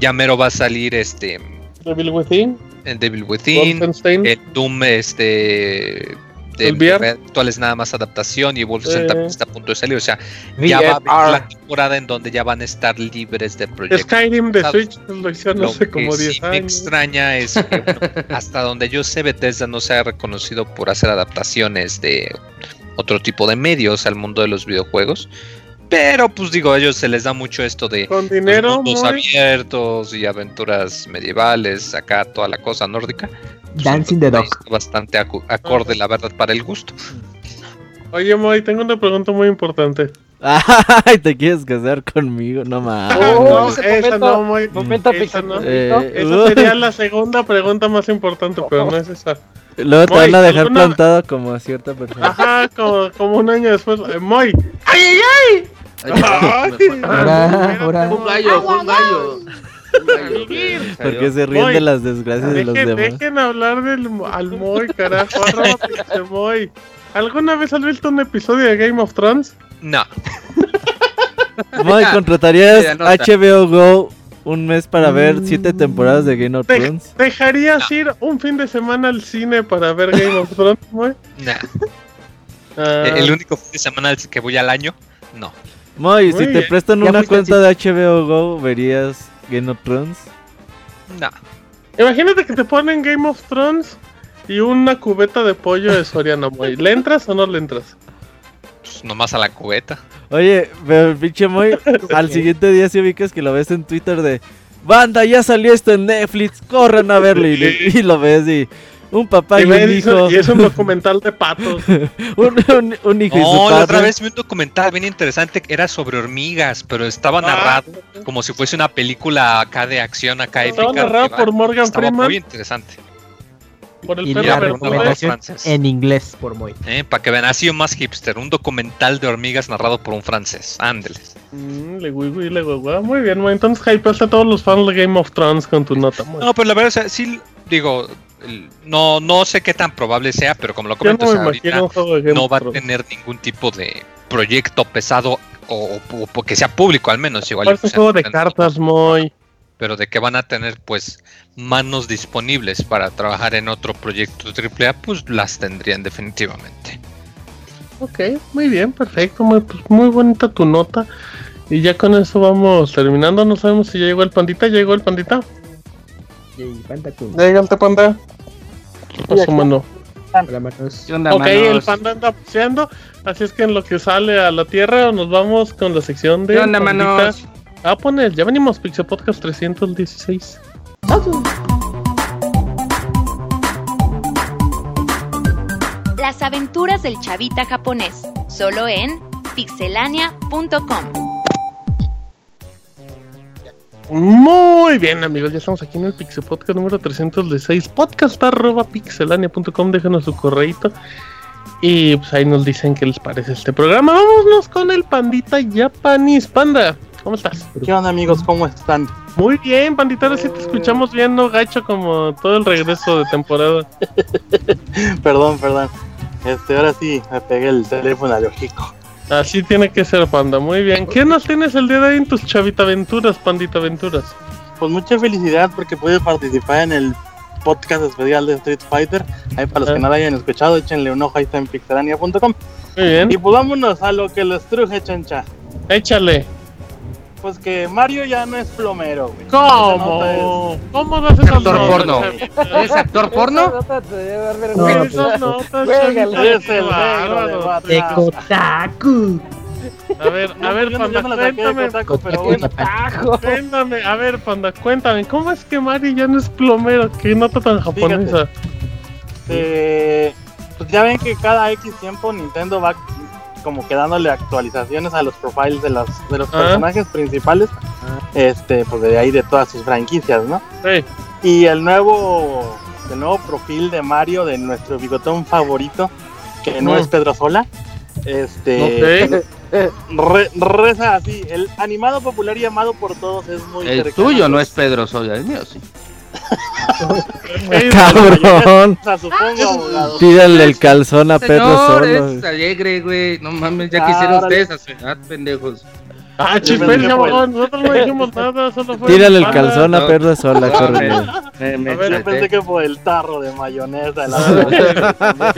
ya mero va a salir este Devil Within, el Devil Within, el Doom este El VR. actual es nada más adaptación y Wolfenstein Eh. también está a punto de salir, o sea, ya va a VR. haber la temporada en donde ya van a estar libres de proyectos. Skyrim de. Switch lo hicieron Lo hace como que 10 sí me años. extraña es que <laughs> bueno, hasta donde yo sé Bethesda no se ha reconocido por hacer adaptaciones de otro tipo de medios al mundo de los videojuegos. Pero pues digo, a ellos se les da mucho esto de Con dinero, mundos muy- abiertos y aventuras medievales, acá toda la cosa nórdica. Pues, Dancing the Dog. Bastante acu- acorde, la verdad, para el gusto. Oye, Moy, tengo una pregunta muy importante. <laughs> Ay, te quieres casar conmigo, no mames. Oh, no, esa no, Moy. Momento Esa no. Eh, Esa uh, sería la segunda pregunta más importante, pero no es esa. Luego te Moy, van a dejar ¿alguna- plantado como a cierta persona. Ajá, como, como un año después. Eh, Moy. ¡Ay, ay, ay! Ay, Ahora, ahora. Un gallo, un gallo. Porque se ríen Moy, de las desgracias de los demás. dejen hablar del, al Moy, carajo. arroba Pixel Moy. ¿Alguna vez has visto un episodio de Game of Thrones? No, <laughs> Moy, ¿contratarías no. HBO Go un mes para ver siete temporadas de Game of Thrones? ¿Dejarías ir un fin de semana al cine para ver Game of Thrones, Moy? nah. <laughs> Ah, el único fin de semana al que voy al año, no. Moy, si te prestan una cuenta de HBO Go, ¿verías Game of Thrones? No. Imagínate que te ponen Game of Thrones y una cubeta de pollo de Soriana, Moy. ¿Le entras o no le entras? Pues nomás a la cubeta. Oye, pero el pinche Moy, <laughs> al siguiente día si ubicas que lo ves en Twitter de Banda, ya salió esto en Netflix, corran a verlo y lo ves y un papá y, y, un hijo, y es un documental de <laughs> patos. un, un- un hijo y su No, la otra padre. vez vi un documental bien interesante que era sobre hormigas, pero estaba Ah, narrado como si fuese una película acá de acción, acá Estaba épica. narrado que por Morgan Estaba Freeman. muy interesante. Por el Y perro la pero recomendación en inglés por Moy. Eh, para que vean, ha sido más hipster. Un documental de hormigas narrado por un francés. Ándeles. Mm, le gui, gui, le gui, gui. Muy bien, Moy. Entonces hypeaste a todos los fans de Game of Thrones con tu nota, Moy. No, pero la verdad, o sea, sí, digo, no, no sé qué tan probable sea, pero como lo no o sea, ahorita no va a tener ningún tipo de proyecto pesado o, o- o que sea público al menos. Igual Parece un pues, juego de cartas, Moy. Pero de que van a tener pues manos disponibles para trabajar en otro proyecto AAA, pues las tendrían definitivamente. Ok, muy bien, perfecto. Muy, pues, muy bonita tu nota. Y ya con eso vamos terminando. No sabemos si ya llegó el pandita. ¿Ya llegó el pandita? Yay, Panda Kun. ¿Ya llegó el panda? Más o menos. Hola, manos. ¿Qué onda, Ok, el panda anda paseando. Así es que en lo que sale a la tierra, nos vamos con la sección de. ¿Qué onda, Pandita. manos? Ah, poner, ya venimos, Pixel Podcast 316. Las aventuras del chavita japonés, solo en pixelania.com. Muy bien, amigos, ya estamos aquí en el Pixel Podcast número 316. Podcast arroba pixelania.com. Déjenos su correito. Y pues ahí nos dicen qué les parece este programa. Vámonos con el pandita Japanese. Panda, ¿cómo estás? ¿Qué onda, amigos? ¿Cómo están? Muy bien, pandita, ahora sí te escuchamos bien, no gacho como todo el regreso de temporada. <laughs> Perdón, perdón. Este, ahora sí, me pegué el teléfono al ojico. Así tiene que ser, panda. Muy bien. ¿Qué nos tienes el día de hoy en tus chavita aventuras, pandita aventuras? Pues mucha felicidad porque pude participar en el podcast especial de Street Fighter. Ahí para los Ah. que no lo hayan escuchado, échenle un ojo ahí está en pixelania.com. Muy bien. Y pues vámonos a lo que les truje, chancha. Échale. Pues que Mario ya no es plomero, güey. ¿Cómo? ¿Cómo no <laughs> es actor porno? ¿Es actor porno? No, notas, es el de Kotaku. A ver, a ver, Panda, cuéntame. Cuéntame, a ver, Panda, cuéntame, ¿cómo es que Mario ya no es plomero? Qué nota tan japonesa. Eh, pues ya ven que cada X tiempo Nintendo va como que dándole actualizaciones a los profiles de los, de los ah. personajes principales, este, pues de ahí de todas sus franquicias, ¿no? Sí. Y el nuevo, el nuevo perfil de Mario de nuestro bigotón favorito, que no, es Pedro Sola, este, reza así, el animado popular y amado por todos es muy El tuyo no es Pedro Sola, el mío sí. <laughs> Cabrón. Tírale el <laughs> calzón a Pedro solo. Es alegre, güey. No mames, ya quisieron ustedes a su edad, pendejos. Ah, chisper, nosotros no dijimos nada, solo fue. Tírale el calzón a Pedro sola, <laughs> corre. A ver, yo pensé que fue el tarro de mayonesa. La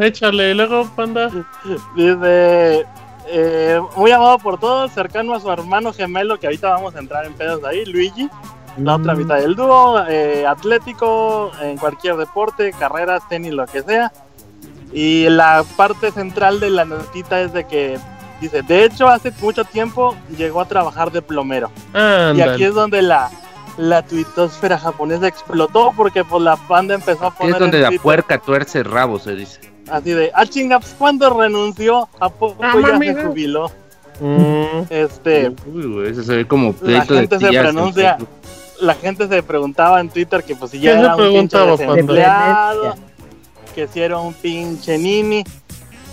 échale, y luego, panda. Dice. Eh, muy amado por todos, cercano a su hermano gemelo, que ahorita vamos a entrar en pedos ahí, Luigi la otra mitad del dúo, eh, atlético, en cualquier deporte, carreras, tenis, lo que sea. Y la parte central de la notita es de que dice, de hecho hace mucho tiempo llegó a trabajar de plomero. Y aquí es donde la, la tuitosfera japonesa explotó porque pues la panda empezó a poner... es donde la puerca tuerce rabo, se dice. Así de, ah chingaps, ¿cuándo renunció? ¿A poco ah, ya se jubiló? Mm. Este... Uy, se ve como la gente se pronuncia la gente se preguntaba en Twitter que pues si ya era un pinche desempleado, que si era un pinche nini.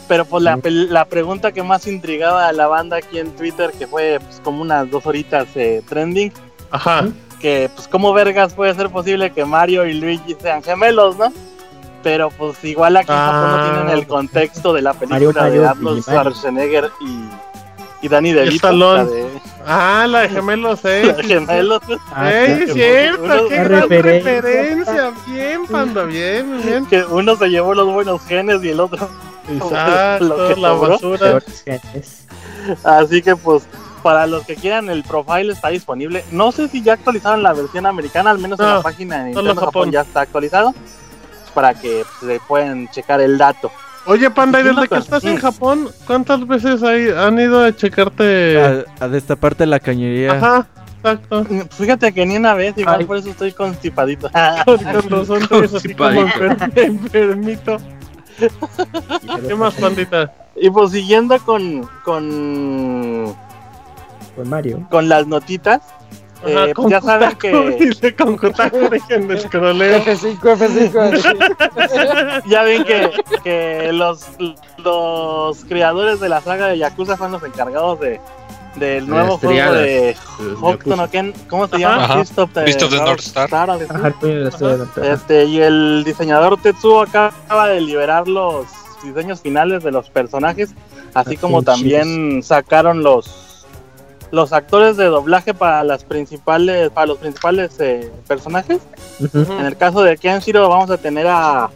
Pero pues la, la, pregunta que más intrigaba a la banda aquí en Twitter, que fue pues, como unas dos horitas eh, trending. Ajá. Que pues cómo vergas puede ser posible que Mario y Luigi sean gemelos, ¿no? Pero pues igual aquí no tienen el ah. contexto de la película de Arnold Schwarzenegger y y Dani de De... Ah, la de gemelos, eh. La de gemelos. Ah, es cierto, qué gran referencia. Bien, Panda, bien, bien. Que uno se llevó los buenos genes y el otro. Exacto, <laughs> la basura. Así que pues para los que quieran el profile está disponible. No sé si ya actualizaron la versión americana, al menos en la página de Nintendo Japón ya está actualizado. Para que pues, se puedan checar el dato. Oye, Panda, y desde que estás en Japón, ¿cuántas veces hay, han ido a checarte? A, destaparte la cañería. Ajá, exacto. Fíjate que ni una vez, igual por eso estoy constipadito. <laughs> con, razón, así como <laughs> enfermito. ¿Qué más, pandita? Y pues siguiendo con, con. Con Mario. Con las notitas. Eh, pues ya saben que. <laughs> Dice con Kotaku, dejen de F5, F5. <laughs> ya ven que, que los, los creadores de la saga de Yakuza fueron los encargados de del nuevo juego de Hokuto no Ken, ¿cómo se llama? Of the, North Star. este, y el diseñador Tetsuo acaba de liberar los diseños finales de los personajes, así como también sacaron los los actores de doblaje para las principales para los principales eh, personajes. En el caso de Kenshiro vamos a tener a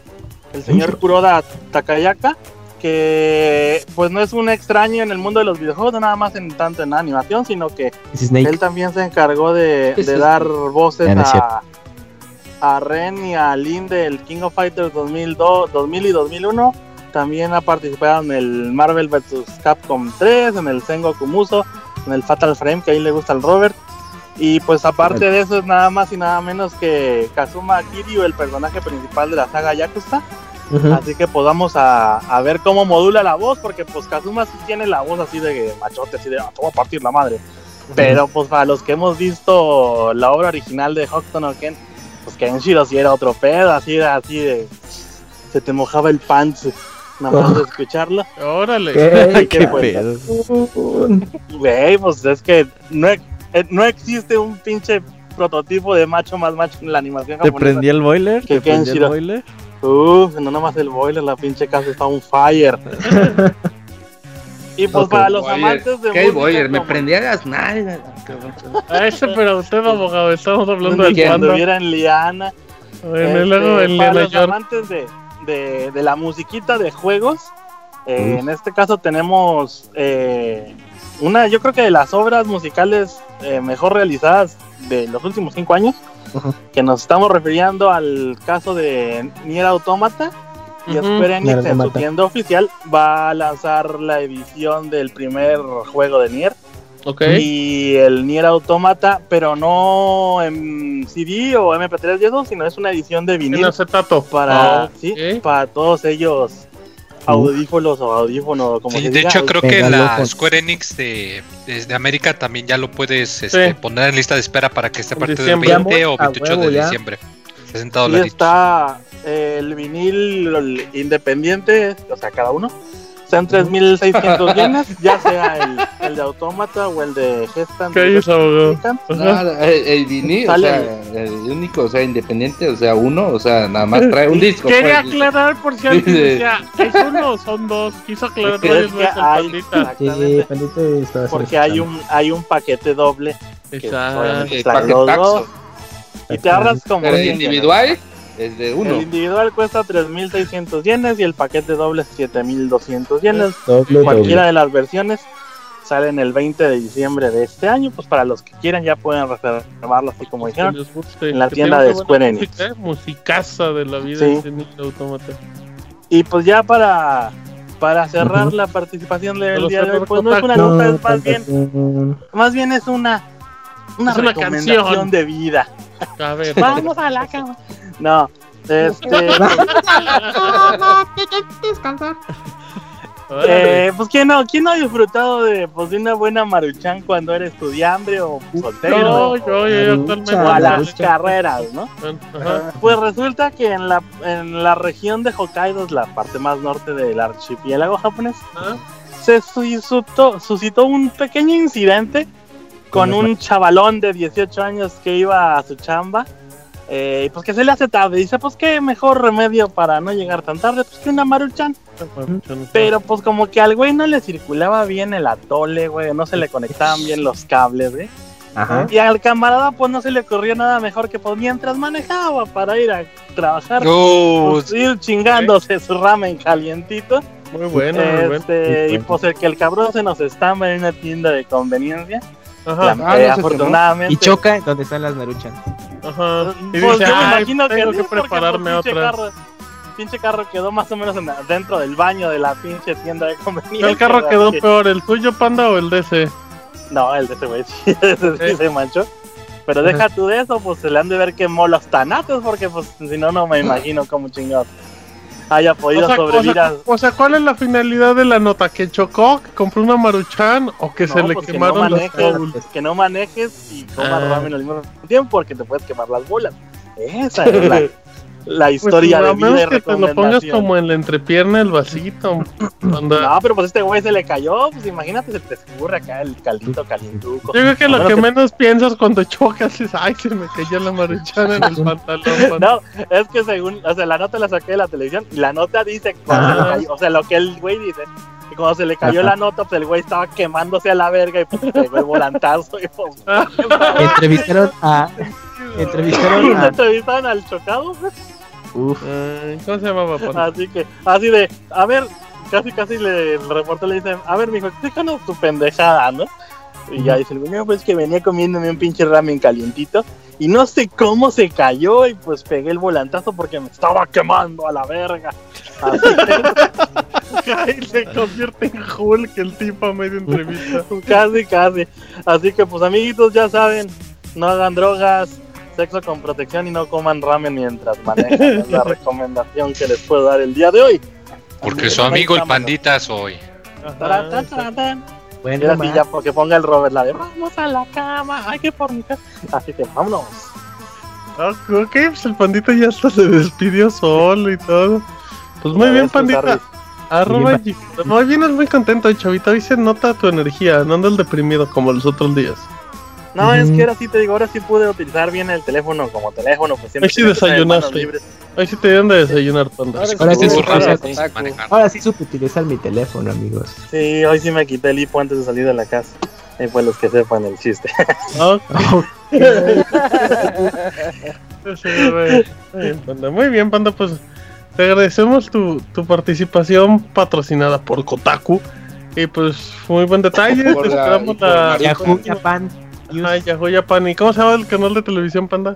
el señor Kuroda Takayaka, que pues no es un extraño en el mundo de los videojuegos, nada más en tanto en animación, sino que él también se encargó de, <laughs> dar voces a, a Ren y a Lin del King of Fighters 2002, 2000 y 2001. También ha participado en el Marvel vs. Capcom 3, en el Sengoku Muso, el Fatal Frame, que ahí le gusta al Robert. Y pues aparte de eso es nada más y nada menos que Kazuma Kiryu, el personaje principal de la saga Yakuza. Así que podamos pues a, ver cómo modula la voz, porque pues Kazuma sí tiene la voz así de machote, así de ah, a partir la madre. Pero pues para los que hemos visto la obra original de Hokuto no Ken, pues Kenshiro sí era otro pedo, así de, así de se te mojaba el pants nada más de escucharlo. Órale. ¿Qué, <laughs> pedo? Güey, pues es que no, eh, no existe un pinche prototipo de macho más macho en la animación ¿Te prendí el boiler? ¿Te prendí el boiler? Uf, no nomás el boiler, la pinche casa está un fire. y pues para los amantes de ¿Qué boiler? Me prendía las nalgas. A ese, pero usted, abogado, estamos hablando del cuando. estuviera en Liana. Bueno, este, para los amantes de, de, de la musiquita de juegos, eh, en este caso tenemos eh, una, yo creo que de las obras musicales eh, mejor realizadas de los últimos cinco años, que nos estamos refiriendo al caso de Nier Automata. Y Square Enix en su tienda oficial va a lanzar la edición del primer juego de Nier. Y el Nier Automata, pero no en CD o MP3 y eso, sino es una edición de vinil. Para, sí, para todos ellos. Audífonos o audífono como sí, de hecho creo que la Square Enix de, América también ya lo puedes este, poner en lista de espera para que esté a partir del 20 o 28 de diciembre. 60 dólares está el vinil independiente o sea cada uno sean 3.600 yenes, ya sea el, el, de Autómata o el de Gestan. ¿Qué es el, vinil, o sea, el único, o sea, independiente, o sea, uno, o sea, nada más trae un disco. Quería pues, aclarar por si alguien decía, ¿es uno o son dos? Quiso aclarar es que hay, sí, porque hay un, hay un paquete doble. Exacto. Que, los dos. Y te agarras como. ¿Pero individual? Es de uno. El individual cuesta 3.600 yenes y el paquete doble 7.200 yenes. Cualquiera de las versiones salen el 20 de diciembre de este año. Pues para los que quieran ya pueden reservarlo así como dijeron en la tienda de Square Enix. Música, ¿eh? Musicaza de la vida sí. Y pues ya para para cerrar la participación del día de hoy, pues no es una nota, es más bien, más bien es una, una, recomendación de vida. A ver. <laughs> Vamos a la cama. No, este. Descansar. <laughs> <laughs> Eh, pues quién no, quién no ha disfrutado de, pues, de una buena maruchan cuando eres estudiante o soltero yo, yo, o a las carreras, ¿no? Pues resulta que en la, en la región de Hokkaido, la parte más norte del archipiélago japonés, se suscitó, suscitó un pequeño incidente con un chavalón de 18 años que iba a su chamba eh, pues que se le hace tarde. Dice, pues qué mejor remedio para no llegar tan tarde, pues que una maruchan. Pero pues como que al güey no le circulaba bien el atole, güey, no se le conectaban bien los cables, güey. Y al camarada pues no se le ocurrió nada mejor que pues mientras manejaba para ir a trabajar, pues, ir chingándose su ramen calientito. Muy bueno, este, Y pues el que el cabrón se nos estamba en una tienda de conveniencia. Ajá. Ah, afortunadamente. Y choca donde están las maruchas. Ajá. Y pues yo me imagino que tengo que prepararme otra. Carro, pinche carro quedó más o menos dentro del baño de la pinche tienda de conveniencia. ¿El carro quedó peor, el tuyo, Panda, o el de ese? No, el de ese güey, sí, <laughs> ese sí se manchó. Pero deja tú de eso, pues se le han de ver que molos tanatos, porque pues si no, no me <laughs> imagino cómo chingados haya podido sobrevivir o sea, o sea, ¿cuál es la finalidad de la nota? ¿Que chocó, que compró una maruchan o que se le pues quemaron que no manejes, Que no manejes y comas ah. ramen al mismo tiempo porque te puedes quemar las bolas. Esa es la, <laughs> la pues historia pues, de vida que te lo pongas como en la entrepierna el vasito. No, pero pues este güey se le cayó, pues imagínate, se te escurre acá el caldito calientuco. Yo creo que lo que menos piensas cuando chocas es, ay, se me cayó la maruchana en el pantalón. no, es que según, o sea, la nota la saqué de la televisión y la nota dice, ah. o sea, lo que el güey dice, y cuando se le cayó la nota, pues el güey estaba quemándose a la verga y pues pegó el volantazo. Y, pues, <laughs> Entrevistaron a. Entrevistaron <laughs> a. Entrevistaron al chocado. Uf. ¿Cómo se llamaba? Así que, así de, a ver, casi casi le, el reporte le dicen, a ver, mijo, explícanos tu pendejada, ¿no? Y ya dice el güey, pues que venía comiéndome un pinche ramen calientito y no sé cómo se cayó y pues pegué el volantazo porque me estaba quemando a la verga. Así que... <laughs> se convierte en Hulk el tipo a medio entrevista. <laughs> casi, casi. Así que pues amiguitos ya saben, no hagan drogas, sexo con protección y no coman ramen mientras manejan. es la <laughs> recomendación que les puedo dar el día de hoy. Porque su amigo el pandita soy. Bueno, así ya porque ponga el Robert la de vamos a la cama, hay que fornicar. Así que vámonos. ok, pues el pandita ya hasta se despidió solo y todo. Pues muy bien, pandita. Arroba Muy bien, es muy contento, chavita. Hoy se nota tu energía, no andas deprimido como los otros días. No, es que ahora sí te digo, ahora sí pude utilizar bien el teléfono como teléfono. Pues siempre Ahí sí desayunaste. Ahí sí te dieron de desayunar, Panda. Ahora, sí, ahora sí supe utilizar mi teléfono, amigos. Sí, hoy sí me quité el hipo antes de salir de la casa. Y pues los que sepan el chiste. Muy bien, Panda, pues te agradecemos tu, tu participación patrocinada por Kotaku Y pues, muy buen detalle. esperamos la. Yahoo Japan. Ay, Yahoo Japan. ¿Y cómo se llama el canal de televisión, Panda?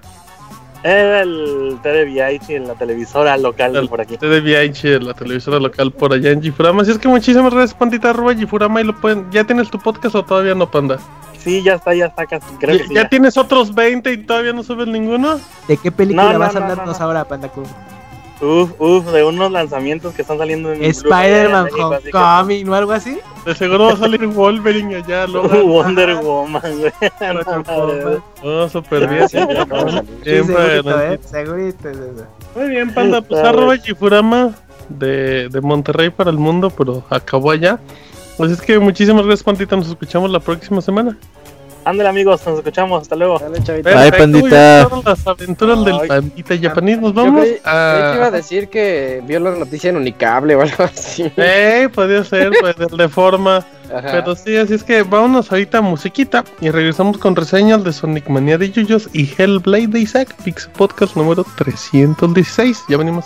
El TDVH en la televisora local por aquí. TDVH en la televisora local por allá en Gifurama. Así es que muchísimas gracias, Pandita, arroba Gifurama y lo pueden. ¿Ya tienes tu podcast o todavía no, Panda? Sí, ya está, ya está casi. Creo que ¿Ya, tienes otros 20 y todavía no subes ninguno? ¿De qué película vas a hablarnos ahora, Panda Cool? Uf, uf, de unos lanzamientos que están saliendo en Spider-Man Homecoming o algo así. De seguro va a salir Wolverine allá, <laughs> Wonder Woman, güey. <laughs> No, super bien. Sí, segurito, eh, segurito Muy bien, panda, pues arroba Chifurama de, de Monterrey para el mundo, pero acabó allá. Pues es que muchísimas gracias, Pandita. Nos escuchamos la próxima semana. Ándale amigos, nos escuchamos, hasta luego. Dale, Bye, pandita. Las aventuras del pandita japonés, nos vamos. Yo a... iba a decir que vio la noticia en Unicable o algo así. Eh, podría ser, <laughs> pues, de forma. Pero sí, así es que vámonos ahorita a musiquita y regresamos con reseñas de Sonic Mania de Yuyos y Hellblade de Isaac, Pix Podcast número 316. Ya venimos.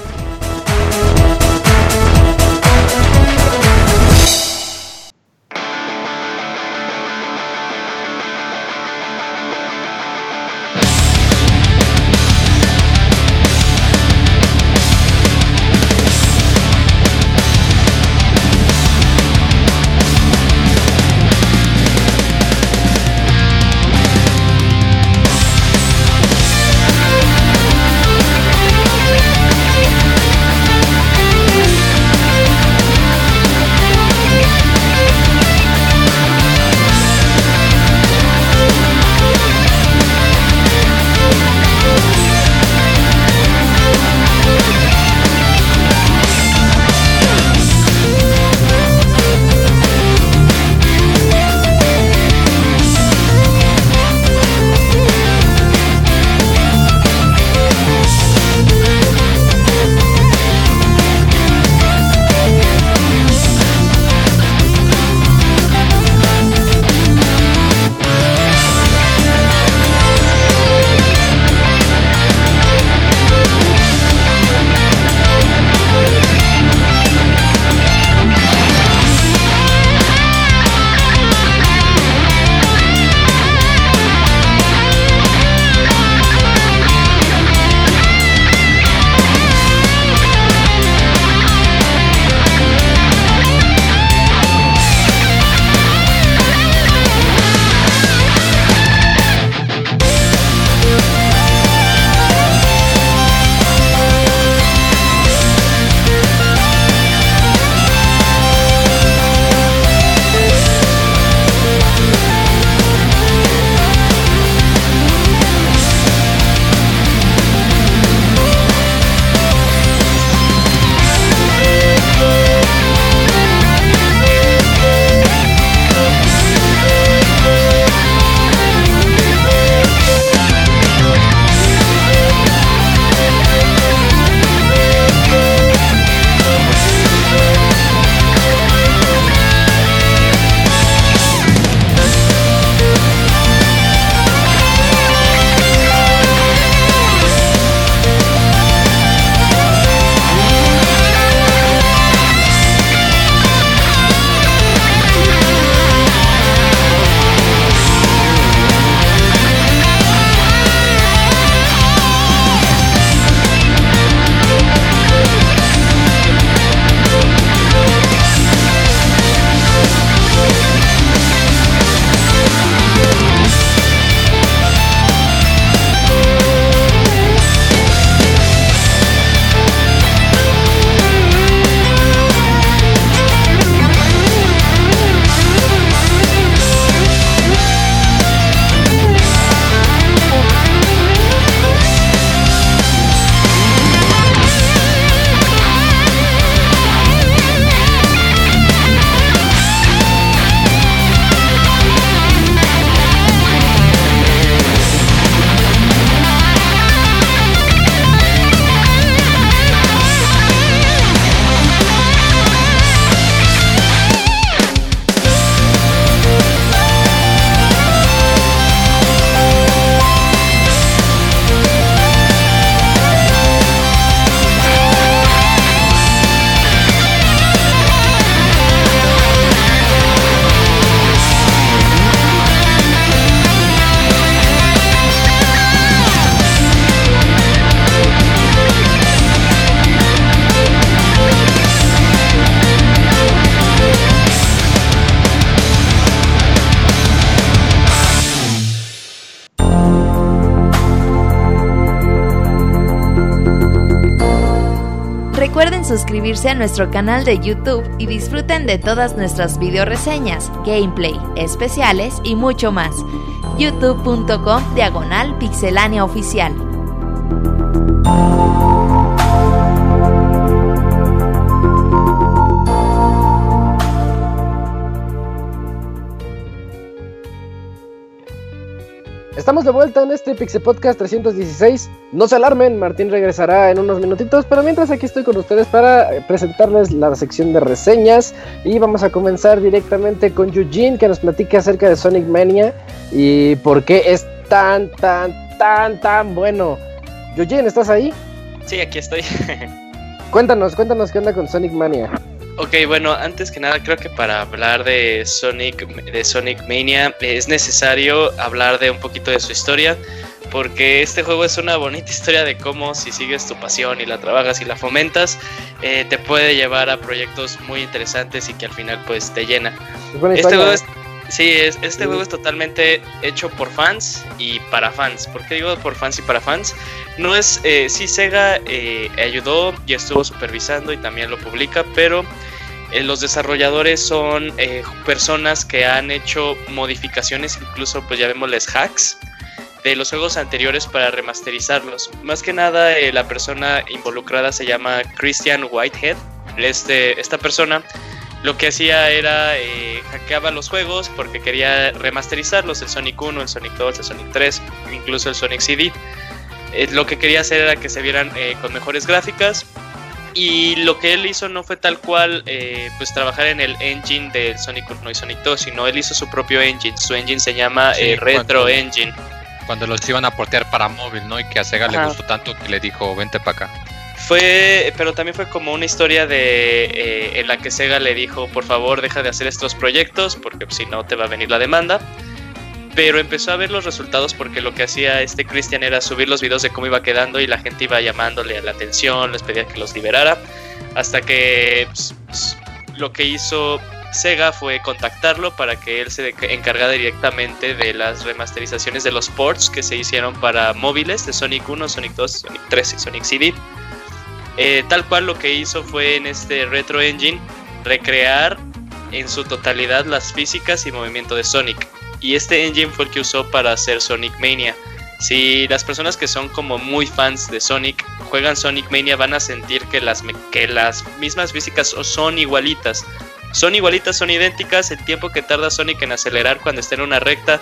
nuestro canal de YouTube y disfruten de todas nuestras video reseñas, gameplay, especiales y mucho más. youtube.com diagonal pixelania oficial. Estamos de vuelta en este Pixel Podcast 316. No se alarmen, Martín regresará en unos minutitos, pero mientras aquí estoy con ustedes para eh, presentarles la sección de reseñas y vamos a comenzar directamente con Eugene que nos platique acerca de Sonic Mania y por qué es tan, tan, tan, tan bueno. Eugene, ¿estás ahí? Sí, aquí estoy. <laughs> cuéntanos, cuéntanos qué onda con Sonic Mania. Ok, bueno, antes que nada creo que para hablar de Sonic, de Sonic Mania es necesario hablar de un poquito de su historia, porque este juego es una bonita historia de cómo si sigues tu pasión y la trabajas y la fomentas, eh, te puede llevar a proyectos muy interesantes y que al final pues te llena. Este juego es, Sí, es, este juego es totalmente hecho por fans y para fans. ¿Por qué digo por fans y para fans? No es, eh, sí, Sega eh, ayudó y estuvo supervisando y también lo publica, pero eh, los desarrolladores son eh, personas que han hecho modificaciones, incluso pues ya vemos les hacks de los juegos anteriores para remasterizarlos. Más que nada, la persona involucrada se llama Christian Whitehead. Este, esta persona lo que hacía era eh, hackeaba los juegos porque quería remasterizarlos, el Sonic 1, el Sonic 2, el Sonic 3, incluso el Sonic CD. Eh, lo que quería hacer era que se vieran eh, con mejores gráficas y lo que él hizo no fue tal cual eh, pues trabajar en el engine del Sonic 1 y Sonic 2, sino él hizo su propio engine. Su engine se llama Retro Engine. Cuando los iban a portear para móvil, ¿no? Y que a Sega le gustó tanto que le dijo, vente para acá. Fue, pero también fue como una historia de eh, en la que Sega le dijo, por favor, deja de hacer estos proyectos porque si no te va a venir la demanda. Pero empezó a ver los resultados porque lo que hacía este Christian era subir los videos de cómo iba quedando y la gente iba llamándole a la atención, les pedía que los liberara, hasta que pues, pues, lo que hizo Sega fue contactarlo para que él se encargara directamente de las remasterizaciones de los ports que se hicieron para móviles de Sonic 1, Sonic 2, Sonic 3 y Sonic CD. Eh, tal cual lo que hizo fue en este Retro Engine recrear en su totalidad las físicas y movimiento de Sonic. Y este engine fue el que usó para hacer Sonic Mania. Si las personas que son como muy fans de Sonic juegan Sonic Mania van a sentir que las, que las mismas físicas son igualitas. Son igualitas, son idénticas. El tiempo que tarda Sonic en acelerar cuando está en una recta.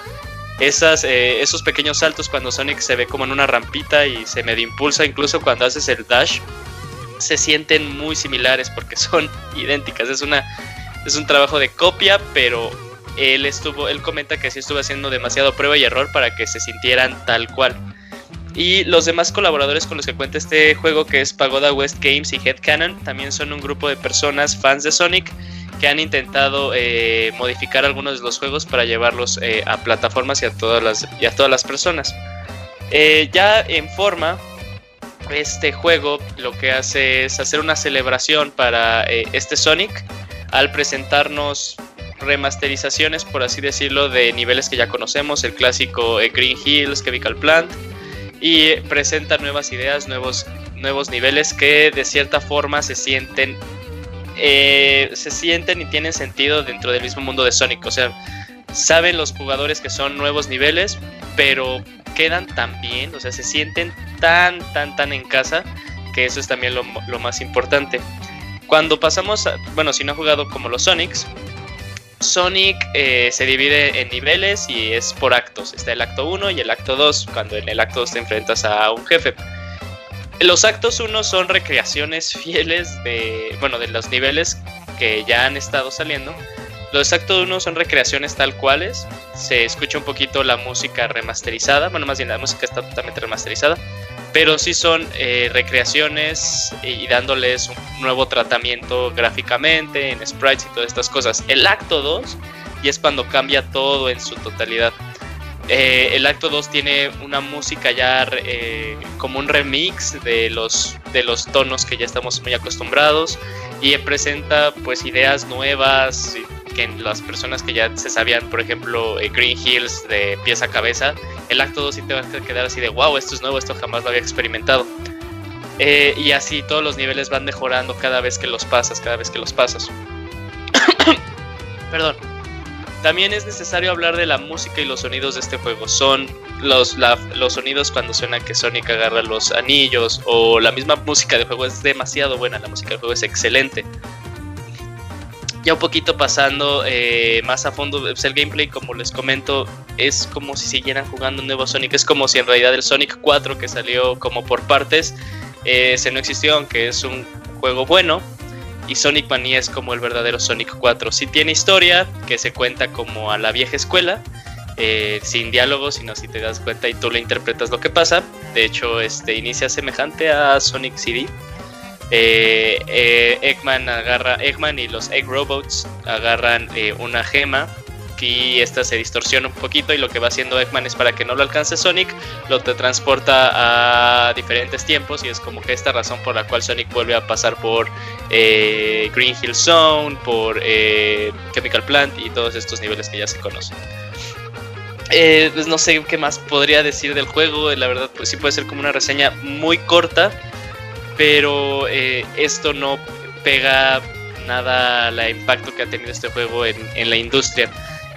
Esas, eh, esos pequeños saltos cuando Sonic se ve como en una rampita y se medio impulsa. Incluso cuando haces el dash se sienten muy similares porque <laughs> son idénticas. Es una es un trabajo de copia, pero él estuvo él comenta que sí estuvo haciendo demasiado prueba y error para que se sintieran tal cual. Y los demás colaboradores con los que cuenta este juego, que es Pagoda West Games y Headcanon, también son un grupo de personas fans de Sonic que han intentado eh, modificar algunos de los juegos para llevarlos eh, a plataformas y a todas las, y a todas las personas. Eh, ya en forma, este juego lo que hace es hacer una celebración para este Sonic al presentarnos remasterizaciones, por así decirlo, de niveles que ya conocemos, el clásico Green Hills, Chemical Plant, y presenta nuevas ideas, nuevos, nuevos niveles que de cierta forma se sienten, eh, se sienten y tienen sentido dentro del mismo mundo de Sonic. O sea, saben los jugadores que son nuevos niveles, pero quedan tan bien, o sea, se sienten tan, tan, tan en casa, que eso es también lo, más importante. Cuando pasamos, a, bueno, si no ha jugado como los Sonics, Sonic eh, se divide en niveles y es por actos. Está el acto 1 y el acto 2, cuando en el acto 2 te enfrentas a un jefe. Los actos 1 son recreaciones <laughs> fieles de, bueno, de los niveles que ya han estado saliendo los actos 1 son recreaciones tal cuales. Se escucha un poquito la música remasterizada. Bueno, más bien la música está totalmente remasterizada. Pero sí son eh, recreaciones y dándoles un nuevo tratamiento gráficamente, en sprites y todas estas cosas. El acto 2 y es cuando cambia todo en su totalidad. Eh, el acto 2 tiene una música ya eh, como un remix de los, de los tonos que ya estamos muy acostumbrados y presenta pues ideas nuevas que las personas que ya se sabían, por ejemplo, eh, Green Hills de pieza a cabeza, el acto 2 sí te va a quedar así de wow, esto es nuevo, esto jamás lo había experimentado. Y así todos los niveles van mejorando cada vez que los pasas, cada vez que los pasas. <coughs> Perdón. También es necesario hablar de la música y los sonidos de este juego. Son los, los sonidos cuando suena que Sonic agarra los anillos o la misma música del juego es demasiado buena. La música del juego es excelente. Ya un poquito pasando eh, más a fondo, pues, el gameplay, como les comento, es como si siguieran jugando un nuevo Sonic. Es como si en realidad el Sonic 4 que salió como por partes, eh, ese no existió, aunque es un juego bueno y Sonic Mania es como el verdadero Sonic 4. Si tiene historia, que se cuenta como a la vieja escuela, eh, sin diálogos, sino si te das cuenta y tú le interpretas lo que pasa. De hecho, este inicia semejante a Sonic CD. Eh, eh, Eggman agarra Eggman y los Egg Robots agarran una gema aquí esta se distorsiona un poquito y lo que va haciendo Eggman es para que no lo alcance Sonic, lo te transporta a diferentes tiempos y es como que esta razón por la cual Sonic vuelve a pasar por eh, Green Hill Zone, por eh, Chemical Plant y todos estos niveles que ya se conocen. Eh, pues no sé qué más podría decir del juego, la verdad pues sí puede ser como una reseña muy corta, pero esto no pega nada al impacto que ha tenido este juego en la industria.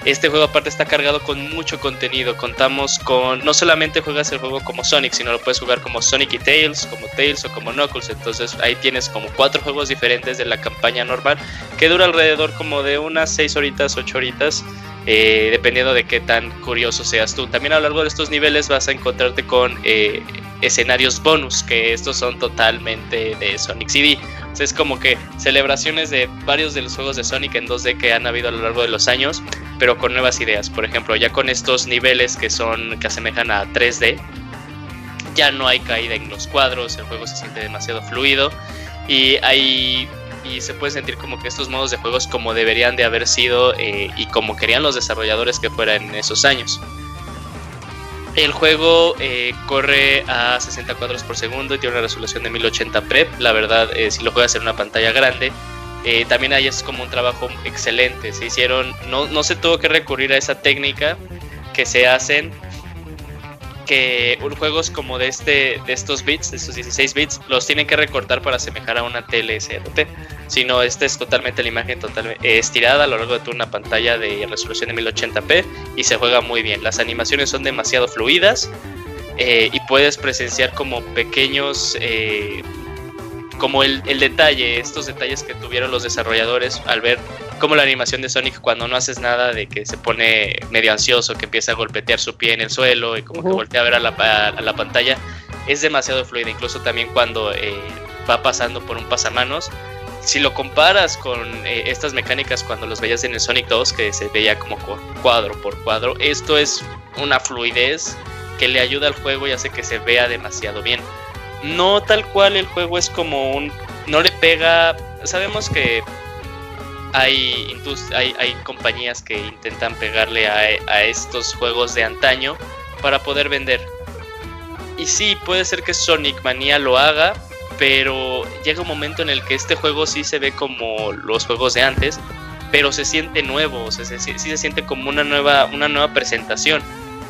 Este juego aparte está cargado con mucho contenido. Contamos con, no solamente juegas el juego como Sonic, sino lo puedes jugar como Sonic y Tails, como Tails o como Knuckles. Entonces ahí tienes como cuatro juegos diferentes de la campaña normal que dura alrededor como de unas 6 horitas, 8 horitas. Eh, dependiendo de qué tan curioso seas tú. También a lo largo de estos niveles vas a encontrarte con eh, escenarios bonus, que estos son totalmente de Sonic CD. es como que celebraciones de varios de los juegos de Sonic en 2D que han habido a lo largo de los años, pero con nuevas ideas. Por ejemplo, ya con estos niveles que son que asemejan a 3D, ya no hay caída en los cuadros, el juego se siente demasiado fluido y hay y se puede sentir como que estos modos de juegos como deberían de haber sido eh, y como querían los desarrolladores que fueran en esos años. El juego eh, corre a 60 cuadros por segundo y tiene una resolución de 1080p. La verdad, eh, si lo juegas en una pantalla grande, también ahí es como un trabajo excelente. Se hicieron, no, no se tuvo que recurrir a esa técnica que se hacen que juegos como de este de estos bits, de estos 16 bits, los tienen que recortar para asemejar a una tele SRT. Si no, esta es totalmente la imagen totalmente eh, estirada a lo largo de toda una pantalla de resolución de 1080p y se juega muy bien. Las animaciones son demasiado fluidas eh, y puedes presenciar como pequeños eh, como el, el, detalle, estos detalles que tuvieron los desarrolladores al ver como la animación de Sonic cuando no haces nada de que se pone medio ansioso, que empieza a golpetear su pie en el suelo y como que voltea a ver a la, a, la, pantalla, es demasiado fluida, incluso también cuando eh, va pasando por un pasamanos. Si lo comparas con eh, estas mecánicas cuando los veías en el Sonic 2, que se veía como cuadro por cuadro, esto es una fluidez que le ayuda al juego y hace que se vea demasiado bien. No tal cual el juego es como un... No le pega... Sabemos que hay, hay, hay compañías que intentan pegarle a, estos juegos de antaño para poder vender. Y sí, puede ser que Sonic Mania lo haga, pero llega un momento en el que este juego sí se ve como los juegos de antes, pero se siente nuevo, sí se siente como una nueva, una nueva presentación.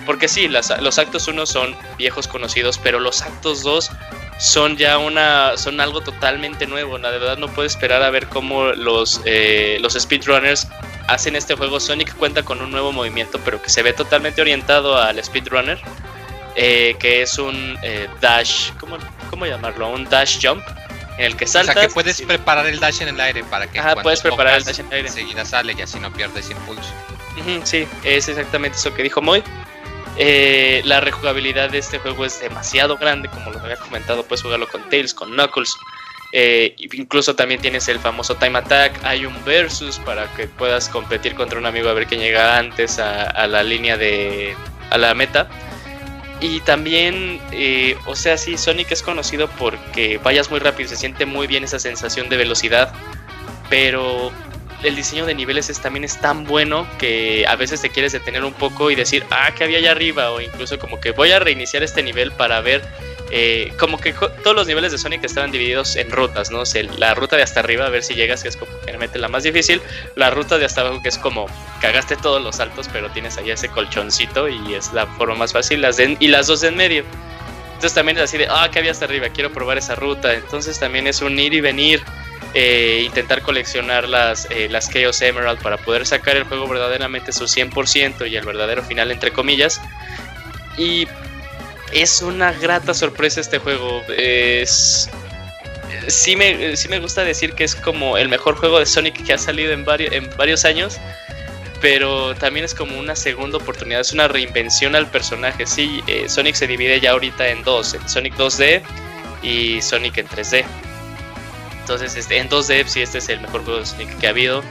Porque sí, los actos 1 son viejos conocidos, pero los actos 2 son ya una son algo totalmente nuevo. La verdad no puedo esperar a ver cómo los, eh, los speedrunners hacen este juego. Sonic cuenta con un nuevo movimiento, pero que se ve totalmente orientado al speedrunner, eh, que es un eh, dash, ¿cómo, ¿cómo llamarlo? Un dash jump. En el que saltas. O sea, que puedes preparar el dash en el aire para que Ajá, puedes preparar el dash en el aire. Enseguida sale y así no pierdes impulso. sí, es exactamente eso que dijo Moy. Eh, la rejugabilidad de este juego es demasiado grande, como lo había comentado, puedes jugarlo con Tails, con Knuckles. Eh, incluso también tienes el famoso Time Attack. Hay un versus para que puedas competir contra un amigo a ver quién llega antes a, la línea de. a la meta. Y también, eh, o sea, sí, Sonic es conocido porque vayas muy rápido, se siente muy bien esa sensación de velocidad. Pero el diseño de niveles es, también es tan bueno que a veces te quieres detener un poco y decir, ah, ¿qué había allá arriba? O incluso como que voy a reiniciar este nivel para ver, eh, como que todos los niveles de Sonic estaban divididos en rutas, ¿no? La ruta de hasta arriba, a ver si llegas, que es como generalmente la más difícil, la ruta de hasta abajo, que es como cagaste todos los saltos, pero tienes allá ese colchoncito y es la forma más fácil, las y las dos de en medio Entonces también es así de, ah, ¿qué había hasta arriba? Quiero probar esa ruta. Entonces también es un ir y venir, eh, intentar coleccionar las, eh, las Chaos Emerald para poder sacar el juego verdaderamente su 100% y el verdadero final, entre comillas. Y es una grata sorpresa este juego. Es, sí, me, sí me gusta decir que es como el mejor juego de Sonic que ha salido en, varios, en varios años pero también es como una segunda oportunidad, es una reinvención al personaje. Sí, eh, Sonic se divide ya ahorita en dos, Sonic 2D y Sonic en 3D. Entonces, este, en 2D sí, este es el mejor juego de Sonic que ha habido.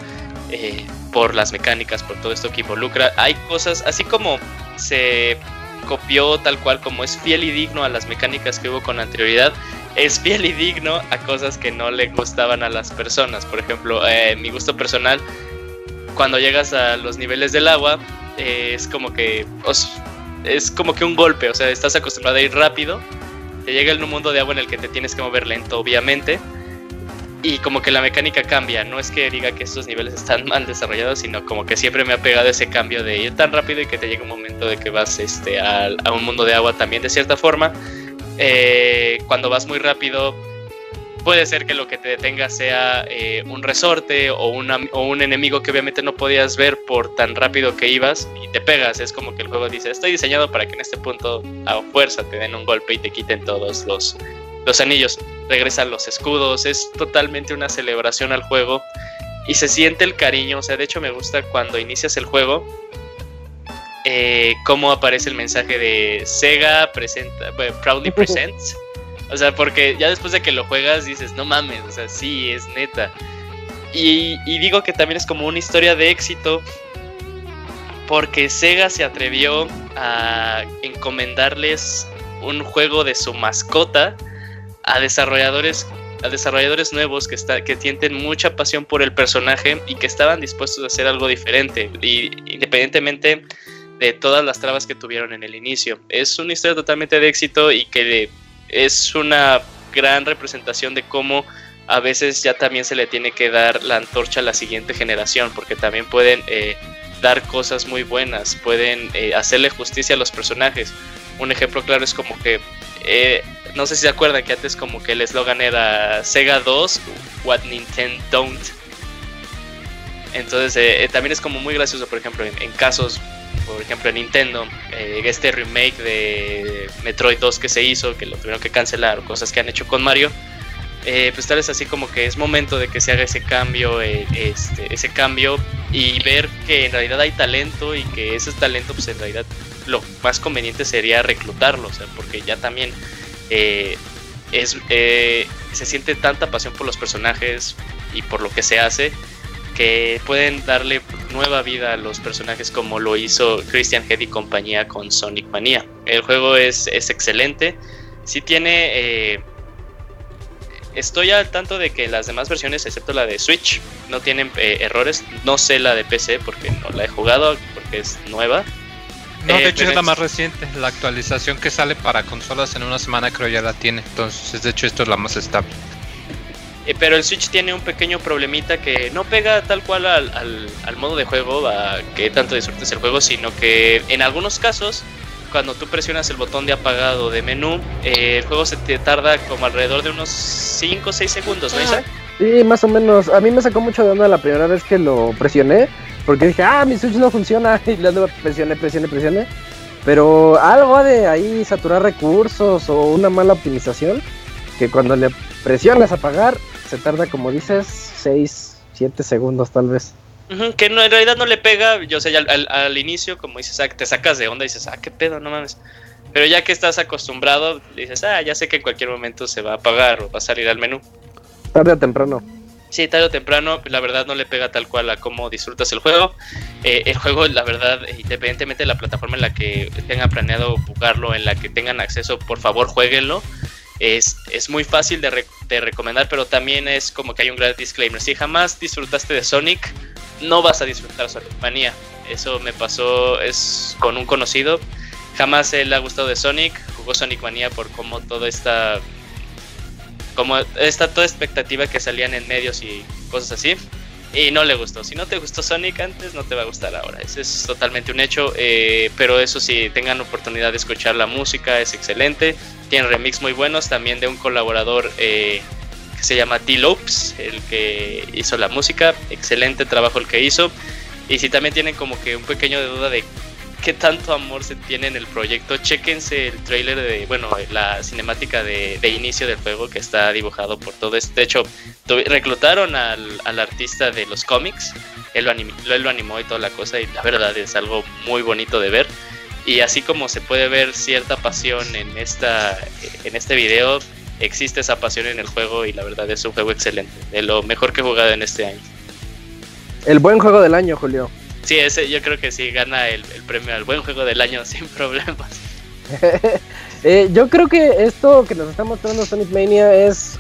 Eh, por las mecánicas, por todo esto que involucra. Hay cosas, así como se copió tal cual como es fiel y digno a las mecánicas que hubo con anterioridad, es fiel y digno a cosas que no le gustaban a las personas. Por ejemplo, eh, mi gusto personal cuando llegas a los niveles del agua, eh, es como que es como que un golpe, o sea, estás acostumbrado a ir rápido, te llega el mundo de agua en el que te tienes que mover lento, obviamente, y como que la mecánica cambia, no es que diga que estos niveles están mal desarrollados, sino como que siempre me ha pegado ese cambio de ir tan rápido y que te llega un momento de que vas este, a, un mundo de agua también de cierta forma. Eh, cuando vas muy rápido, puede ser que lo que te detenga sea eh, un resorte o, o, un enemigo que obviamente no podías ver por tan rápido que ibas y te pegas. Es como que el juego dice, estoy diseñado para que en este punto a fuerza te den un golpe y te quiten todos los, los anillos. Regresan los escudos, es totalmente una celebración al juego y se siente el cariño. O sea, de hecho me gusta cuando inicias el juego. Eh, cómo aparece el mensaje de Sega presenta, Proudly <laughs> Presents o sea, porque ya después de que lo juegas dices, no mames, o sea, sí, es neta. Y, digo que también es como una historia de éxito porque Sega se atrevió a encomendarles un juego de su mascota a desarrolladores a desarrolladores nuevos que está, que sienten mucha pasión por el personaje y que estaban dispuestos a hacer algo diferente y, independientemente de todas las trabas que tuvieron en el inicio es una historia totalmente de éxito y que es una gran representación de cómo a veces ya también se le tiene que dar la antorcha a la siguiente generación, porque también pueden eh, dar cosas muy buenas, pueden eh, hacerle justicia a los personajes. Un ejemplo claro es como que, eh, no sé si se acuerdan que antes como que el eslogan era Sega 2, What Nintendo Don't. Entonces también es como muy gracioso, por ejemplo, en casos por ejemplo en Nintendo, eh, este remake de Metroid 2 que se hizo, que lo tuvieron que cancelar, cosas que han hecho con Mario, eh, pues tal vez así como que es momento de que se haga ese cambio, eh, este, ese cambio y ver que en realidad hay talento y que ese talento pues en realidad lo más conveniente sería reclutarlo, porque ya también es, se siente tanta pasión por los personajes y por lo que se hace que pueden darle nueva vida a los personajes como lo hizo Christian Head y compañía con Sonic Mania. El juego es, es excelente. Si tiene... Eh, estoy al tanto de que las demás versiones, excepto la de Switch, no tienen eh, errores. No sé la de PC porque no la he jugado, porque es nueva. No, de eh, hecho es la más reciente. La actualización que sale para consolas en una semana creo ya la tiene. Entonces, de hecho, esto es la más estable. Eh, pero el Switch tiene un pequeño problemita que no pega tal cual al, al, modo de juego, a que tanto disfrutes el juego, sino que en algunos casos, cuando tú presionas el botón de apagado de menú, eh, el juego se te tarda como alrededor de unos 5 o 6 segundos, ¿no, Isaac? Sí, más o menos. A mí me sacó mucho de onda la primera vez que lo presioné, porque dije, ah, mi Switch no funciona, <laughs> y le presioné, presioné, presioné. Pero algo de ahí saturar recursos o una mala optimización, que cuando le presionas apagar, se tarda, como dices, 6, 7 segundos tal vez. que no, en realidad no le pega, yo sé, al, al, inicio, como dices, ah, te sacas de onda y dices, ah, qué pedo, no mames. Pero ya que estás acostumbrado, dices, ah, ya sé que en cualquier momento se va a apagar o va a salir al menú. Tarde o temprano. Sí, tarde o temprano, la verdad no le pega tal cual a cómo disfrutas el juego. Eh, el juego, la verdad, independientemente de la plataforma en la que tengan planeado jugarlo, en la que tengan acceso, por favor, jueguenlo es, muy fácil de, recomendar, pero también es como que hay un gran disclaimer. Si jamás disfrutaste de Sonic, no vas a disfrutar Sonic Manía. Eso me pasó es con un conocido. Jamás él ha gustado de Sonic, jugó Sonic Manía por como toda esta como esta toda expectativa que salían en medios y cosas así y no le gustó. Si no te gustó Sonic antes, no te va a gustar ahora. Eso es totalmente un hecho. Eh, pero eso sí, tengan oportunidad de escuchar la música, es excelente. tiene remix muy buenos también de un colaborador que se llama T-Lopes, el que hizo la música. Excelente trabajo el que hizo. Y si también tienen como que un pequeño de duda de qué tanto amor se tiene en el proyecto, chequense el trailer de, bueno, la cinemática de, inicio del juego que está dibujado por todo esto. De hecho, reclutaron al, artista de los cómics, él lo, animó, él lo animó y toda la cosa, y la verdad es algo muy bonito de ver. Y así como se puede ver cierta pasión en, esta, en este video, existe esa pasión en el juego y la verdad es un juego excelente, de lo mejor que he jugado en este año. El buen juego del año, Julio. Sí, ese yo creo que sí gana el, premio al buen juego del año <laughs> sin problemas. <laughs> Eh, yo creo que esto que nos está mostrando Sonic Mania es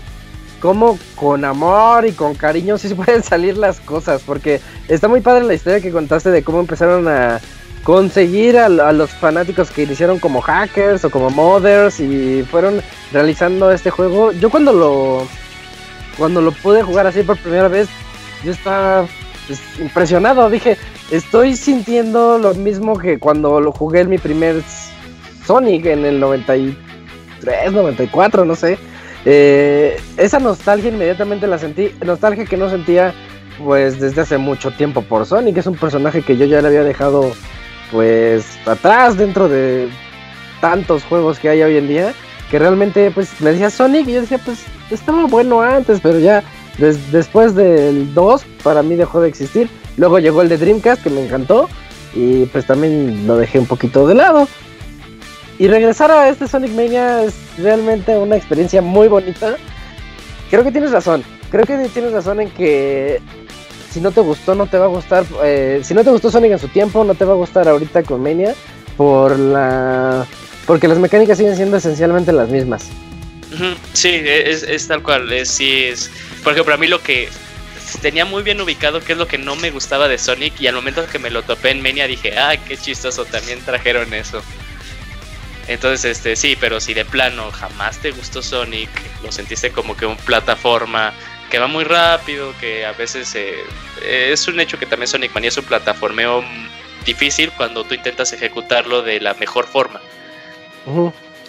como con amor y con cariño sí se pueden salir las cosas, porque está muy padre la historia que contaste de cómo empezaron a conseguir a, los fanáticos que iniciaron como hackers o como modders y fueron realizando este juego. Yo cuando lo cuando lo pude jugar así por primera vez, yo estaba pues, impresionado. Dije, estoy sintiendo lo mismo que cuando lo jugué en mi primer Sonic en el 93, 94, no sé. Eh, esa nostalgia inmediatamente la sentí, nostalgia que no sentía pues desde hace mucho tiempo por Sonic, es un personaje que yo ya le había dejado pues atrás dentro de tantos juegos que hay hoy en día, que realmente pues me decía Sonic y yo decía pues estaba bueno antes, pero ya después del 2 para mí dejó de existir. Luego llegó el de Dreamcast que me encantó y pues también lo dejé un poquito de lado. Y regresar a este Sonic Mania es realmente una experiencia muy bonita. Creo que tienes razón. Creo que tienes razón en que si no te gustó, no te va a gustar. Eh, si no te gustó Sonic en su tiempo, no te va a gustar ahorita con Mania. Por la. Porque las mecánicas siguen siendo esencialmente las mismas. Sí, es, tal cual. Sí, es. Por ejemplo, a mí lo que tenía muy bien ubicado qué es lo que no me gustaba de Sonic y al momento que me lo topé en Mania dije, ah, qué chistoso, también trajeron eso. Entonces, este, sí, pero si de plano jamás te gustó Sonic, lo sentiste como que un plataforma que va muy rápido, que a veces eh, es un hecho que también Sonic Mania es un plataformeo difícil cuando tú intentas ejecutarlo de la mejor forma.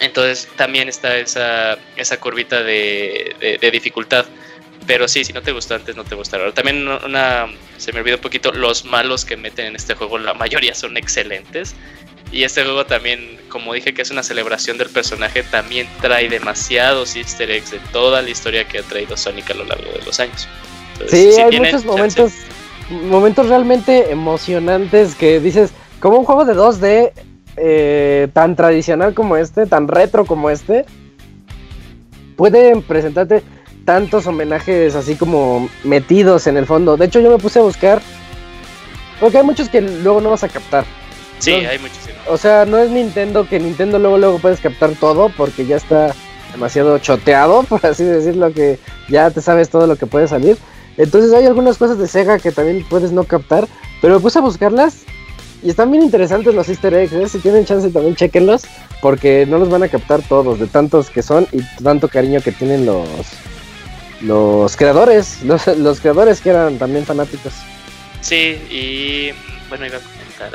Entonces también está esa, esa curvita de, de, dificultad. Pero sí, si no te gustó antes, no te gustará. También una, se me olvidó un poquito, los malos que meten en este juego, la mayoría son excelentes. Y este juego también, como dije que es una celebración del personaje, también trae demasiados easter eggs de toda la historia que ha traído Sonic a lo largo de los años. sí, hay muchos momentos, momentos realmente emocionantes que dices, como un juego de 2D eh, tan tradicional como este, tan retro como este, puede presentarte tantos homenajes así como metidos en el fondo. De hecho, yo me puse a buscar, porque hay muchos que luego no vas a captar. Sí, hay muchos. O sea, no es Nintendo que Nintendo luego luego puedes captar todo porque ya está demasiado choteado, <laughs> por así decirlo, que ya te sabes todo lo que puede salir. Entonces hay algunas cosas de Sega que también puedes no captar, pero me puse a buscarlas y están bien interesantes los easter eggs, ¿eh? si tienen chance también chequenlos, porque no los van a captar todos, de tantos que son y tanto cariño que tienen los los creadores, los, los creadores que eran también fanáticos. Sí, y bueno, iba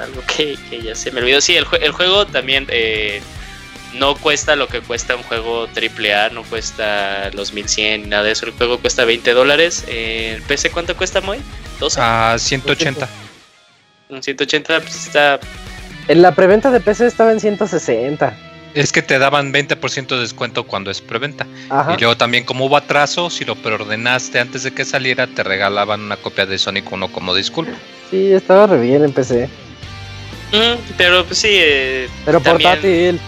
algo que, ya se me olvidó. Sí, el, el juego también eh, no cuesta lo que cuesta un juego AAA, no cuesta los 1100, nada de eso. El juego cuesta 20 dólares. ¿El PC cuánto cuesta, Moy? ¿12? Ah, 180. 180 pues está... En la preventa de PC estaba en 160. Es que te daban 20% de descuento cuando es preventa. Y luego también como hubo atraso, si lo preordenaste antes de que saliera, te regalaban una copia de Sonic 1 como disculpa. Sí, estaba re bien en PC. Mm, pero pues sí. Eh, pero portátil.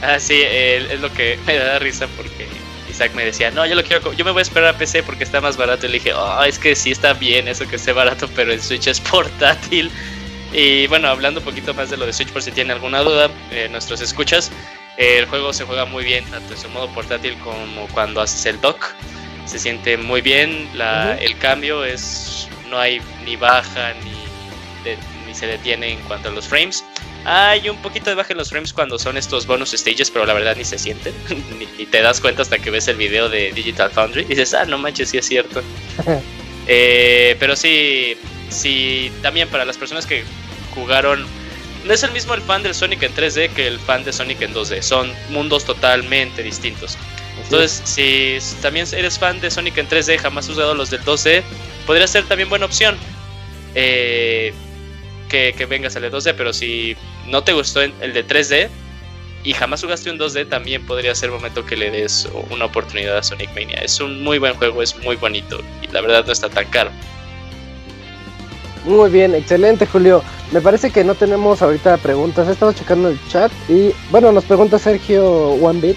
Ah, sí, es lo que <laughs> me da risa porque Isaac me decía, no, yo lo quiero, yo me voy a esperar a PC porque está más barato. Y le dije, oh, es que sí está bien eso que esté barato, pero el Switch es <laughs> portátil. Y bueno, hablando un poquito más de lo de Switch, por si tiene alguna duda, eh, nuestros escuchas, el juego se juega muy bien, tanto en su modo portátil como cuando haces el dock. Se siente muy bien, la, el cambio es, no hay ni baja ni se detiene en cuanto a los frames. Hay un poquito de baja en los frames cuando son estos bonus stages, pero la verdad ni se sienten. <laughs> ni, te das cuenta hasta que ves el video de Digital Foundry y dices, ah, no manches, sí es cierto. <laughs> Eh, pero sí, sí, también para las personas que jugaron no es el mismo el fan del Sonic en 3D que el fan de Sonic en 2D. Son mundos totalmente distintos. Entonces, si también eres fan de Sonic en 3D, jamás has usado los del 2D, podría ser también buena opción eh, que, que, vengas al de 2D. Pero si no te gustó el de 3D y jamás jugaste un 2D, también podría ser momento que le des una oportunidad a Sonic Mania. Es un muy buen juego, es muy bonito y la verdad no está tan caro. Muy bien, excelente Julio. Me parece que no tenemos ahorita preguntas. He estado checando el chat y bueno, nos pregunta Sergio One Bit.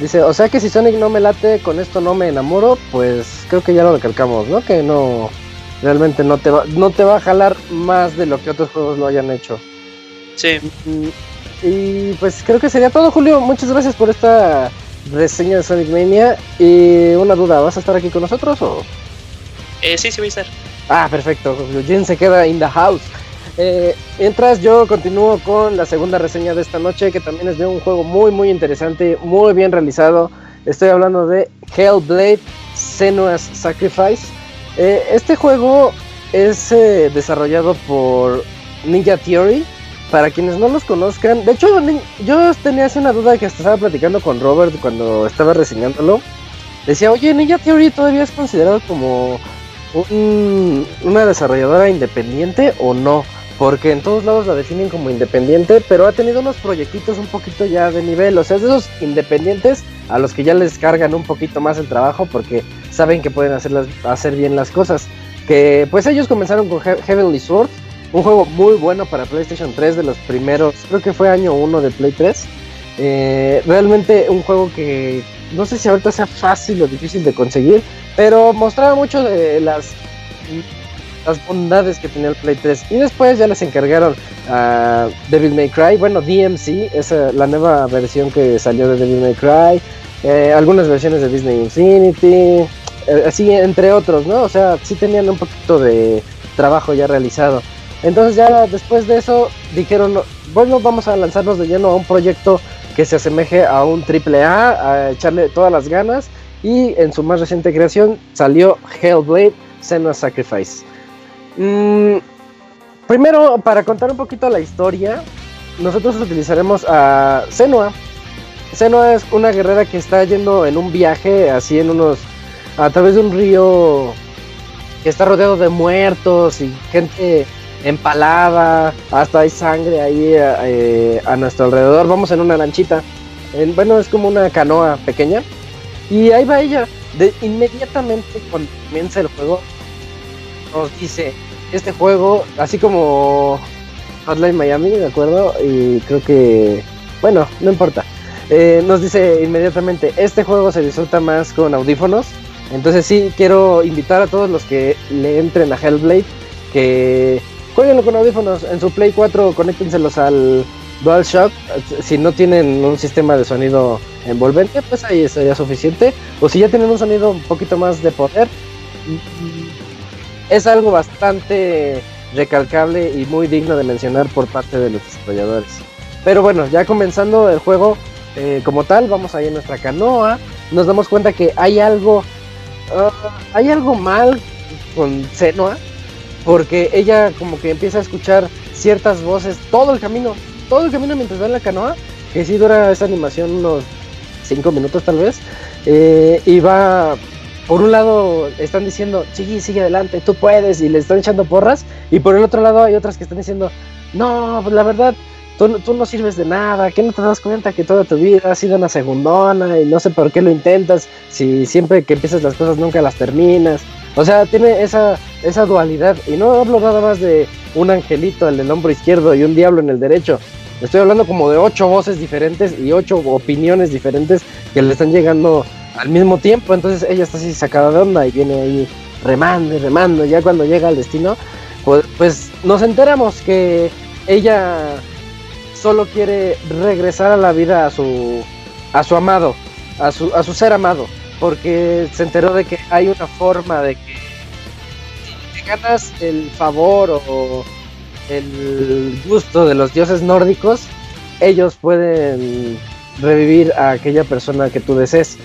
Dice, o sea que si Sonic no me late, con esto no me enamoro, pues creo que ya lo recalcamos, ¿no? Que no, realmente no te va, no te va a jalar más de lo que otros juegos lo hayan hecho. Sí. Y, y pues creo que sería todo, Julio. Muchas gracias por esta reseña de Sonic Mania. Y una duda, ¿vas a estar aquí con nosotros o...? Eh, sí, sí voy a estar. Ah, perfecto. Jen se queda in the house. Eh, mientras yo continúo con la segunda reseña de esta noche, que también es de un juego muy, muy interesante, muy bien realizado. Estoy hablando de Hellblade Senua's Sacrifice. Eh, este juego es eh, desarrollado por Ninja Theory. Para quienes no los conozcan, de hecho, yo tenía así una duda que hasta estaba platicando con Robert cuando estaba reseñándolo. Decía, oye, Ninja Theory todavía es considerado como una desarrolladora independiente o no, porque en todos lados la definen como independiente, pero ha tenido unos proyectitos un poquito ya de nivel, o sea, es de esos independientes a los que ya les cargan un poquito más el trabajo porque saben que pueden hacer, hacer bien las cosas. Que pues ellos comenzaron con Heavenly Sword, un juego muy bueno para PlayStation 3 de los primeros, creo que fue año 1 de Play 3. Eh, realmente un juego que no sé si ahorita sea fácil o difícil de conseguir, pero mostraba mucho de las, las bondades que tenía el Play 3. Y después ya les encargaron a Devil May Cry, bueno, DMC, es la nueva versión que salió de Devil May Cry, eh, algunas versiones de Disney Infinity, eh, así entre otros, ¿no? O sea, sí tenían un poquito de trabajo ya realizado. Entonces ya después de eso dijeron, bueno, vamos a lanzarnos de lleno a un proyecto que se asemeje a un triple A, a echarle todas las ganas y en su más reciente creación salió Hellblade Senua's Sacrifice. Mm, primero, para contar un poquito la historia, nosotros utilizaremos a Senua. Senua es una guerrera que está yendo en un viaje así en unos a través de un río que está rodeado de muertos y gente empalada, hasta hay sangre ahí eh, a nuestro alrededor. Vamos en una lanchita, bueno, es como una canoa pequeña y ahí va ella. De, inmediatamente cuando comienza el juego, nos dice, este juego, así como Hotline Miami, ¿de acuerdo? Y creo que, bueno, no importa. Eh, nos dice inmediatamente, este juego se disfruta más con audífonos. Entonces sí, quiero invitar a todos los que le entren a Hellblade, que jueguenlo con audífonos. En su Play 4, conéctenselos al DualShock. Si no tienen un sistema de sonido envolvente, pues ahí sería suficiente. O si ya tienen un sonido un poquito más de poder, es algo bastante recalcable y muy digno de mencionar por parte de los desarrolladores. Pero bueno, ya comenzando el juego eh, como tal, vamos ahí en nuestra canoa, nos damos cuenta que hay algo, ah, hay algo mal con Senua, porque ella como que empieza a escuchar ciertas voces todo el camino, todo el camino mientras va en la canoa, que sí dura esa animación unos 5 minutos tal vez, eh, y va, por un lado están diciendo, sigue, sigue adelante, tú puedes, y le están echando porras, y por el otro lado hay otras que están diciendo, no, pues la verdad, tú, tú no sirves de nada, que no te das cuenta que toda tu vida ha sido una segundona, y no sé por qué lo intentas, si siempre que empiezas las cosas nunca las terminas. O sea, tiene esa, esa dualidad. Y no hablo nada más de un angelito el hombro izquierdo y un diablo en el derecho. Estoy hablando como de ocho voces diferentes y ocho opiniones diferentes que le están llegando al mismo tiempo. Entonces ella está así sacada de onda y viene ahí remando y remando. Ya cuando llega al destino, pues, pues nos enteramos que ella solo quiere regresar a la vida a su, a su amado, a su, a su ser amado. Porque se enteró de que hay una forma de que si te ganas el favor o el gusto de los dioses nórdicos, ellos pueden revivir a aquella persona que tú desees.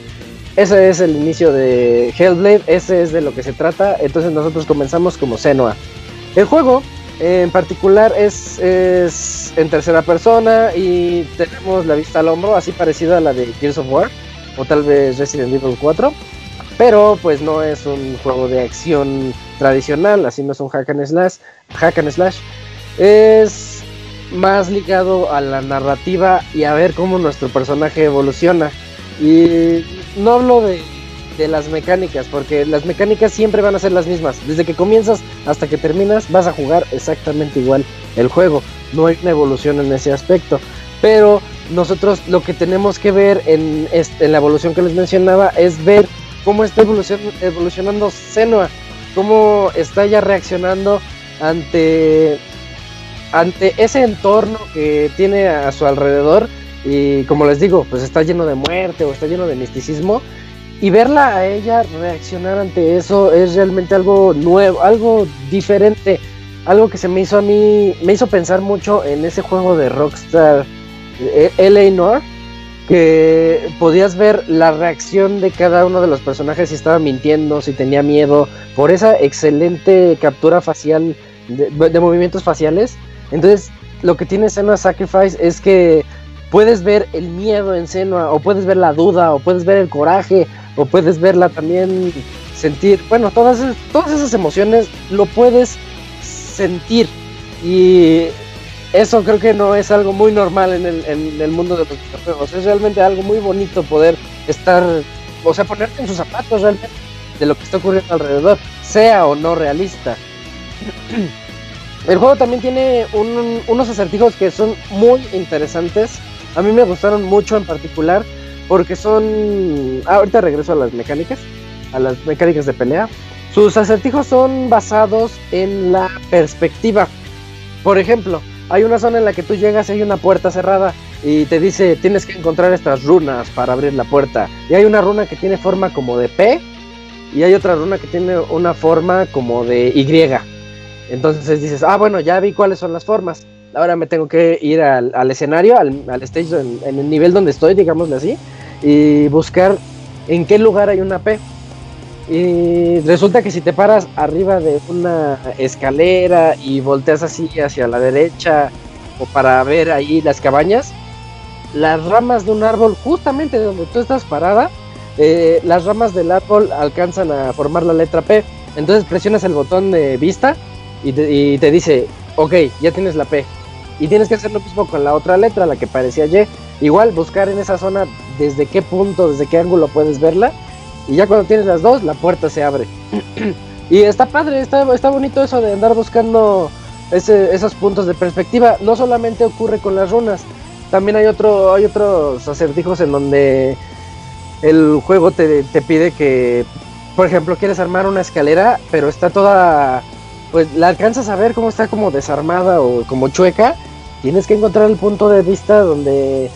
Ese es el inicio de Hellblade, ese es de lo que se trata. Entonces nosotros comenzamos como Senua. El juego En particular es, en tercera persona y tenemos la vista al hombro, así parecida a la de Gears of War o tal vez Resident Evil 4. Pero pues no es un juego de acción tradicional, así no es un hack and slash. Hack and slash. Es más ligado a la narrativa y a ver cómo nuestro personaje evoluciona. Y no hablo de de las mecánicas, porque las mecánicas siempre van a ser las mismas. Desde que comienzas hasta que terminas vas a jugar exactamente igual el juego. No hay una evolución en ese aspecto. Pero nosotros lo que tenemos que ver en, en la evolución que les mencionaba es ver cómo está evolucionando Senua, cómo está ya reaccionando ante, ante ese entorno que tiene a su alrededor. Y como les digo, pues está lleno de muerte o está lleno de misticismo y verla a ella reaccionar ante eso es realmente algo nuevo, algo diferente, algo que se me hizo a mí, me hizo pensar mucho en ese juego de Rockstar LA Noir, que podías ver la reacción de cada uno de los personajes si estaba mintiendo, si tenía miedo, por esa excelente captura facial de, movimientos faciales. Entonces, lo que tiene Senua Sacrifice es que puedes ver el miedo en Senua, o puedes ver la duda, o puedes ver el coraje, o puedes verla también sentir, bueno, todas, todas esas emociones lo puedes sentir y eso creo que no es algo muy normal en el, en el mundo de los videojuegos, es realmente algo muy bonito poder estar, o sea, ponerte en sus zapatos realmente de lo que está ocurriendo alrededor, sea o no realista. <clears throat> El juego también tiene unos acertijos que son muy interesantes. A mí me gustaron mucho en particular porque son... Ah, ahorita regreso a las mecánicas, a las mecánicas de pelea. Sus acertijos son basados en la perspectiva. Por ejemplo, hay una zona en la que tú llegas y hay una puerta cerrada y te dice tienes que encontrar estas runas para abrir la puerta. Y hay una runa que tiene forma como de P y hay otra runa que tiene una forma como de Y. Entonces dices, ah, bueno, ya vi cuáles son las formas. Ahora me tengo que ir al, escenario, al, stage, en, en, el nivel donde estoy, digámosle así, y buscar en qué lugar hay una P. Y resulta que si te paras arriba de una escalera y volteas así hacia la derecha o para ver ahí las cabañas, las ramas de un árbol, justamente donde tú estás parada, eh, las ramas del árbol alcanzan a formar la letra P. Entonces presionas el botón de vista y te, dice, ok, ya tienes la P. Y tienes que hacer lo mismo con la otra letra, la que parecía Y. Igual buscar en esa zona desde qué punto, desde qué ángulo puedes verla. Y ya cuando tienes las dos, la puerta se abre. <clears throat> y está padre, está, está bonito eso de andar buscando esos puntos de perspectiva. No solamente ocurre con las runas, también hay, otro, hay otros acertijos en donde el juego te, te pide que, por ejemplo, quieres armar una escalera, pero está toda pues la alcanzas a ver cómo está como desarmada o como chueca, tienes que encontrar el punto de vista donde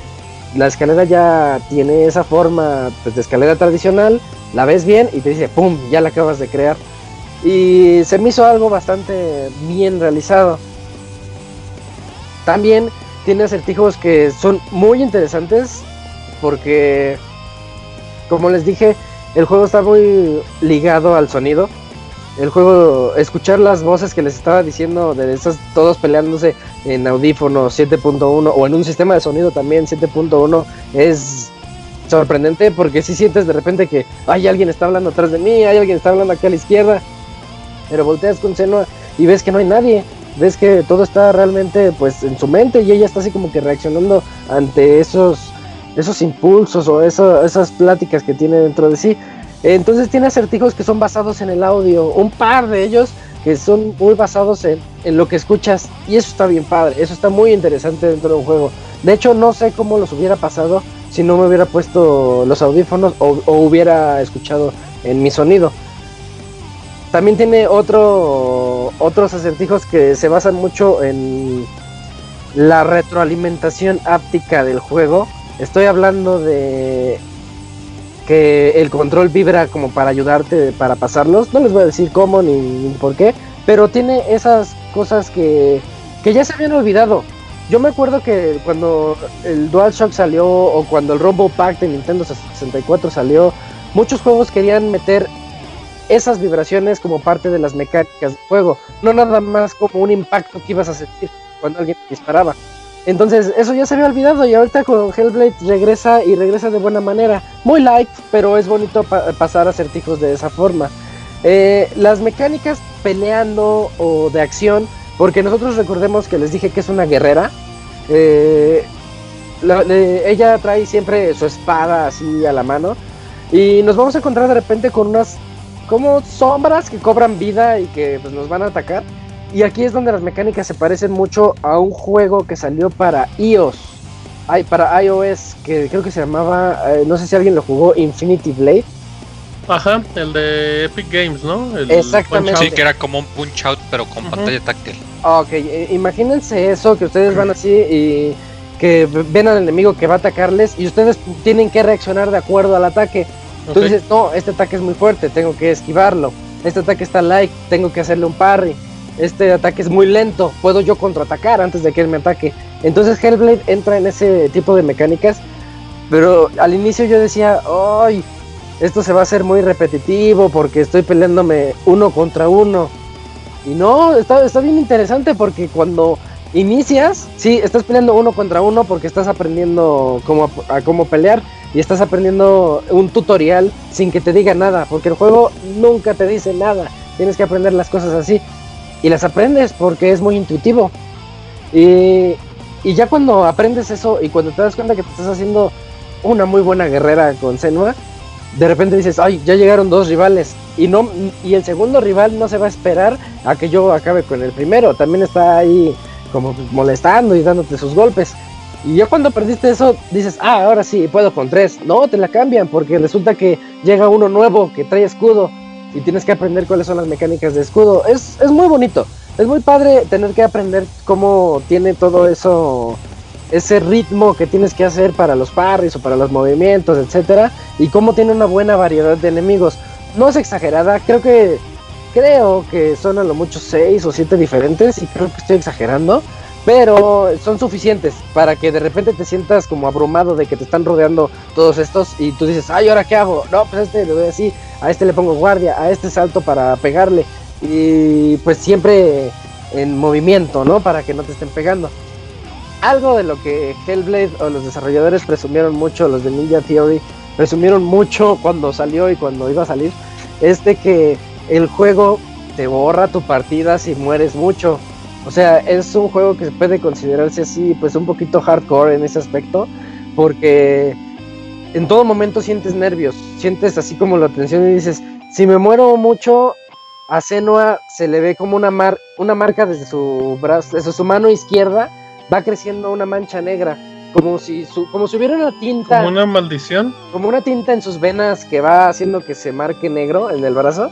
la escalera ya tiene esa forma pues, de escalera tradicional, la ves bien y te dice, ¡pum!, ya la acabas de crear. Y se me hizo algo bastante bien realizado. También tiene acertijos que son muy interesantes porque, como les dije, el juego está muy ligado al sonido. El juego, escuchar las voces que les estaba diciendo de esas, todos peleándose en audífonos 7.1 o en un sistema de sonido también 7.1 es sorprendente porque si sientes de repente que hay alguien está hablando atrás de mí, hay alguien está hablando aquí a la izquierda, pero volteas con seno y ves que no hay nadie, ves que todo está realmente pues en su mente y ella está así como que reaccionando ante esos esos impulsos o esas pláticas que tiene dentro de sí. Entonces tiene acertijos que son basados en el audio, un par de ellos que son muy basados en, lo que escuchas y eso está bien padre, eso está muy interesante dentro de un juego. De hecho no sé cómo los hubiera pasado si no me hubiera puesto los audífonos o, hubiera escuchado en mi sonido. También tiene otro, otros acertijos que se basan mucho en la retroalimentación áptica del juego. Estoy hablando de que el control vibra como para ayudarte para pasarlos. No les voy a decir cómo ni, por qué, pero tiene esas cosas que, que ya se habían olvidado. Yo me acuerdo que cuando el DualShock salió o cuando el Rumble Pack de Nintendo 64 salió, muchos juegos querían meter esas vibraciones como parte de las mecánicas del juego, no nada más como un impacto que ibas a sentir cuando alguien disparaba. Entonces, eso ya se había olvidado y ahorita con Hellblade regresa y regresa de buena manera. Muy light, pero es bonito pasar a acertijos de esa forma. Eh, las mecánicas peleando o de acción, porque nosotros recordemos que les dije que es una guerrera. Eh, ella trae siempre su espada así a la mano. Y nos vamos a encontrar de repente con unas como sombras que cobran vida y que pues, nos van a atacar. Y aquí es donde las mecánicas se parecen mucho a un juego que salió para iOS. Ay, para iOS, que creo que se llamaba, eh, no sé si alguien lo jugó, Infinity Blade. Ajá, el de Epic Games, ¿no? Exactamente. Sí, que era como un punch out, pero con pantalla táctil. Ok, eh, imagínense eso, que ustedes van así y que ven al enemigo que va a atacarles y ustedes tienen que reaccionar de acuerdo al ataque. Tú dices, no, este ataque es muy fuerte, tengo que esquivarlo. Este ataque está light, tengo que hacerle un parry. Este ataque es muy lento, puedo yo contraatacar antes de que él me ataque. Entonces Hellblade entra en ese tipo de mecánicas. Pero al inicio yo decía, ¡ay! Esto se va a hacer muy repetitivo porque estoy peleándome uno contra uno. Y no, está, está bien interesante porque cuando inicias, sí, estás peleando uno contra uno porque estás aprendiendo cómo, cómo pelear y estás aprendiendo un tutorial sin que te diga nada, porque el juego nunca te dice nada. Tienes que aprender las cosas así y las aprendes porque es muy intuitivo. Y, y ya cuando aprendes eso y cuando te das cuenta que te estás haciendo una muy buena guerrera con Senua, de repente dices, ay, ya llegaron dos rivales. Y, no, y el segundo rival no se va a esperar a que yo acabe con el primero. También está ahí como molestando y dándote sus golpes. Y ya cuando perdiste eso, dices, ah, ahora sí, puedo con tres. No, te la cambian porque resulta que llega uno nuevo que trae escudo y tienes que aprender cuáles son las mecánicas de escudo. Es, es muy bonito. Es muy padre tener que aprender cómo tiene todo eso, ese ritmo que tienes que hacer para los parries o para los movimientos, etcétera, y cómo tiene una buena variedad de enemigos. No es exagerada, creo que creo que son a lo mucho seis o siete diferentes y creo que estoy exagerando, pero son suficientes para que de repente te sientas como abrumado de que te están rodeando todos estos y tú dices, ay, ¿ahora qué hago? No, pues a este le doy así, a este le pongo guardia, a este salto para pegarle y pues siempre en movimiento, ¿no? Para que no te estén pegando. Algo de lo que Hellblade o los desarrolladores presumieron mucho, los de Ninja Theory, presumieron mucho cuando salió y cuando iba a salir, es de que el juego te borra tu partida si mueres mucho. O sea, es un juego que puede considerarse así, pues un poquito hardcore en ese aspecto, porque en todo momento sientes nervios, sientes así como la tensión y dices, si me muero mucho, a Senua se le ve como una, mar una marca desde su brazo, desde su mano izquierda, va creciendo una mancha negra, como si, su, como si hubiera una tinta. Como una maldición. Como una tinta en sus venas que va haciendo que se marque negro en el brazo.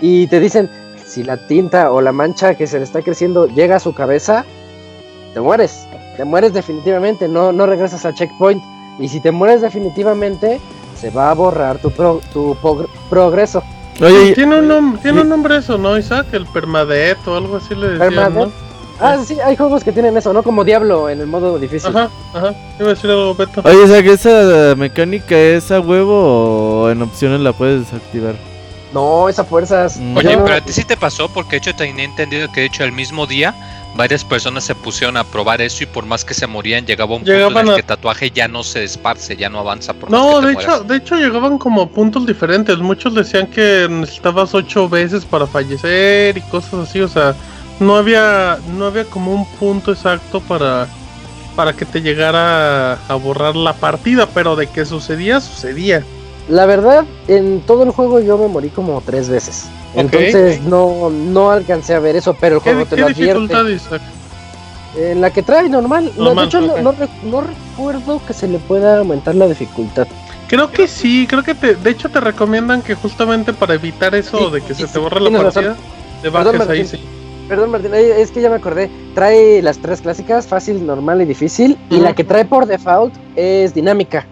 Y te dicen, si la tinta o la mancha que se le está creciendo llega a su cabeza, te mueres. Te mueres definitivamente, no, no regresas al checkpoint. Y si te mueres definitivamente, se va a borrar tu, tu progreso. Oye, tiene un, tiene un nombre eso, ¿no, Isaac? El permadeath o algo así le decían, ¿no? Ah, sí, hay juegos que tienen eso, ¿no? Como Diablo en el modo difícil. Ajá, ajá. Iba a decir algo, Beto. Oye, Isaac, ¿esa mecánica es a huevo o en opciones la puedes desactivar? No, esa fuerzas. Mm. Oye, pero a ti sí te pasó porque de hecho tenía entendido que de hecho el mismo día varias personas se pusieron a probar eso y por más que se morían llegaba un punto en el que el tatuaje ya no se esparce, ya no avanza por No, de hecho, de hecho llegaban como puntos diferentes. Muchos decían que necesitabas ocho veces para fallecer y cosas así, o sea, no había no había como un punto exacto para para que te llegara a borrar la partida, pero de que sucedía, sucedía. La verdad, en todo el juego yo me morí como tres veces. Entonces no, no alcancé a ver eso, pero el juego te lo advierte. En la que trae normal. de hecho, no, recuerdo que se le pueda aumentar la dificultad. Creo que sí, creo que te, de hecho te recomiendan que justamente para evitar eso de que se te borre la partida, te bajes ahí, sí. Perdón, Martín, es que ya me acordé. Trae las tres clásicas, fácil, normal y difícil. Y la que trae por default es dinámica.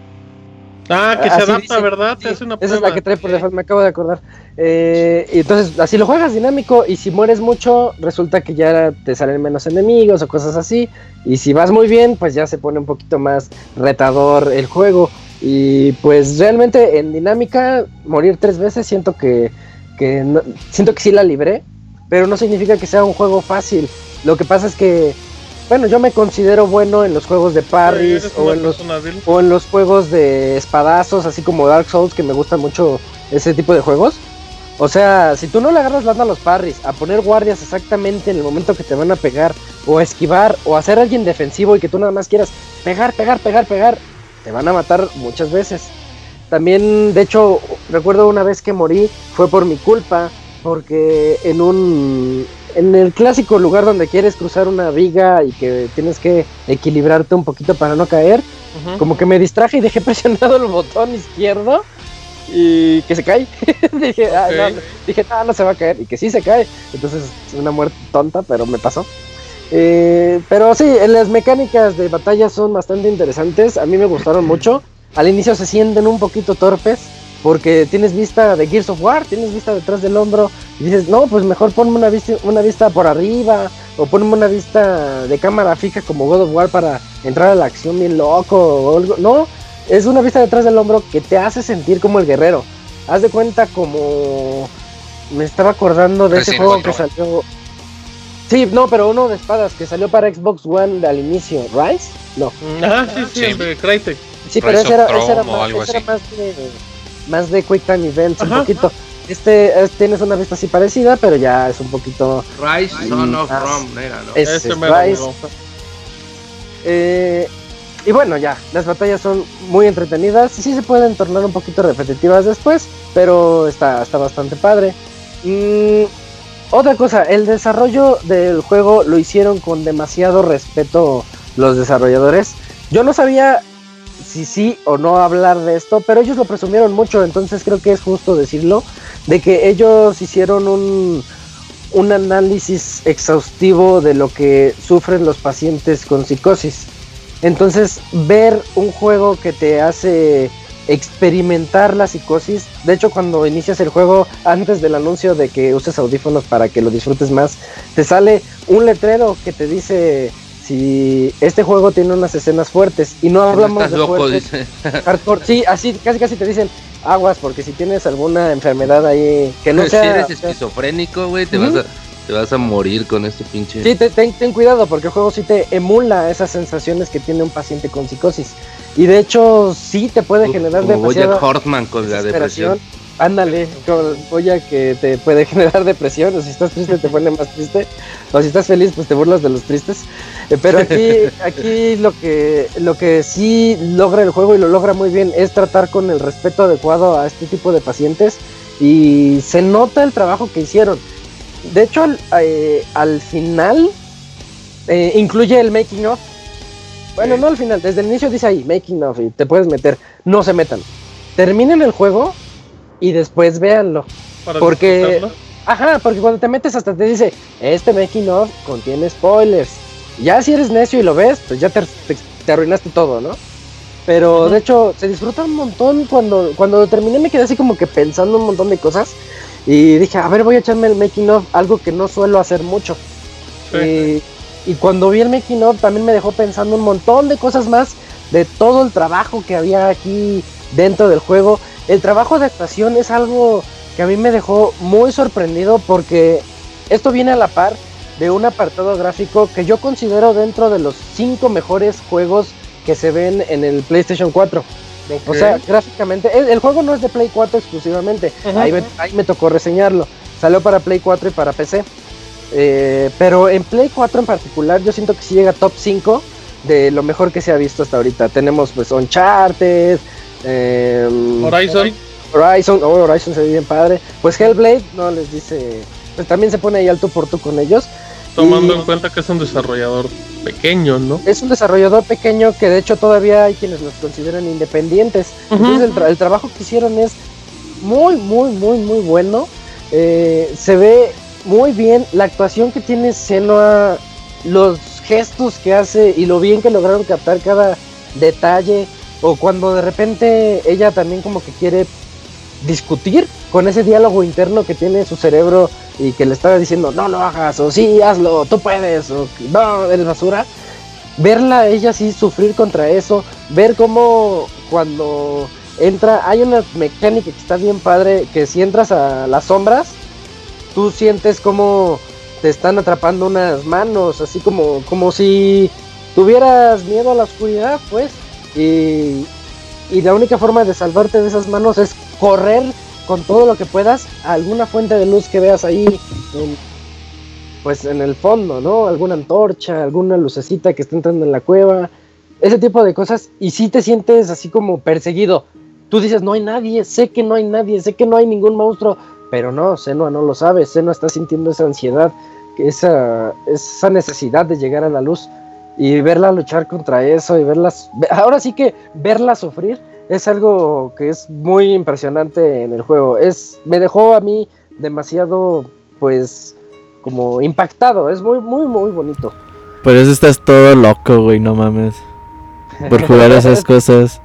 Ah, que se adapta, ¿verdad? Esa es la que trae por default, me acabo de acordar. Eh, y entonces, así lo juegas dinámico. Y si mueres mucho, resulta que ya te salen menos enemigos o cosas así. Y si vas muy bien, pues ya se pone un poquito más retador el juego. Y pues realmente en dinámica, morir tres veces, siento que, que siento que sí la libré, pero no significa que sea un juego fácil. Lo que pasa es que, bueno, yo me considero bueno en los juegos de parries o en, los, o en los juegos de espadazos, así como Dark Souls, que me gustan mucho ese tipo de juegos. O sea, si tú no le agarras la a los parries, a poner guardias exactamente en el momento que te van a pegar, o a esquivar, o a hacer alguien defensivo y que tú nada más quieras pegar, pegar, pegar, pegar, te van a matar muchas veces. También, de hecho, recuerdo una vez que morí, fue por mi culpa, porque en un en el clásico lugar donde quieres cruzar una viga y que tienes que equilibrarte un poquito para no caer, como que me distraje y dejé <laughs> presionado el botón izquierdo y que se cae. <laughs> dije, ah, no, dije, ah, no se va a caer y que sí se cae. Entonces, es una muerte tonta, pero me pasó. Eh, pero sí, las mecánicas de batalla son bastante interesantes. A mí me gustaron <clears throat> mucho. Al inicio se sienten un poquito torpes porque tienes vista de Gears of War, tienes vista detrás del hombro y dices, no, pues mejor ponme una vista, una vista por arriba o ponme una vista de cámara fija como God of War para entrar a la acción bien loco o algo. No, es una vista detrás del hombro que te hace sentir como el guerrero. Haz de cuenta como... Me estaba acordando de ese juego que salió... Sí, no, pero uno de espadas que salió para Xbox One al inicio. ¿Rise? No. Ah, sí, sí, de Crytek. Sí, pero ese era, ese era, más, ese era más, de, más de Quick Time Events, un poquito. Este, tienes una vista así parecida, pero ya es un poquito. Rise Son of Rome, era, ¿no? Es, es Rise. Eh, y bueno, ya, las batallas son muy entretenidas y sí se pueden tornar un poquito repetitivas después, pero está, está bastante padre. Mm, otra cosa, el desarrollo del juego lo hicieron con demasiado respeto los desarrolladores. Yo no sabía si sí o no hablar de esto, pero ellos lo presumieron mucho, entonces creo que es justo decirlo, de que ellos hicieron un, un análisis exhaustivo de lo que sufren los pacientes con psicosis. Entonces, ver un juego que te hace experimentar la psicosis, de hecho cuando inicias el juego, antes del anuncio de que uses audífonos para que lo disfrutes más, te sale un letrero que te dice si este juego tiene unas escenas fuertes y no hablamos de loco, hardcore, sí, así casi casi te dicen aguas porque si tienes alguna enfermedad ahí que no <laughs> sea si eres esquizofrénico, güey, te vas a te vas a morir con este pinche. Sí, ten, cuidado porque el juego sí te emula esas sensaciones que tiene un paciente con psicosis. Y de hecho, sí te puede generar como demasiada Hortman con la depresión. Ándale, con Boya que te puede <laughs> generar depresión, o si estás triste te pone más triste, o si estás feliz pues te burlas de los tristes. Eh, pero aquí, <laughs> aquí lo que lo que sí logra el juego y lo logra muy bien es tratar con el respeto adecuado a este tipo de pacientes y se nota el trabajo que hicieron de hecho, al, eh, final eh, incluye el making of. Bueno, no al final, desde el inicio dice ahí making of y te puedes meter. No se metan. Terminen el juego y después véanlo. porque, ajá, porque cuando te metes hasta te dice este making of contiene spoilers. Ya si eres necio y lo ves, pues ya te, arruinaste todo, ¿no? Pero de hecho se disfruta un montón cuando cuando terminé me quedé así como que pensando un montón de cosas y dije, a ver, voy a echarme el making of, algo que no suelo hacer mucho. Y, cuando vi el making of también me dejó pensando un montón de cosas más de todo el trabajo que había aquí dentro del juego. El trabajo de actuación es algo que a mí me dejó muy sorprendido porque esto viene a la par de un apartado gráfico que yo considero dentro de los cinco mejores juegos que se ven en el PlayStation 4. O sea, gráficamente, el, juego no es de Play 4 exclusivamente, ahí, me, tocó reseñarlo. Salió para Play 4 y para PC. Eh, pero en Play 4 en particular, yo siento que sí llega top 5 de lo mejor que se ha visto hasta ahorita. Tenemos pues Uncharted, em, Horizon. Horizon, oh, Horizon se ve bien padre. Pues Hellblade, no les dice, pues también se pone ahí alto por tú con ellos. Tomando en cuenta que es un desarrollador pequeño, ¿no? Es un desarrollador pequeño que de hecho todavía hay quienes los consideran independientes. Entonces el, trabajo que hicieron es muy, muy, muy, muy bueno. Eh, se ve muy bien la actuación que tiene Senua, los gestos que hace y lo bien que lograron captar cada detalle. O cuando de repente ella también como que quiere discutir con ese diálogo interno que tiene su cerebro y que le estaba diciendo no lo hagas o sí hazlo, tú puedes o no eres basura. Verla ella sí sufrir contra eso, ver cómo cuando entra, hay una mecánica que está bien padre, que si entras a las sombras, tú sientes como te están atrapando unas manos, así como, como si tuvieras miedo a la oscuridad, pues, y, la única forma de salvarte de esas manos es correr con todo lo que puedas a alguna fuente de luz que veas ahí, pues en el fondo, ¿no? Alguna antorcha, alguna lucecita que está entrando en la cueva, ese tipo de cosas, y si te sientes así como perseguido. Tú dices, no hay nadie, sé que no hay nadie, sé que no hay ningún monstruo, pero no, Senua no lo sabe, Senua está sintiendo esa ansiedad, esa necesidad de llegar a la luz y verla luchar contra eso y verlas, ahora sí que verla sufrir es algo que es muy impresionante en el juego. Es, me dejó a mí demasiado, pues, como impactado. Es muy, muy, muy bonito. Por eso estás todo loco, güey, no mames. Por jugar esas <laughs> cosas.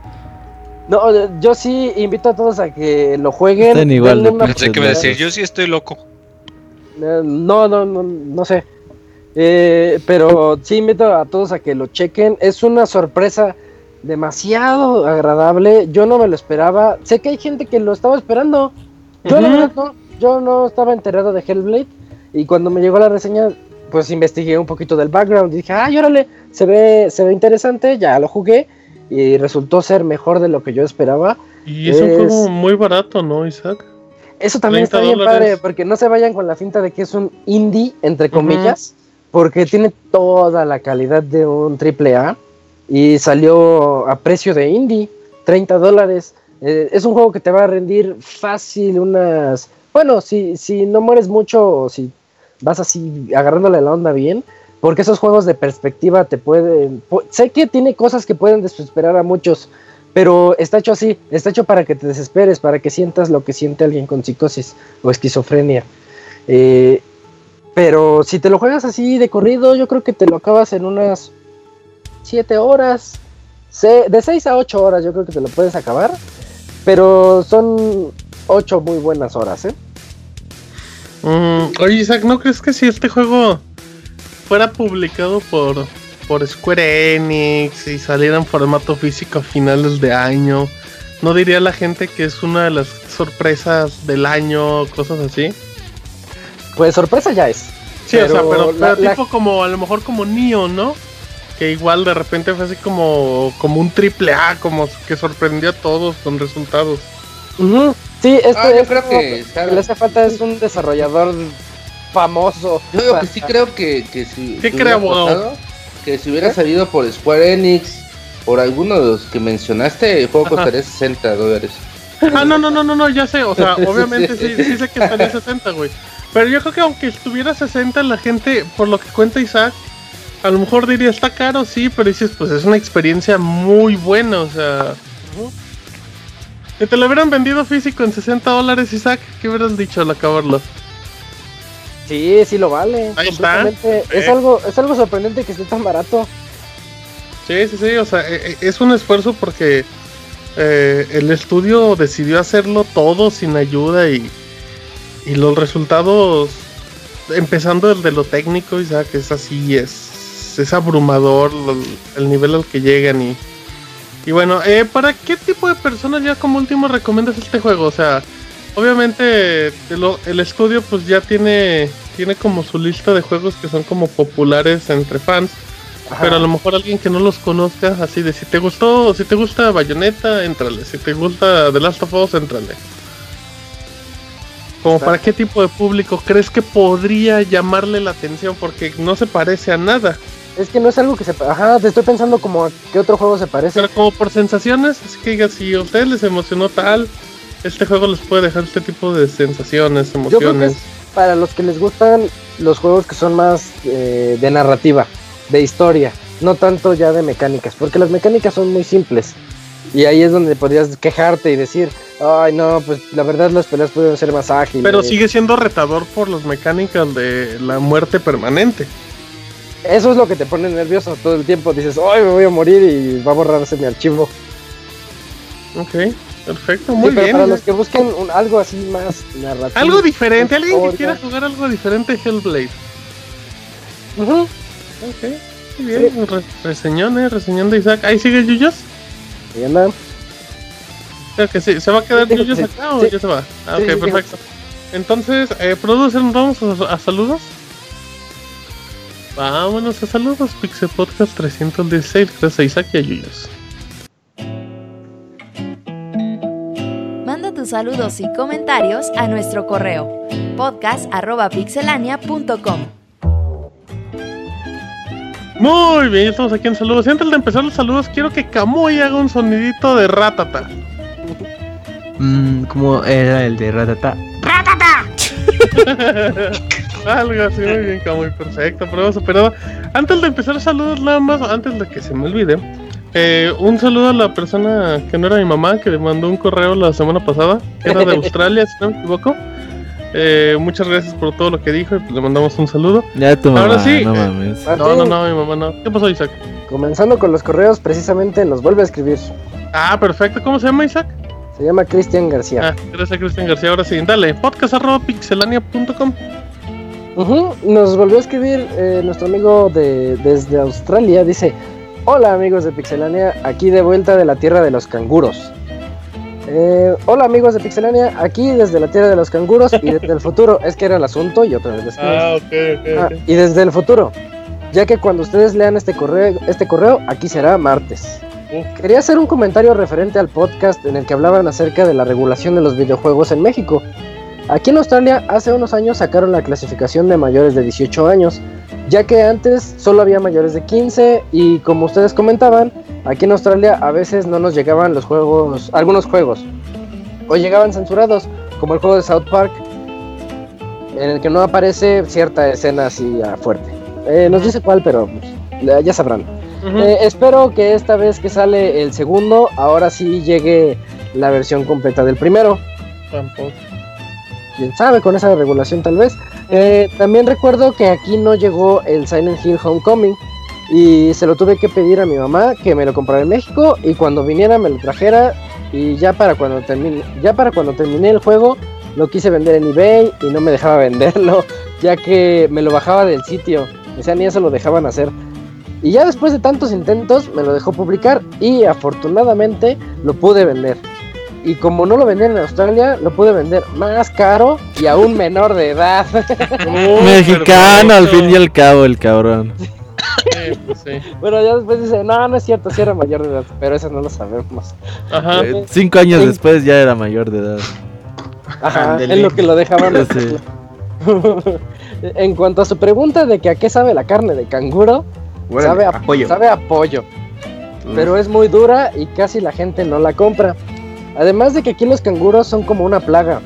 No, yo sí invito a todos a que lo jueguen. Están igual de que decir, yo sí estoy loco. Eh, no, no, no, no sé. Eh, pero sí invito a todos a que lo chequen. Es una sorpresa demasiado agradable. Yo no me lo esperaba. Sé que hay gente que lo estaba esperando. Yo no, yo no estaba enterado de Hellblade. Y cuando me llegó la reseña, pues investigué un poquito del background. Y dije, ay, órale, se ve, se ve interesante. Ya lo jugué. Y resultó ser mejor de lo que yo esperaba. Y es, un juego muy barato, ¿no, Isaac? Eso también está bien padre, porque no se vayan con la finta de que es un indie, entre comillas, porque tiene toda la calidad de un triple A y salió a precio de indie, 30 dólares. Eh, es un juego que te va a rendir fácil unas... Bueno, si, si no mueres mucho o si vas así agarrándole la onda bien, porque esos juegos de perspectiva te pueden... Sé que tiene cosas que pueden desesperar a muchos, pero está hecho así, está hecho para que te desesperes, para que sientas lo que siente alguien con psicosis o esquizofrenia. Eh, pero si te lo juegas así de corrido, yo creo que te lo acabas en unas 7 horas. De 6 a 8 horas yo creo que te lo puedes acabar. Pero son 8 muy buenas horas, ¿eh? Mm, oye, Isaac, ¿no crees que si este juego fuera publicado por, por Square Enix y saliera en formato físico a finales de año, ¿no diría la gente que es una de las sorpresas del año, cosas así? Pues sorpresa ya es. Sí, o sea, pero, tipo como, a lo mejor como Nio, ¿no? que igual de repente fue así como, como un triple A, como que sorprendió a todos con resultados. Sí, este, ah, yo creo que, le hace falta es un desarrollador famoso. Yo que sí creo que, que si ¿Qué creo, que si hubiera ¿Eh? salido por Square Enix, por alguno de los que mencionaste, el juego costaría 60 dólares. Ah, no, no, no, no, no, ya sé, o sea, <laughs> obviamente sí, sí sé que estaría 60, güey. Pero yo creo que aunque estuviera 60, la gente, por lo que cuenta Isaac, a lo mejor diría, está caro, sí, pero dices, pues es una experiencia muy buena, o sea... Si te lo hubieran vendido físico en 60 dólares, Isaac, ¿qué hubieras dicho al acabarlo? Sí, sí lo vale. Ahí está. Es, algo, es algo sorprendente que esté tan barato. Sí, sí, sí, o sea, e, e, es un esfuerzo porque eh, el estudio decidió hacerlo todo sin ayuda y, y los resultados, empezando el de lo técnico, Isaac, es así, es es abrumador el nivel al que llegan y y bueno, eh, ¿para qué tipo de personas ya como último recomiendas este juego? O sea, obviamente el, estudio pues ya tiene tiene como su lista de juegos que son como populares entre fans. Pero a lo mejor alguien que no los conozca, así de si te gustó, si te gusta Bayonetta, entrale. Si te gusta The Last of Us, entrale. Como para qué tipo de público crees que podría llamarle la atención porque no se parece a nada. Es que no es algo que se... Ajá, te estoy pensando como a qué otro juego se parece. Pero como por sensaciones, así que diga, si a ustedes les emocionó tal, este juego les puede dejar este tipo de sensaciones, emociones. para los que les gustan los juegos que son más eh, de narrativa, de historia, no tanto ya de mecánicas, porque las mecánicas son muy simples. Y ahí es donde podrías quejarte y decir, ay no, pues la verdad las peleas pueden ser más ágiles. Pero sigue siendo retador por las mecánicas de la muerte permanente eso es lo que te pone nervioso todo el tiempo. Dices, ¡ay, me voy a morir! y va a borrarse mi archivo. Ok, perfecto, muy bien. Para los que busquen algo así más narrativo. Algo diferente, alguien que quiera jugar algo diferente Hellblade. Uh Ok, muy bien. reseñones, reseñando Isaac. ¿Ahí sigue Yuyos? Ahí anda. Creo que sí. ¿Se va a quedar Yuyos acá o ya se va? Ah, ok, perfecto. Entonces, eh, producen, vamos a, saludos. Vámonos a saludos, Pixel Podcast 316. Gracias a Isaac y a Yuyos. Manda tus saludos y comentarios a nuestro correo podcast.pixelania.com. Muy bien, estamos aquí en saludos. Y antes de empezar los saludos, quiero que Kamui haga un sonidito de ratata. Mmm, ¿cómo era el de ratata? ¡Ratata! <laughs> Algo así, muy bien, Kamui, perfecto, prueba superada. Antes de empezar los saludos, nada más, antes de que se me olvide, eh, un saludo a la persona que no era mi mamá, que le mandó un correo la semana pasada, que era de <laughs> Australia, si no me equivoco. Eh, muchas gracias por todo lo que dijo y pues, le mandamos un saludo. Ya tu mamá, Ahora sí. No, mames. no, no, no, mi mamá no. ¿Qué pasó, Isaac? Comenzando con los correos, precisamente nos vuelve a escribir. Ah, perfecto. ¿Cómo se llama, Isaac? Se llama Cristian García. Ah, gracias, Cristian García. Ahora sí, dale, podcast.pixelania.com. Nos volvió a escribir eh, nuestro amigo de, desde Australia. Dice: Hola, amigos de Pixelania, aquí de vuelta de la tierra de los canguros. Eh, hola amigos de Pixelania, aquí desde la tierra de los canguros y desde el <laughs> futuro. Es que era el asunto y otra vez Ah, okay, ah, y desde el futuro, ya que cuando ustedes lean este correo, este correo aquí será martes. Quería hacer un comentario referente al podcast en el que hablaban acerca de la regulación de los videojuegos en México. Aquí en Australia hace unos años sacaron la clasificación de mayores de 18 años, ya que antes solo había mayores de 15 y como ustedes comentaban, aquí en Australia a veces no nos llegaban los juegos, algunos juegos, o llegaban censurados, como el juego de South Park, en el que no aparece cierta escena así fuerte. Eh, nos dice cuál, pero pues, ya sabrán. Eh, espero que esta vez que sale el segundo, ahora sí llegue la versión completa del primero. Tampoco quién sabe, con esa regulación tal vez. Eh, también recuerdo que aquí no llegó el Silent Hill Homecoming y se lo tuve que pedir a mi mamá que me lo comprara en México y cuando viniera me lo trajera y ya para cuando ya para cuando terminé el juego lo quise vender en eBay y no me dejaba <laughs> venderlo ya que me lo bajaba del sitio, o sea ni eso lo dejaban hacer. Y ya después de tantos intentos me lo dejó publicar y afortunadamente lo pude vender y como no lo vendían en Australia, lo pude vender más caro y a un menor de edad. <laughs> Mexicano al fin y al cabo el cabrón. Pues bueno, ya después dice, no, no es cierto, sí era mayor de edad, pero eso no lo sabemos. Ajá. Eh, cinco años después ya era mayor de edad. Ajá, es lo que lo dejaban. <laughs> <laughs> en cuanto a su pregunta de que a qué sabe la carne de canguro, sabe, a, pollo. sabe a pollo. Mm. Pero es muy dura y casi la gente no la compra. Además de que aquí los canguros son como una plaga.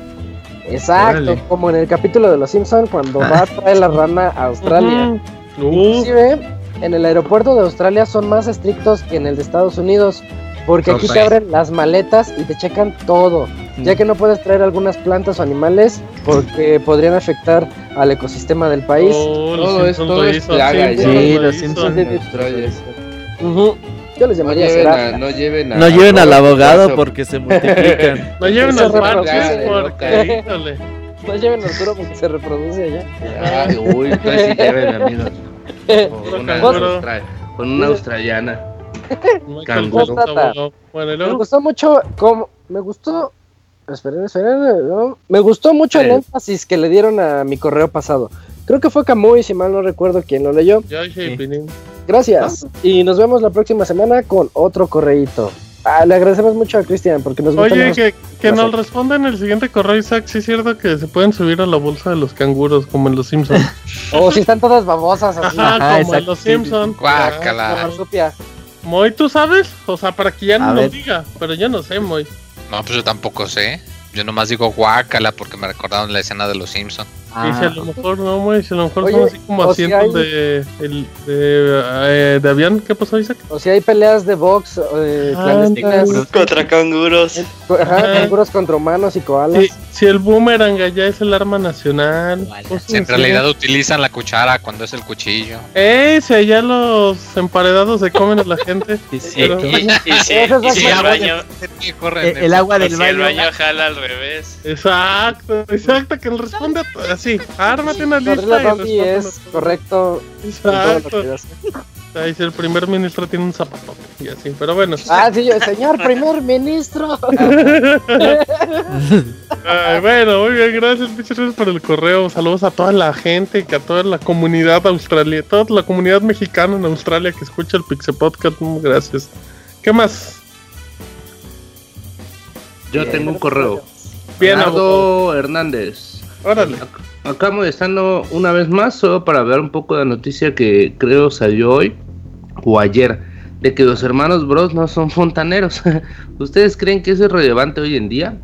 Exacto, como en el capítulo de Los Simpsons cuando va a <laughs> traer la rana a Australia. Inclusive, en el aeropuerto de Australia son más estrictos que en el de Estados Unidos. Porque aquí te abren las maletas y te checan todo. Ya que no puedes traer algunas plantas o animales porque <laughs> podrían afectar al ecosistema del país. todo, esto es plaga. Sí, los Simpsons de Australia. Yo les llamaría no lleven, a, no lleven, al abogado porque se multiplican. <laughs> no lleven al parches porque, híjole. No lleven al Arturo porque se reproduce allá. Ay, uy, sí lleven, amigos. Con una, con una australiana. Me gustó mucho como me gustó esperen, esperen, ¿no? me gustó mucho el énfasis que le dieron a mi correo pasado. Creo que fue Camuy, si mal no recuerdo quién lo leyó. Gracias. Y nos vemos la próxima semana con otro correíto. Ah, le agradecemos mucho a Cristian porque nos Oye, que, que nos responda en el siguiente correo, Isaac. Sí, es cierto que se pueden subir a la bolsa de los canguros, como en los Simpsons. <laughs> o si están todas babosas así. Ajá, como en los Simpsons. Guácala. Moy, ¿tú sabes? O sea, para que ya no nos diga, pero yo no sé, Moy. No, pues yo tampoco sé. Yo nomás digo guácala porque me recordaron la escena de los Simpsons. Ah, y si a lo mejor no, muy, si a lo mejor son así como asientos de, el, de, eh, de, avión, ¿qué pasó, Isaac? O si hay peleas de box eh, clandestinas. Contra canguros. Ajá, canguros contra humanos y koalas. si el boomerang allá es el arma nacional. Pues si en realidad utilizan la cuchara cuando es el cuchillo. ¡Eh! Si allá los emparedados se comen a la gente. <laughs> y, si, <laughs> el baño. <laughs> El, agua del baño. el baño jala al revés. Exacto, exacto, que él responde así sí, ármate una lista. La es correcto. Exacto. Ahí si el primer ministro tiene un zapatote y así, pero bueno. Ah, sí, señor primer ministro. <laughs> bueno, muy bien, gracias, muchas gracias por el correo. Saludos a toda la gente, que a toda la comunidad australiana, toda la comunidad mexicana en Australia que escucha el Pixel Podcast. Gracias. ¿Qué más? Yo tengo un correo. Bien, Hernández. Órale. Acá molestando una vez más, solo para ver un poco de noticia que creo salió hoy o ayer, de que los hermanos Bros no son fontaneros. <laughs> ¿Ustedes creen que eso es relevante hoy en día?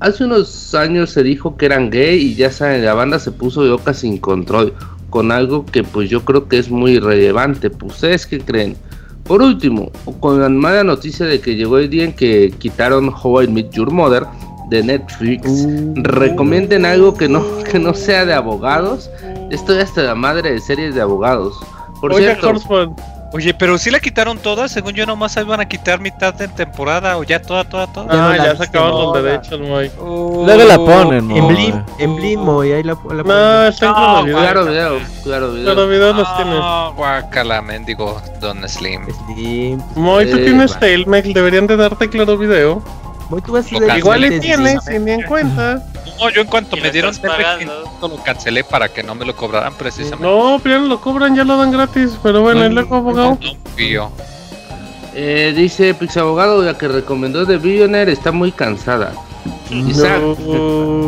Hace unos años se dijo que eran gay y ya saben, la banda se puso loca sin control, con algo que pues yo creo que es muy relevante. Pues, ¿Ustedes qué creen? Por último, con la mala noticia de que llegó el día en que quitaron How I Met Your Mother de Netflix, uh. recomienden algo que no, <laughs> que no sea de abogados. Estoy hasta la madre de series de abogados. Por cierto, Oye, pero si la quitaron todas, según yo nomás iban a quitar mitad de temporada o ya toda, toda, toda. Ah, ya, se acabaron los derechos, Moy. Uh, Luego la ponen, En Blim, en Blim, Moy, ahí la, la No, está no, claro video, claro video. Claro video los tiene. No, guacala, mendigo, Don Slim. Slim. Moy, tú eh, tienes Tailmec, deberían de darte claro video. Moy, tú vas a Igual le tienes, sin ni en cuenta. No, yo en cuanto me dieron lo cancelé para que no me lo cobraran precisamente. No, pero ya lo cobran, ya lo dan gratis, pero bueno, el eco abogado. Eh, dice Pixabogado, la que recomendó de Billionaire está muy cansada. Isaac,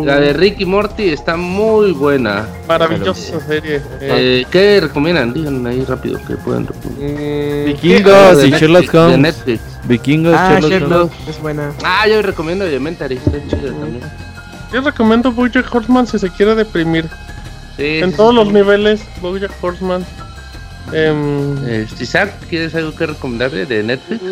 la de Ricky Morty está muy buena. Maravillosa serie. Eh, ¿Qué recomiendan? Díganme ahí rápido que pueden recomendar. Vikingos y Sherlock Holmes. De Netflix. Vikingos, ah, Sherlock, es buena. Ah, yo recomiendo Elementary, está chido también. Yo recomiendo Bojack Horseman si se quiere deprimir. en todos los niveles, Bojack Horseman. Eh, Isaac, ¿quieres algo que recomendarle de Netflix?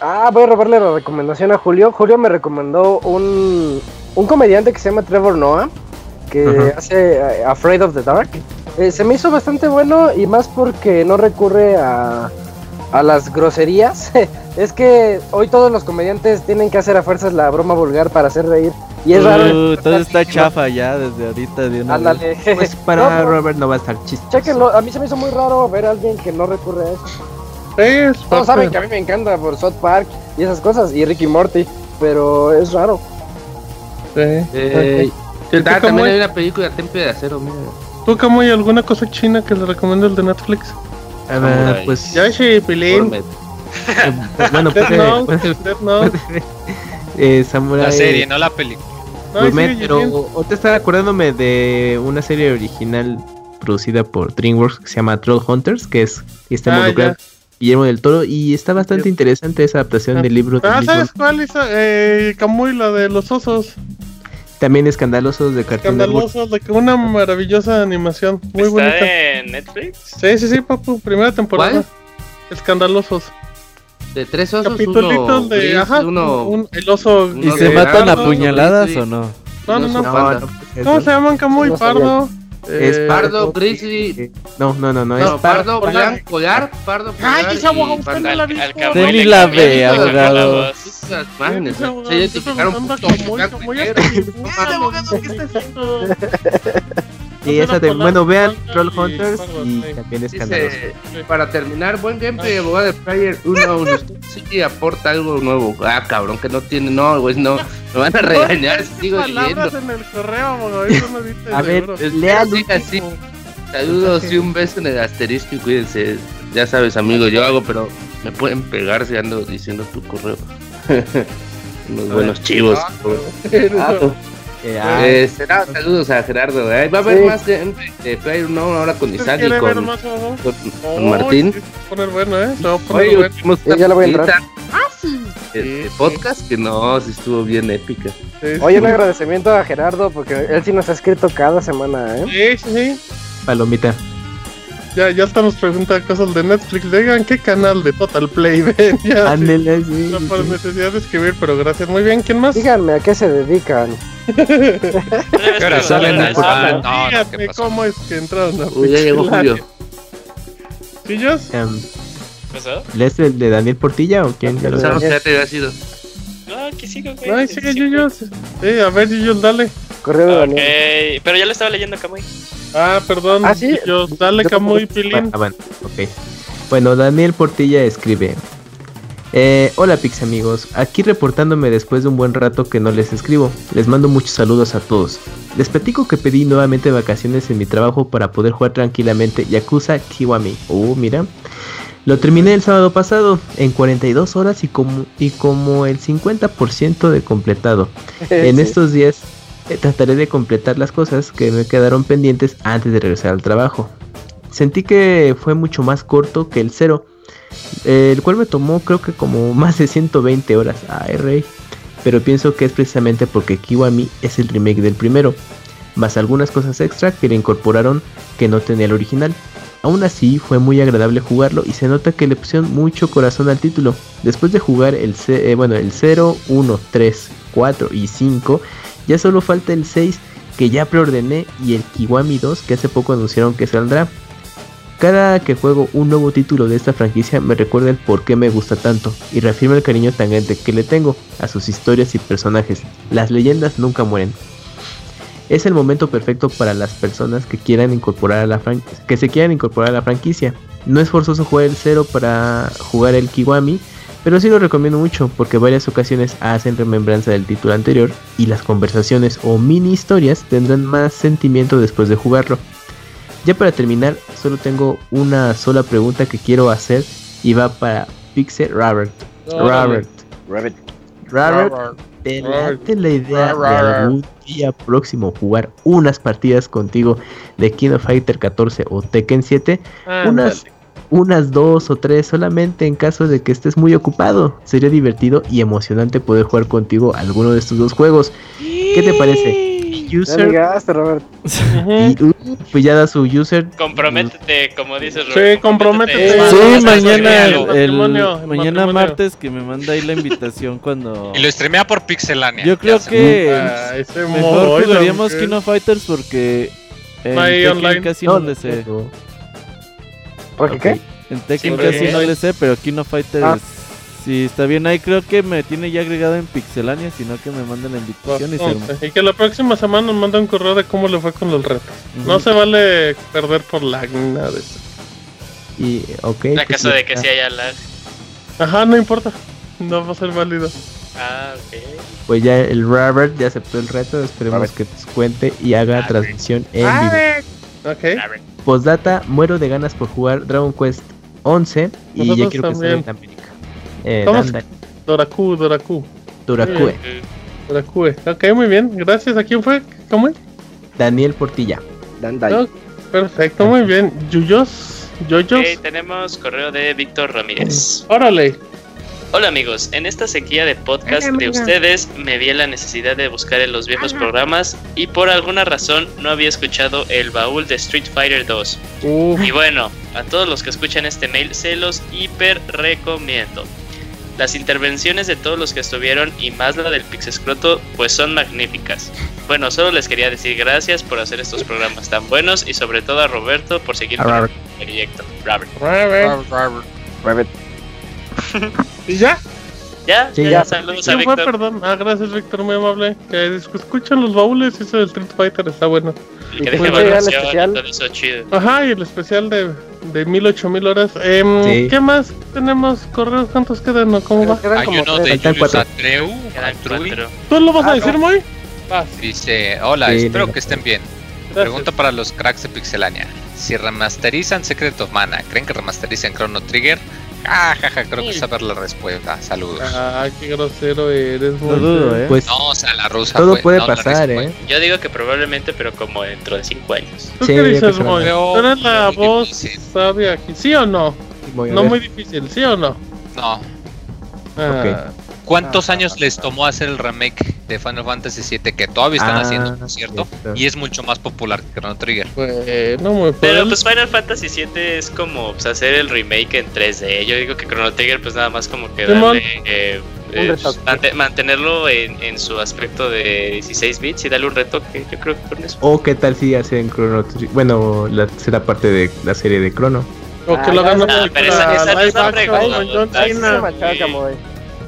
Ah, voy a robarle la recomendación a Julio. Julio me recomendó un, un comediante que se llama Trevor Noah, que hace eh, Afraid of the Dark. Eh, se me hizo bastante bueno y más porque no recurre a, a las groserías. <laughs> es que hoy todos los comediantes tienen que hacer a fuerzas la broma vulgar para hacer reír. Y es raro. Uh, todo está chafa ya desde ahorita. De Ándale. <laughs> Pues para Robert no va a estar chistoso. Chequenlo, a mí se me hizo muy raro ver a alguien que no recurre a eso. Sí, Todos saben que a mí me encanta por South Park y esas cosas, y Ricky Morty, pero es raro. Sí. Eh, ah, también hay una película Temple de Acero, mira. ¿Tú, Camo, hay alguna cosa china que le recomiendo el de Netflix? A ver, pues... Ya, sí, Pilín. bueno, Death Note, <laughs> Death Note. <laughs> eh, Samurai... La serie, no la película. Pues, pero te estaba acordándome de una serie original producida por DreamWorks que se llama Troll Hunters, que es que está ah, involucrado Guillermo del Toro y está bastante interesante esa adaptación del libro. Ah, ¿sabes cuál es? Eh, Camuy, la de los osos. También Escandalosos de Cartoon Escandalosos, de una maravillosa animación, muy ¿Está bonita. en Netflix? Sí, sí, sí, papu, primera temporada. Escandalosos. De tres osos, Capitulitos uno, de, ajá, uno, un, el oso. ¿Y se matan a puñaladas o no? No, no, no. ¿Cómo se llaman Camuy? Pardo. Es Pardo, Grizzly. No, no, no, no. Es Pardo, Blanco, Collar, Pardo, Ay, esa usted no la vi. Ni la ve, abogado. Se identificaron un poco. <laughs> Y esa de, bueno, vean Troll Hunters y también escandaloso. Para terminar, buen gameplay, abogado de Player 1. <laughs> sí aporta algo nuevo. Ah, cabrón, que no tiene, no, güey, no. Me van a regañar si sigo leyendo. en el correo, abogado, eso no dice A ver, lean así. Saludos y un beso en el asterisco y cuídense. Ya sabes, amigo, yo hago, pero me pueden pegar si ando diciendo tu correo. <laughs> Unos buenos chivos. Eh, será, saludos a Gerardo. ¿eh? Va a haber más de, de Player una ahora con Isaac y con, más, con, con Martín. poner bueno, ¿eh? No, Oye, bueno. Sí, ya lo voy a entrar. Ah, sí. Este podcast que no, sí estuvo bien épica. Oye, un agradecimiento a Gerardo porque él sí nos ha escrito cada semana, ¿eh? Sí, sí. Palomita. Ya, ya estamos preguntando cosas de Netflix. Digan qué canal de Total Play <laughs> ven. Ya, Ándele, sí. No por necesidad de escribir, pero gracias. Muy bien, ¿quién más? Díganme a qué se dedican. Pero salen en ah, no, Díganme cómo es que entraron a Uy, ya llegó Julio. ¿Chillos? Um, ¿Pasó? ¿Lees el de Daniel Portilla o quién? Ya lo Pensaron que ya te había sido. No, aquí sigo, güey. No, sigue Yuyos. Sí, a ver, Yuyos, dale. Correo de Ok, pero ya lo estaba leyendo, Camuy. Ah, perdón. Ah, sí. Yuyos, dale, Yo Camuy, Pilín. Ah, bueno, ok. Bueno, Daniel Portilla escribe. Eh, hola Pix amigos, aquí reportándome después de un buen rato que no les escribo. Les mando muchos saludos a todos. Les platico que pedí nuevamente vacaciones en mi trabajo para poder jugar tranquilamente Yakuza Kiwami. Oh, mira. Lo terminé el sábado pasado en 42 horas y como, y como el 50% de completado. <laughs> En estos días eh, trataré de completar las cosas que me quedaron pendientes antes de regresar al trabajo. Sentí que fue mucho más corto que el cero, el cual me tomó creo que como <laughs> más de 120 horas. Ay, rey. Pero pienso que es precisamente porque Kiwami es el remake del primero, más algunas cosas extra que le incorporaron que no tenía el original. Aún así fue muy agradable jugarlo y se nota que le pusieron mucho corazón al título. Después de jugar el, eh, bueno, el 0, 1, 3, 4 y 5, ya solo falta el 6 que ya preordené y el Kiwami 2 que hace poco anunciaron que saldrá. Cada que juego un nuevo título de esta franquicia me recuerda el por qué me gusta tanto y reafirma el cariño tan grande que le tengo a sus historias y personajes. Las leyendas nunca mueren. Es el momento perfecto para las personas que quieran incorporar a la que se quieran incorporar a la franquicia. No es forzoso jugar el cero para jugar el Kiwami, pero sí lo recomiendo mucho porque varias ocasiones hacen remembranza del título anterior y las conversaciones o mini historias tendrán más sentimiento después de jugarlo. Ya para terminar, solo tengo una sola pregunta que quiero hacer y va para Pixel Robert. Robert. Robert. Robert. ¿Te late la idea de algún día próximo jugar unas partidas contigo de King of Fighter 14 o Tekken 7? unas, unas dos o tres solamente en caso de que estés muy ocupado. Sería divertido y emocionante poder jugar contigo alguno de estos dos juegos. ¿Qué te parece? User. Robert. y, uh, pues ya da su user. Comprométete, como dices Robert. Sí, comprométete. Sí, mañana, el, mañana martes que me manda ahí la invitación cuando. Y lo streamea por Pixelania. Yo creo que ah, mejor jugaríamos Kino Fighters porque en Tekken casi no, le sé. ¿Por qué? En Tekken casi no le sé, pero Kino Fighters ah. Sí, está bien. Ahí creo que me tiene ya agregado en Pixelania, sino que me manden la invitación y, y que la próxima semana nos manda un correo de cómo le fue con los retos. No se vale perder por lag ni nada de eso. Y, ok. En caso de que sí haya lag. Ajá, no importa. No va a ser válido. Ah, ok. Pues ya el Robert ya aceptó el reto. Esperemos que nos cuente y haga transmisión en vivo. Ok. Postdata, muero de ganas por jugar Dragon Quest 11 y ya quiero que se América. Eh, Doraku, Doraku. Doraku. Doraku. Ok, muy bien. Gracias. ¿A quién fue? ¿Cómo es? Daniel Portilla. Dandai. perfecto, muy bien. Yuyos. Yoyos. Okay, tenemos correo de Víctor Ramírez. Órale. Hola amigos, en esta sequía de podcast de ustedes me vi la necesidad de buscar en los viejos programas y por alguna razón no había escuchado el baúl de Street Fighter 2. Y bueno, a todos los que escuchan este mail se los hiper recomiendo. Las intervenciones de todos los que estuvieron y más la del Pixescroto pues son magníficas. Bueno, solo les quería decir gracias por hacer estos programas tan buenos y sobre todo a Roberto por seguir con el proyecto. Robert. Robert. Robert. <laughs> ¿Y ya? Ya, sí, ya, saludos a Víctor. perdón. Ah, gracias, Víctor, muy amable. Que escuchan los baúles, eso del Street Fighter está bueno. Y que deje evaluación todo eso chido. Ajá, y el especial de, de mil, ocho mil horas. Eh, ¿Qué más tenemos? ¿Correos cuántos quedan? ¿no? ¿Cómo va? Hay uno de Julius Atreu, ¿Tú lo vas a decir, muy? Dice, hola, espero que estén bien. Pregunta para los cracks de Pixelania. Si remasterizan Secret of Mana, ¿creen que remasterizan Chrono Trigger? Ah, jaja, creo que saber la respuesta. Saludos. Ah, qué grosero eres, muy ¿eh? Pues, no, o sea, la rusa. Todo puede pasar, ¿eh? Yo digo que probablemente, pero como dentro de 5 años. ¿Tú qué dices, Moy? ¿Tú eres la voz sabia aquí? ¿Sí o no? no muy difícil, ¿sí o no? No. Ah. ¿Cuántos años les tomó hacer el remake de Final Fantasy VII que todavía están ah, haciendo, ¿cierto? Y es mucho más popular que Chrono Trigger. Pues, no muy Pero pues Final Fantasy VII es como pues, hacer el remake en 3D. Yo digo que Chrono Trigger pues nada más como que darle, eh, eh, mantenerlo en, en, su aspecto de 16 bits y darle un retoque. Yo creo que con eso. O qué tal si hacen Chrono Trigger. Bueno, la, será parte de la serie de Chrono. O que lo hagan ah, pero esa, esa no es la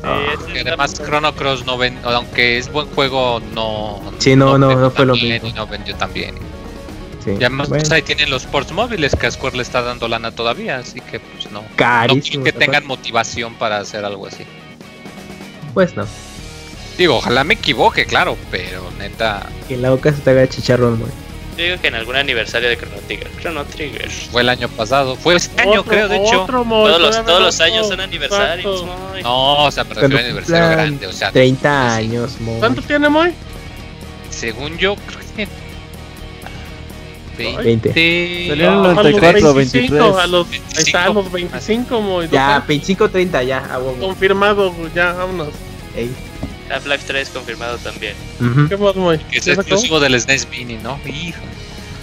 Ah, además Chrono Cross no ven, aunque es buen juego, no. Sí, no, no, no, fue lo mismo. no vendió tan bien. Sí, Y además pues, ahí tienen los ports móviles que a Square le está dando lana todavía, así que pues no. Carísimo. No que tengan motivación para hacer algo así. Pues no. Digo, ojalá me equivoque, claro, pero neta. Que en la boca se te haga chicharrón, güey. Digo que en algún aniversario de Chrono Trigger. Chrono Trigger. Fue el año pasado. Fue este año, creo, de hecho. todos los, todos los años son aniversarios, No, o sea, pero es un aniversario grande, o sea. 30 años, Moy. ¿Cuánto tiene, Moy? Según yo, creo que tiene 20. Salió en el 94, 23. A los, ahí está, a los 25, Moy. Ya, 25, 30, ya. Confirmado, ya, vámonos. Ey. Half-Life 3 confirmado también. Uh -huh. ¿Qué más, Moy? Que es exclusivo del SNES Mini, ¿no? Hijo.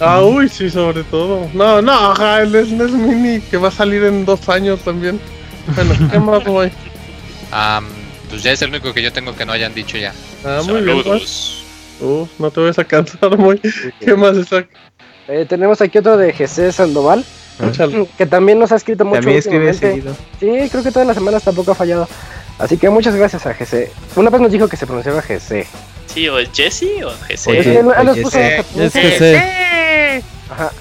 Ah, uy, sí, sobre todo. No, no, ajá, el SNES Mini que va a salir en dos años también. Bueno, ¿qué <laughs> más, Moy? Um, pues ya es el único que yo tengo que no hayan dicho ya. Ah, muy bien. Pues. Uf, no te vas a cansar, Moy. ¿Qué más, Isaac? Eh, tenemos aquí otro de GC Sandoval. Que también nos ha escrito mucho. También escribe seguido. Sí, creo que todas las semanas tampoco ha fallado. Así que muchas gracias a GC. Una vez nos dijo que se pronunciaba GC. Sí, o Jesse o GC. Es que él nos puso Es GC. Ajá.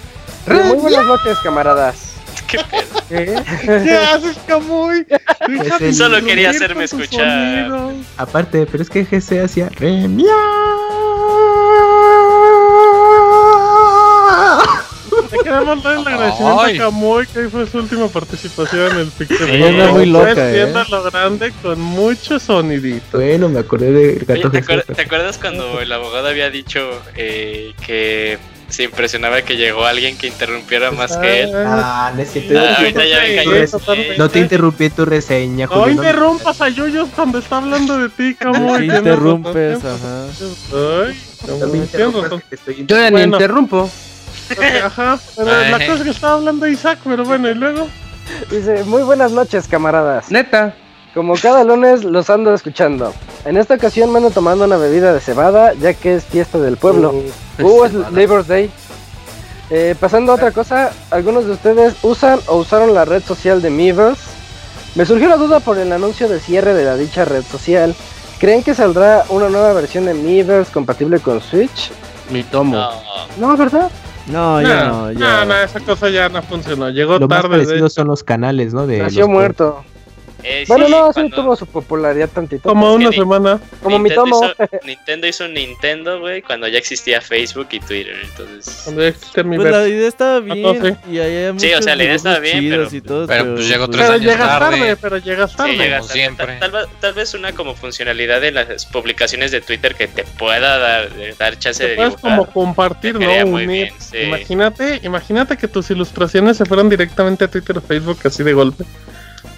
Muy buenas noches, camaradas. <laughs> ¿Qué pedo? ¿Qué? ¿Qué haces, Camuy? <laughs> Solo quería hacerme escuchar. Aparte, pero es que GC hacía Te queremos dar el agradecimiento a Camuy, que hoy fue su última participación en el Pixel. Ella anda muy loca, Pues, eh. lo grande con mucho sonidito. Bueno, me acordé de Gato Oye, ¿te, acuer- te acuerdas cuando el abogado había dicho eh, que se impresionaba que llegó alguien que interrumpiera más que él? Ah, no es cierto. Ah, ahorita ya me totalmente. No te interrumpí tu reseña, No Julio. interrumpas a Yuyos cuando está hablando de ti, Camuy. Sí, Tienes interrumpes, ajá. Ay, interrumpas que estoy Yo ya ni interrumpo. <laughs> Ajá, pero la cosa es que estaba hablando Isaac, pero bueno, y luego. Dice, muy buenas noches, camaradas. Neta. Como cada lunes los ando escuchando. En esta ocasión me ando tomando una bebida de cebada, ya que es fiesta del pueblo. Uh, es Labor Day. Eh, pasando a otra cosa, ¿algunos de ustedes usan o usaron la red social de Miiverse? Me surgió la duda por el anuncio de cierre de la dicha red social. ¿Creen que saldrá una nueva versión de Miiverse compatible con Switch? Mi tomo. No. No, ¿verdad? No, ya no, no, ya. no, esa cosa ya no funcionó. Llegó Lo más tarde. de- parecido son los canales, ¿no? De Nació los- muerto. Eh, Bueno, sí, no, sí cuando tuvo su popularidad tantito. Como una ni- semana. Como mi Nintendo tomo. hizo- Nintendo hizo un Nintendo, güey, cuando ya existía Facebook y Twitter, entonces... Cuando ya existe mi Pues la idea estaba no bien. sé. Y ahí hay Sí, o sea, la idea estaba bien, pero- chidos y todo, pero, pues, llegó tres Pero años llegas tarde. tarde. pero llegas tarde. Sí, llegas como tarde. siempre. Tal, tal vez- tal vez una como funcionalidad de las publicaciones de Twitter que te pueda dar, dar chance Te de dibujar. como compartir, ¿no? Unir. bien, sí. Imagínate, imagínate que tus ilustraciones se fueran directamente a Twitter o Facebook así de golpe.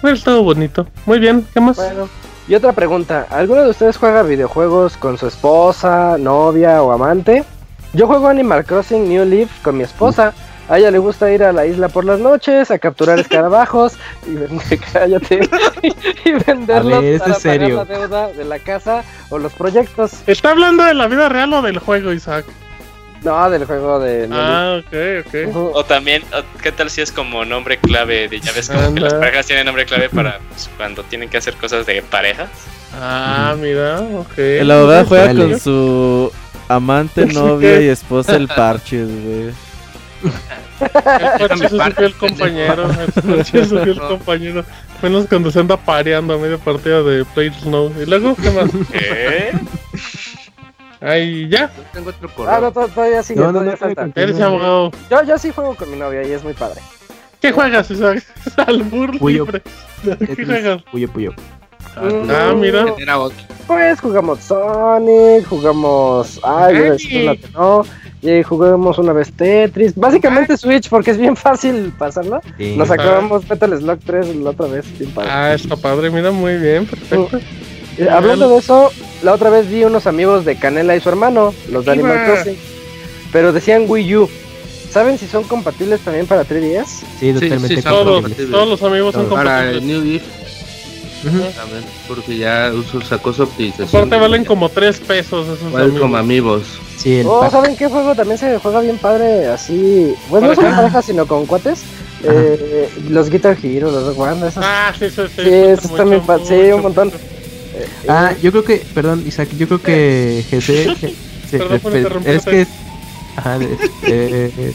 Hubiera estado bonito. Muy bien, ¿qué más? Bueno, y otra pregunta, ¿alguno de ustedes juega videojuegos con su esposa, novia o amante? Yo juego Animal Crossing New Leaf con mi esposa. A ella le gusta ir a la isla por las noches a capturar escarabajos y, vender- <laughs> cállate, y venderlos A ver, ¿esto para serio? pagar la deuda de la casa o los proyectos. ¿Está hablando de la vida real o del juego, Isaac? No, del juego de Ah, ok, ok. O también, ¿qué tal si es como nombre clave? De, ya ves como que las parejas tienen nombre clave para pues, cuando tienen que hacer cosas de parejas. Ah, mira, ok. El abogado juega con su amante, <laughs> novia y esposa el parches, güey. El <laughs> coche es su fiel compañero. El coche es su fiel compañero. Menos cuando se anda pareando a media partida de Play Snow. ¿Y luego qué más? ¿Qué? Ahí ya. Yo tengo otro Ah, correo. no, to- todavía sigue, No, no, todavía no. Eres abogado. Yo, yo sí juego con mi novia y es muy padre. ¿Qué juegas, Isaac? <laughs> Albur Puyo. libre. ¿Qué juegas? Puyo, puyo. Ah, mira. Era otro. Pues jugamos Sonic, jugamos. Ay, una que no. Y jugamos una vez Tetris. Básicamente Switch, porque es bien fácil pasarlo. Sí. Nos acabamos Metal Slug 3 la otra vez. bien padre. Ah, está padre, mira, muy bien, perfecto. Eh, hablando de eso, la otra vez vi unos amigos de Canela y su hermano, los de Animal. Crossing. Pero decían Wii U. ¿Saben si son compatibles también para 3DS? Sí, totalmente sí, Todos, compatible. todos los amigos son Para el compatibles. New Leaf Ujú. también, porque ya uso sacó su optimización. Aparte valen como 3 pesos esos como amigos. Sí, el Oh. ¿saben qué juego también se juega bien padre? Así. Pues no son Pareja. parejas, sino con cuates. Eh, los Guitar Hero, los Rock Band, esos. Ah, sí, sí, sí. Sí, esos también sí, un montón. mucho. Eh, Ah, yo creo que, perdón, Isaac, yo creo que GC. <laughs> es que Ajá, eh,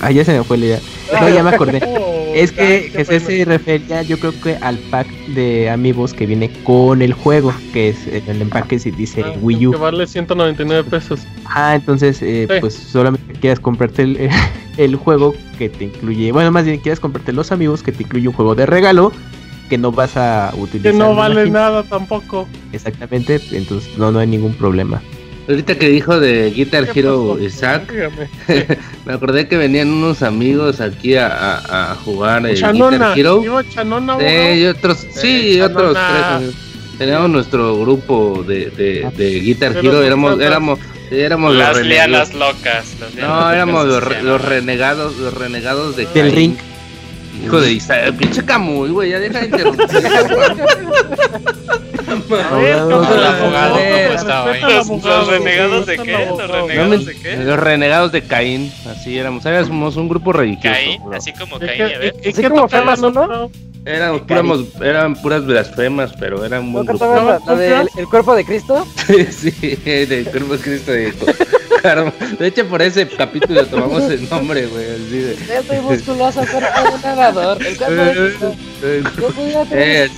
ah, ya se me fue la idea. No, ya me acordé. <laughs> Oh, es que Jesús se refería, yo creo que al pack de amigos que viene con el juego, que es el empaque si dice ah, Wii U. Que vale 199 pesos. Ah, entonces, eh, pues solamente quieras comprarte el, <laughs> el, juego que te incluye, bueno, más bien quieras comprarte los amigos que te incluye un juego de regalo que no vas a utilizar. Que no vale nada tampoco. Exactamente, entonces no, no hay ningún problema. Ahorita que dijo de Guitar Hero Isaac, <laughs> me acordé que venían unos amigos aquí a, a, jugar el Guitar Hero. y otros, sí, otros tres. Teníamos nuestro grupo de, de, de Guitar Hero, éramos, éramos, éramos las los renegados. locas. no, éramos los, renegados, los renegados de del ring. Hijo de Isaac, pinche Camuy, güey, ya deja de interrumpir. ¿Los renegados de qué? ¿Los renegados de qué? Los renegados de Caín, así éramos, somos un grupo religioso. Caín, así como Caín, a ver. ¿Así como no? Eran, eran puras blasfemas, pero eran muy ¿No la, de el, cuerpo de Cristo? <laughs> sí, del cuerpo de Cristo. De, de hecho, por ese capítulo tomamos el nombre, güey. Así de... Estoy musculoso, cuerpo de un nadador. El cuerpo de. <laughs> Eh,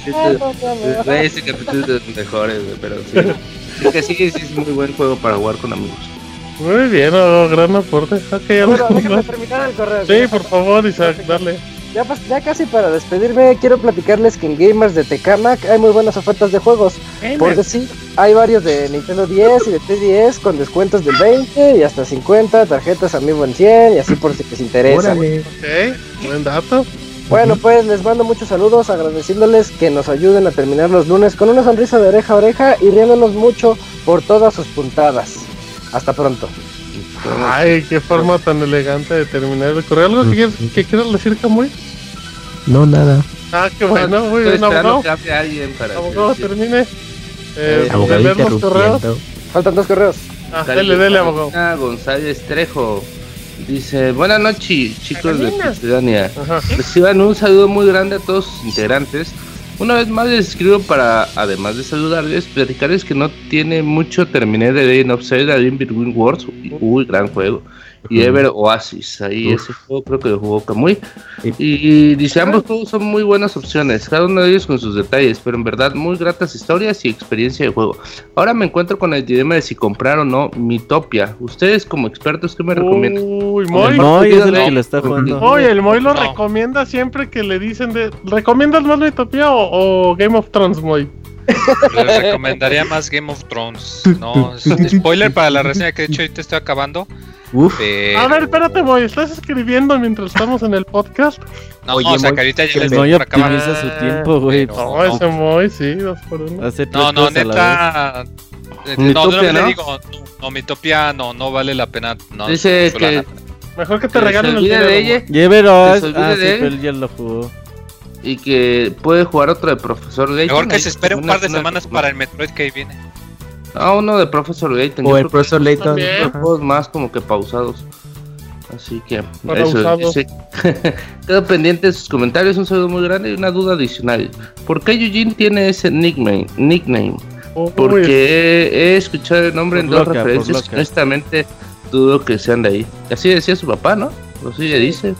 ese capítulo es de los mejores, güey, pero sí. Que sí, sí, es muy buen juego para jugar con amigos. Muy bien, gran aporte. Okay, bueno, déjame terminar el correo. Sí, por favor, Isaac, dale. Ya, ya, casi para despedirme, quiero platicarles que en Gamers de Tecamac hay muy buenas ofertas de juegos. Por decir, hay varios de Nintendo 10 y de 3DS con descuentos del 20 y hasta 50, tarjetas amigo en 100 y así por si les interesa. Ok, buen dato. Bueno, pues les mando muchos saludos, agradeciéndoles que nos ayuden a terminar los lunes con una sonrisa de oreja a oreja y riéndonos mucho por todas sus puntadas. Hasta pronto. Ay, qué forma tan elegante de terminar el correo. ¿Algo que quieras, que quieras decir, Camuy? No, nada. Ah, qué bueno, muy bien, abogado. Que alguien para abogado, termine. Eh, eh de leer los correos. Faltan dos correos. Ah, dale, dale, abogado. González Trejo. Dice, buenas noches chicos de Ciudadania. Reciban un saludo muy grande a todos sus integrantes. Una vez más les escribo para, además de saludarles, platicarles que no tiene mucho terminé de Legend of Zelda Between Worlds. Uy, gran juego y Ever Oasis. Ahí ese juego creo que lo jugó Kamui. Y, dice, ambos juegos son muy buenas opciones, cada uno de ellos con sus detalles, pero en verdad muy gratas historias y experiencia de juego. Ahora me encuentro con el dilema de si comprar o no Mitopia. Ustedes como expertos, ¿qué me recomiendan? Uy, Moy. Moy es el que lo está jugando. Oye, el Moy lo recomienda siempre que le dicen de... ¿Recomiendas más Mitopia o, Game of Thrones, Moy? Les recomendaría más Game of Thrones. No, <laughs> spoiler para la reseña que de hecho ahorita estoy acabando. A ver, espérate, voy. ¿Estás escribiendo mientras estamos en el podcast? No, Oye, o sea, que ahorita ya les Moy optimiza su tiempo, güey. No, ese Moy, sí, dos por uno. No, no, neta. No, no, le digo, no, mi topia no, no vale la pena. No, Dice que. Mejor que te regalen el de ella. Llévelo, ah, sí, él ya lo jugó. Y que puede jugar otro de Profesor Layton. Mejor que se espere un par de semanas para el Metroid que viene. Ah, uno de Professor Layton. O el Professor Layton. Juegos más como que pausados. Así que eso sí. <laughs> Quedo pendiente de sus comentarios, un saludo muy grande y una duda adicional. ¿Por qué Eugene tiene ese nickname? nickname? Porque he, escuchado el nombre en dos referencias. Honestamente, dudo que sean de ahí. Así decía su papá, ¿no? Así le dice.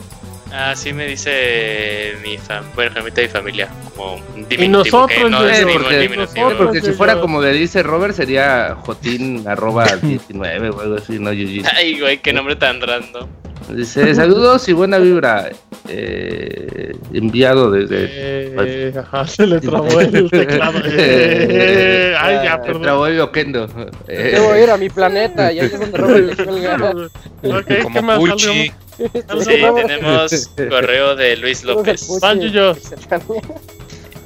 Así me dice mi fam bueno, mitad de mi familia, como y nosotros, no es diminutivo, porque si fuera como le dice Robert sería Jotín arroba 19 o algo así, no Yuji. <laughs> Ay, güey, qué nombre tan random. Dice, saludos y buena vibra. Eh, enviado desde. Eh, ajá, se le trabó el <laughs> teclado. Eh, ay, ya, perdón. Se trabó el loquendo. Debo ir a mi planeta y ahí es donde Robert okay, Como ¿qué más? Puchi. Sí, tenemos correo de Luis López.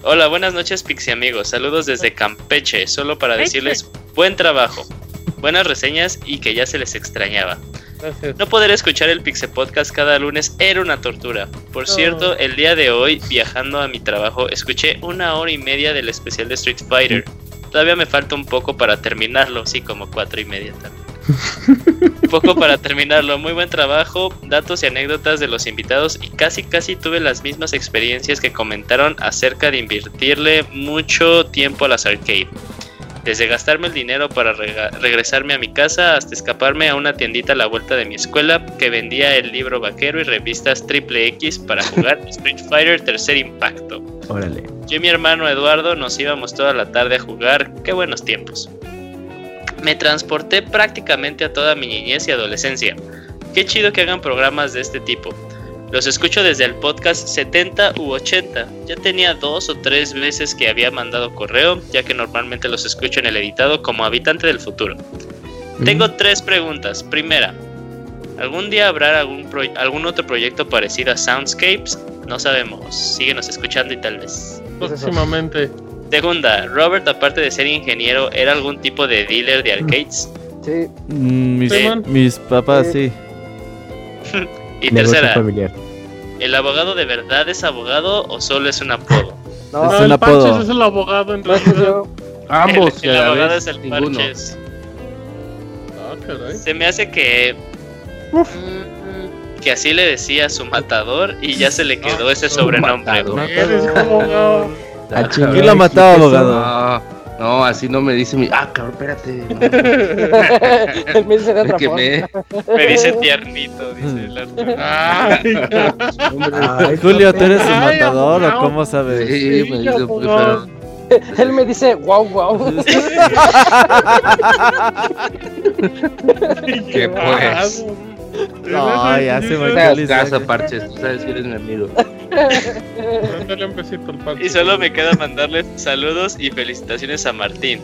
Hola, buenas noches, Pixie amigos. Saludos desde Campeche, solo para decirles buen trabajo, buenas reseñas y que ya se les extrañaba. No poder escuchar el Pixie Podcast cada lunes era una tortura. Por cierto, el día de hoy, viajando a mi trabajo, escuché una hora y media del especial de Street Fighter. Todavía me falta un poco para terminarlo, sí, como cuatro y media también. un poco para <laughs> terminarlo, muy buen trabajo, datos y anécdotas de los invitados y casi casi tuve las mismas experiencias que comentaron acerca de invertirle mucho tiempo a las arcade. Desde gastarme el dinero para regresarme a mi casa hasta escaparme a una tiendita a la vuelta de mi escuela que vendía el libro vaquero y revistas triple X para jugar <laughs> Street Fighter Tercer Impacto. Órale. Yo y mi hermano Eduardo nos íbamos toda la tarde a jugar. Qué buenos tiempos. Me transporté prácticamente a toda mi niñez y adolescencia. Qué chido que hagan programas de este tipo. Los escucho desde el podcast 70 u 80. Ya tenía dos o tres veces que había mandado correo, ya que normalmente los escucho en el editado como habitante del futuro. Tengo tres preguntas. Primera, ¿algún día habrá algún, algún otro proyecto parecido a Soundscapes? No sabemos. Síguenos escuchando y tal vez. Próximamente. Segunda, Robert, aparte de ser ingeniero, ¿era algún tipo de dealer de arcades? Sí. Mm, mis, papás, sí. <laughs> y tercera, ¿el abogado de verdad es abogado o solo es un apodo? <laughs> No, es un el apodo. Parches es el abogado en realidad. Ambos. El, abogado es el Parches. Ah, Se me hace que... Mm, que así le decía a su matador y ya se le quedó ese sobrenombre. ¿Quién lo ha matado, abogado? No, así no me dice mi. Ah, cabrón, espérate. me dice de otra me... me... dice tiernito, dice el Arturo. <laughs> Ay, Julio, ¿tú eres un matador o cómo sabes? Sí, me dice muy feo. <laughs> Él me dice, wow, wow. <laughs> ¿Qué pues? <laughs> No, ya se me casa, Parches, tú sabes que eres mi amigo. Mándale un besito al Parches. Y solo me queda mandarle saludos y felicitaciones a Martín,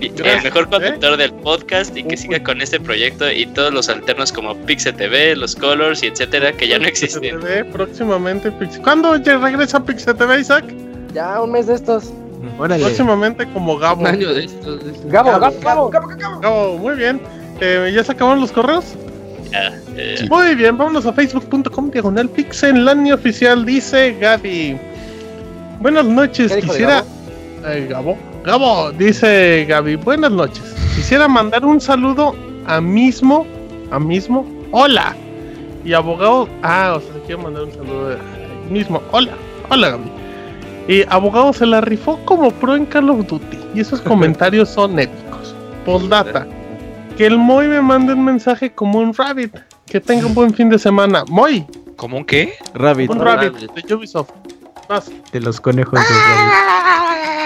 el mejor conductor del podcast y que siga con este proyecto y todos los alternos como Pixel TV, los Colors y etcétera que ya no existen. TV, próximamente Pixel. ¿Cuándo ya regresa Pixel TV, Isaac? Ya un mes de estos. Próximamente como Gabo. Un año de estos. Gabo, Gabo, Gabo, Gabo, Gabo. Gabo, muy bien. Eh, ¿Ya se acabaron los correos? Eh, Muy bien, vámonos a facebook.com diagonal pixelania oficial, dice Gaby. Buenas noches, quisiera... Gabo? Gabo, dice Gaby, buenas noches. Quisiera mandar un saludo a mismo, a mismo, hola. Y abogado, ah, o sea, quiero mandar un saludo a mismo, hola, hola Gaby. Y abogado se la rifó como pro en Call of Duty. Y esos <laughs> comentarios son épicos. Postdata que el Moy me mande un mensaje como un Rabbit. Que tenga un buen fin de semana. Moy. ¿Cómo un qué? Rabbit. Un Rabbit, de Ubisoft. Vas. De los conejos de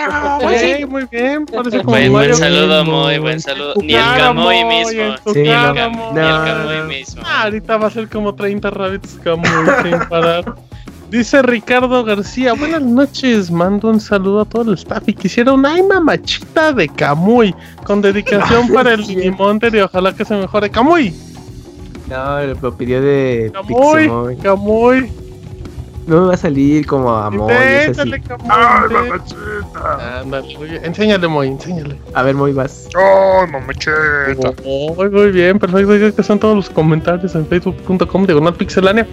Rabbit. Sí, muy bien. Parece como buen, buen saludo, Moy. Buen saludo. Ni el Camoy mismo. Sí, ni el Camoy mismo. Ah, ahorita va a ser como 30 Rabbits Camoy sin parar. Dice Ricardo García, buenas noches, mando un saludo a todo el staff y quisiera una ay mamachita de Camuy, con dedicación <laughs> para el Minimonter y ojalá que se mejore. Camuy. No, lo pidió de Camuy, Camuy. No me va a salir como a Moy. Inténtale, Camuy. Ay, mamachita. Enséñale, Moy, enséñale. A ver, Moy, vas. Ay, mamachita. muy bien, perfecto. Que son todos los comentarios en facebook.com diagonal pixelania.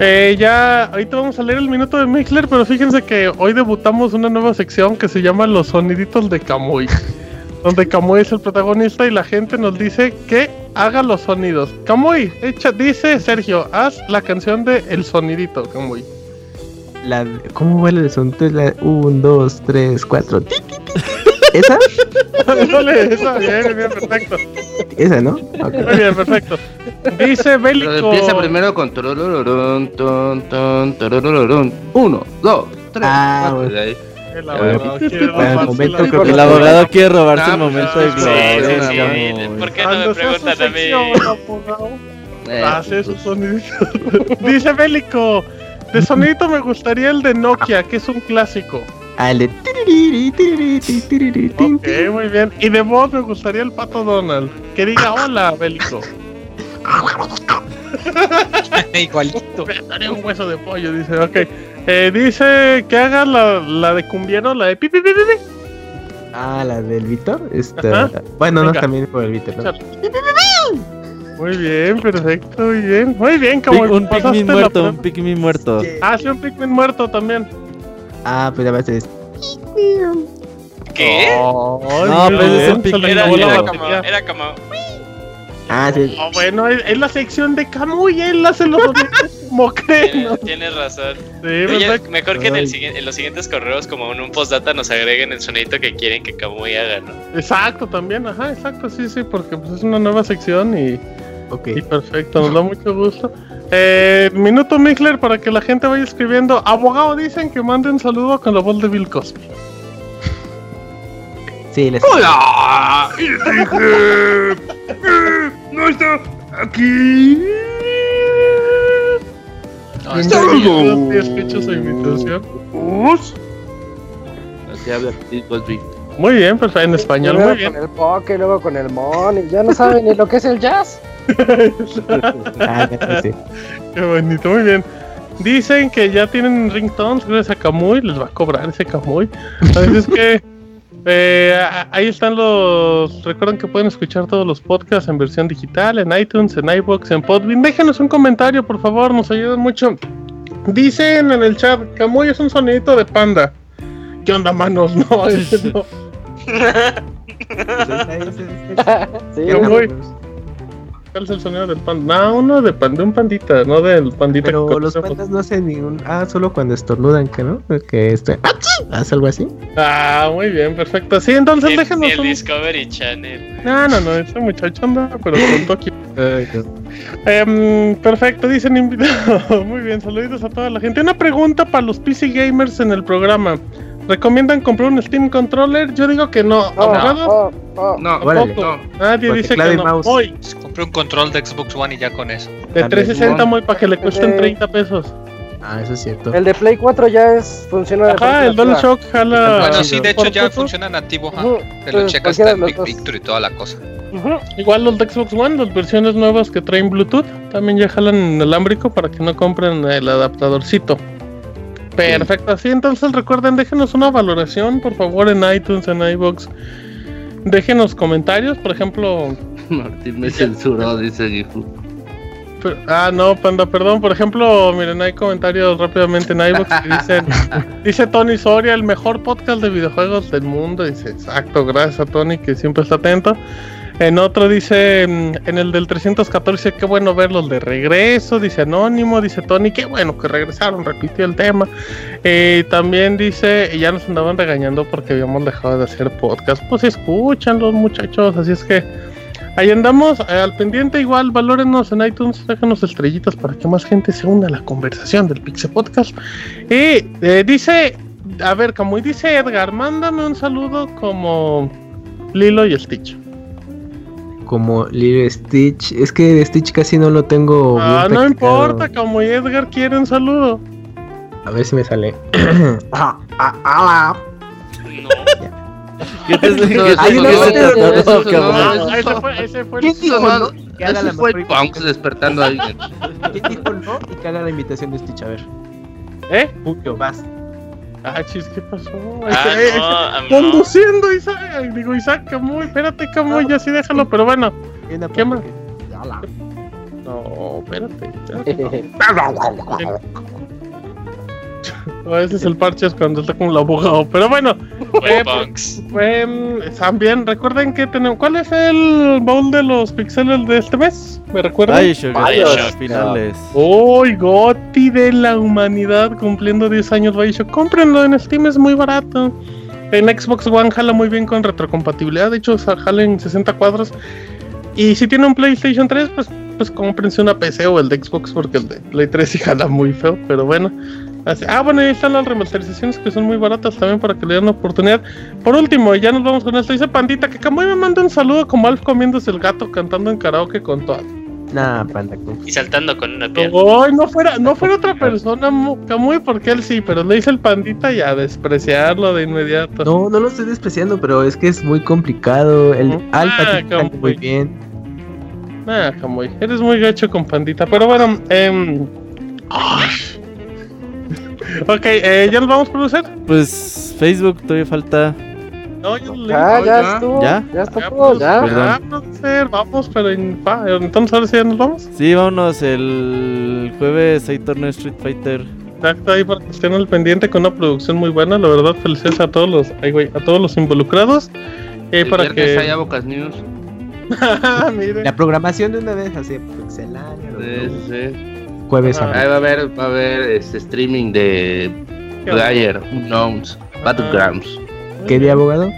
Eh, ya, ahorita vamos a leer el minuto de Mixler, pero fíjense que hoy debutamos una nueva sección que se llama Los soniditos de Camuy. <laughs> donde Camuy es el protagonista y la gente nos dice que haga los sonidos. Camuy, echa, dice Sergio, haz la canción de El Sonidito, Camuy. La, ¿Cómo va el sonido? La 1, 2, 3, 4. ¿Esa? <laughs> Dale, esa, bien, bien, perfecto. Esa, ¿no? Okay. Muy bien, perfecto. Dice Bélico. Pero empieza primero con ton, ton, Uno, dos, tres. Ah, cuatro, ahí. El abogado, quiere robarse, el abogado quiere robarse el momento de gloria. Sí, sí, sí. ¿Por qué no me preguntan a mí? Hace su sonidito. <laughs> Dice Bélico. De sonidito me gustaría el de Nokia, que es un clásico. Ah, el de. Ok, muy bien. Y de voz me gustaría el pato Donald. Que diga hola, Bélico. <laughs> Igualito. Me un hueso de pollo, dice. Ok. Eh, dice que haga la, la de cumbiero, la de pi, pi, pi, pi. Ah, la del Víctor. Esta... Bueno, Venga. no, también por el Víctor. ¿no? Muy bien, perfecto, muy bien. Muy bien, como un Pikmin muerto, un Pikmin muerto. Ah, sí, un Pikmin muerto también. Ah, pues a veces. ¿Qué? Oh, no, pero es un Pikmin era, era, como, era como. Ah, sí. Oh, bueno, es, es, la sección de Camuy, él hace los Mocreno. <laughs> Tienes razón. Sí, mejor que en, el, en, los siguientes correos, como en un postdata, nos agreguen el sonidito que quieren que Kamui haga, ¿no? Exacto, también, ajá, exacto, sí, sí, porque pues, es una nueva sección y. Ok. Y perfecto, nos da mucho gusto. Eh, minuto Mikler para que la gente vaya escribiendo. Abogado, dicen que manden saludo con la voz de Bill Cosby. Sí, les. ¡Hola! Y dije. ¡No está aquí! No, está. Así habla. Muy bien, pues en español, muy bien. Con el poke, luego con el mon, y ya no saben ni lo que es el jazz. <laughs> Qué bonito, muy bien. Dicen que ya tienen ringtones gracias a Kamui, les va a cobrar ese Kamui. Así es que eh, ahí están los. Recuerden que pueden escuchar todos los podcasts en versión digital, en iTunes, en iBox, en Podbean. Déjenos un comentario, por favor, nos ayudan mucho. Dicen en el chat: Kamui es un sonidito de panda. ¿Qué onda, manos? <laughs> No, ese no. <laughs> sí, <laughs> ¿Cuál es el sonido del panda? No, uno de, pan, de un pandita, no del pandita. Pero los pandas no hacen ningún. Ah, solo cuando estornudan, que no? Que este. <laughs> ¿Hace algo así? Ah, muy bien, perfecto. Sí, entonces déjenos. el Discovery Channel. No, no, no, ese muchacho anda, pero pronto <laughs> aquí. Em, perfecto, dicen invitado. <laughs> muy bien, saluditos a toda la gente. Una pregunta para los PC gamers en el programa. ¿Recomiendan comprar un Steam Controller? Yo digo que no. ¿Abogados? No, no, no. Nadie dice que no. Hoy. Compré un control de Xbox One y ya con eso. De 360 muy para que le cuesten 30 pesos. Ah, eso es cierto. El de Play 4 ya es funciona Ajá, el DualShock jala. Bueno, sí, de hecho ya funciona nativo, Te lo checas en Big Picture y toda la cosa. Igual los de Xbox One, las versiones nuevas que traen Bluetooth, también ya jalan inalámbrico para que no compren el adaptadorcito. Perfecto, así entonces recuerden, déjenos una valoración, por favor, en iTunes, en iBox. Déjenos comentarios, por ejemplo. <laughs> Martín me censuró, dice Gifu. ah, no, panda, perdón. Por ejemplo, miren, hay comentarios rápidamente en iBox que dicen: <laughs> Dice Tony Soria, el mejor podcast de videojuegos del mundo. Dice, exacto, gracias a Tony que siempre está atento. En otro dice, mm, en el del 314, qué bueno verlos de regreso, dice Anónimo, dice Tony, qué bueno que regresaron, repitió el tema. Eh, también dice, ya nos andaban regañando porque habíamos dejado de hacer podcast. Pues escuchan los muchachos, así es que ahí andamos, eh, al pendiente igual, valórenos en iTunes, déjanos estrellitas para que más gente se una a la conversación del Pixel Podcast. Y eh, dice, a ver, como dice Edgar, mándame un saludo como Lilo y Stitch como Little Stitch. Es que de Stitch casi no lo tengo. Ah, no importa, como Edgar quiere un saludo. A ver si me sale. <coughs> ah, ah, ah. No. ¿Qué te Ese fue, ese fue fue Punks despertando a alguien. ¿Quién dijo no? Y que haga la invitación de Stitch, a ver. ¿Eh? Julio, vas. Ah, chis, ¿qué pasó? Ah, no, conduciendo, Isaac. Digo, Isaac, Camuy, espérate, Camuy, ya sí déjalo, pero bueno. ¿Qué más? No, espérate. <laughs> A veces el parche es cuando está como el abogado, pero bueno. <laughs> Eh, eh, también recuerden que tenemos. ¿Cuál es el bowl de los pixeles de este mes? ¿Me recuerdan? Bioshock, finales. Uy, Goti de la humanidad cumpliendo 10 años Bioshock. Cómprenlo en Steam, es muy barato. En Xbox One jala muy bien con retrocompatibilidad. De hecho, jala en 60 cuadros. Y si tiene un PlayStation 3, pues, pues cómprense una PC o el de Xbox, porque el de Play 3 sí jala muy feo. Pero bueno, ah, bueno, ahí están las remasterizaciones que son muy baratas también para que le den una oportunidad. Por último, ya nos vamos con esto. Dice Pandita que Camuy me manda un saludo como Alf comiéndose el gato cantando en karaoke con todo. Nah, panda. Y saltando con una pierna. Ay, no fuera, no fuera otra persona, Camuy, porque él sí, pero le dice el pandita y a despreciarlo de inmediato. No, no lo estoy despreciando, pero es que es muy complicado. El ah, Alfa muy bien. Nah, Camuy, eres muy gacho con pandita. Pero bueno, eh. Ok, eh, ¿ya nos vamos a producir? Pues Facebook todavía falta. No, ya, ya, ya estuvo. ¿Ya? Ya está todo, ya. Ya, producer, vamos, pero en, entonces ahora sí ya nos vamos. Sí, vámonos. El jueves hay torneo Street Fighter. Exacto, ahí para que estén al pendiente con una producción muy buena. La verdad, felicidades a todos los, ay, güey, a todos los involucrados. Eh, El para que haya Bocas News. <laughs> La programación de una vez así, pixelánea. Sí, sí. Jueves a va a haber, va a haber este streaming de Player Unknowns Battlegrounds. ¿Qué día, abogado?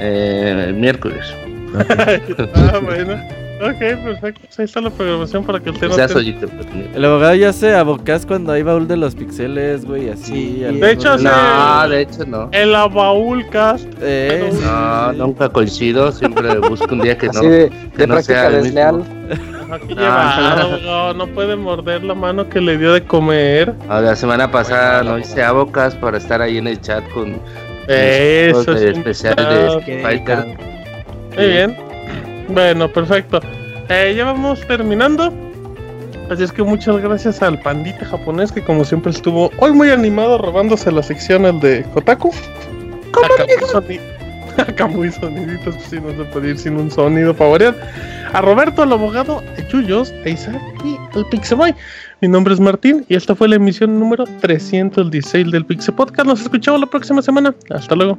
Eh, el miércoles. <laughs> ah, bueno. Ok, perfecto. Pues ahí está la programación para que el tema. Pues, el abogado ya se abocás cuando hay baúl de los pixeles, güey, así. de hecho, no, de hecho no. El baúl cast. Eh, no, nunca coincido. Siempre busco un día que no. de, que no sea desleal. Aquí no, no puede morder la mano que le dio de comer. la semana pasada no hice abocas para estar ahí en el chat con. Eso es especial de Fighter. Muy bien. Bueno, perfecto. Eh, ya vamos terminando. Así es que muchas gracias al pandita japonés que como siempre estuvo hoy muy animado robándose la sección el de Kotaku. <laughs> Acá muy, soniditos, pues sí, no se puede ir sin un sonido para variar. A Roberto, al abogado, a Chuyos, a Isaac y al Pixeboy. Mi nombre es Martín y esta fue la emisión número 316 del Pixel Podcast. Nos escuchamos la próxima semana. Hasta luego.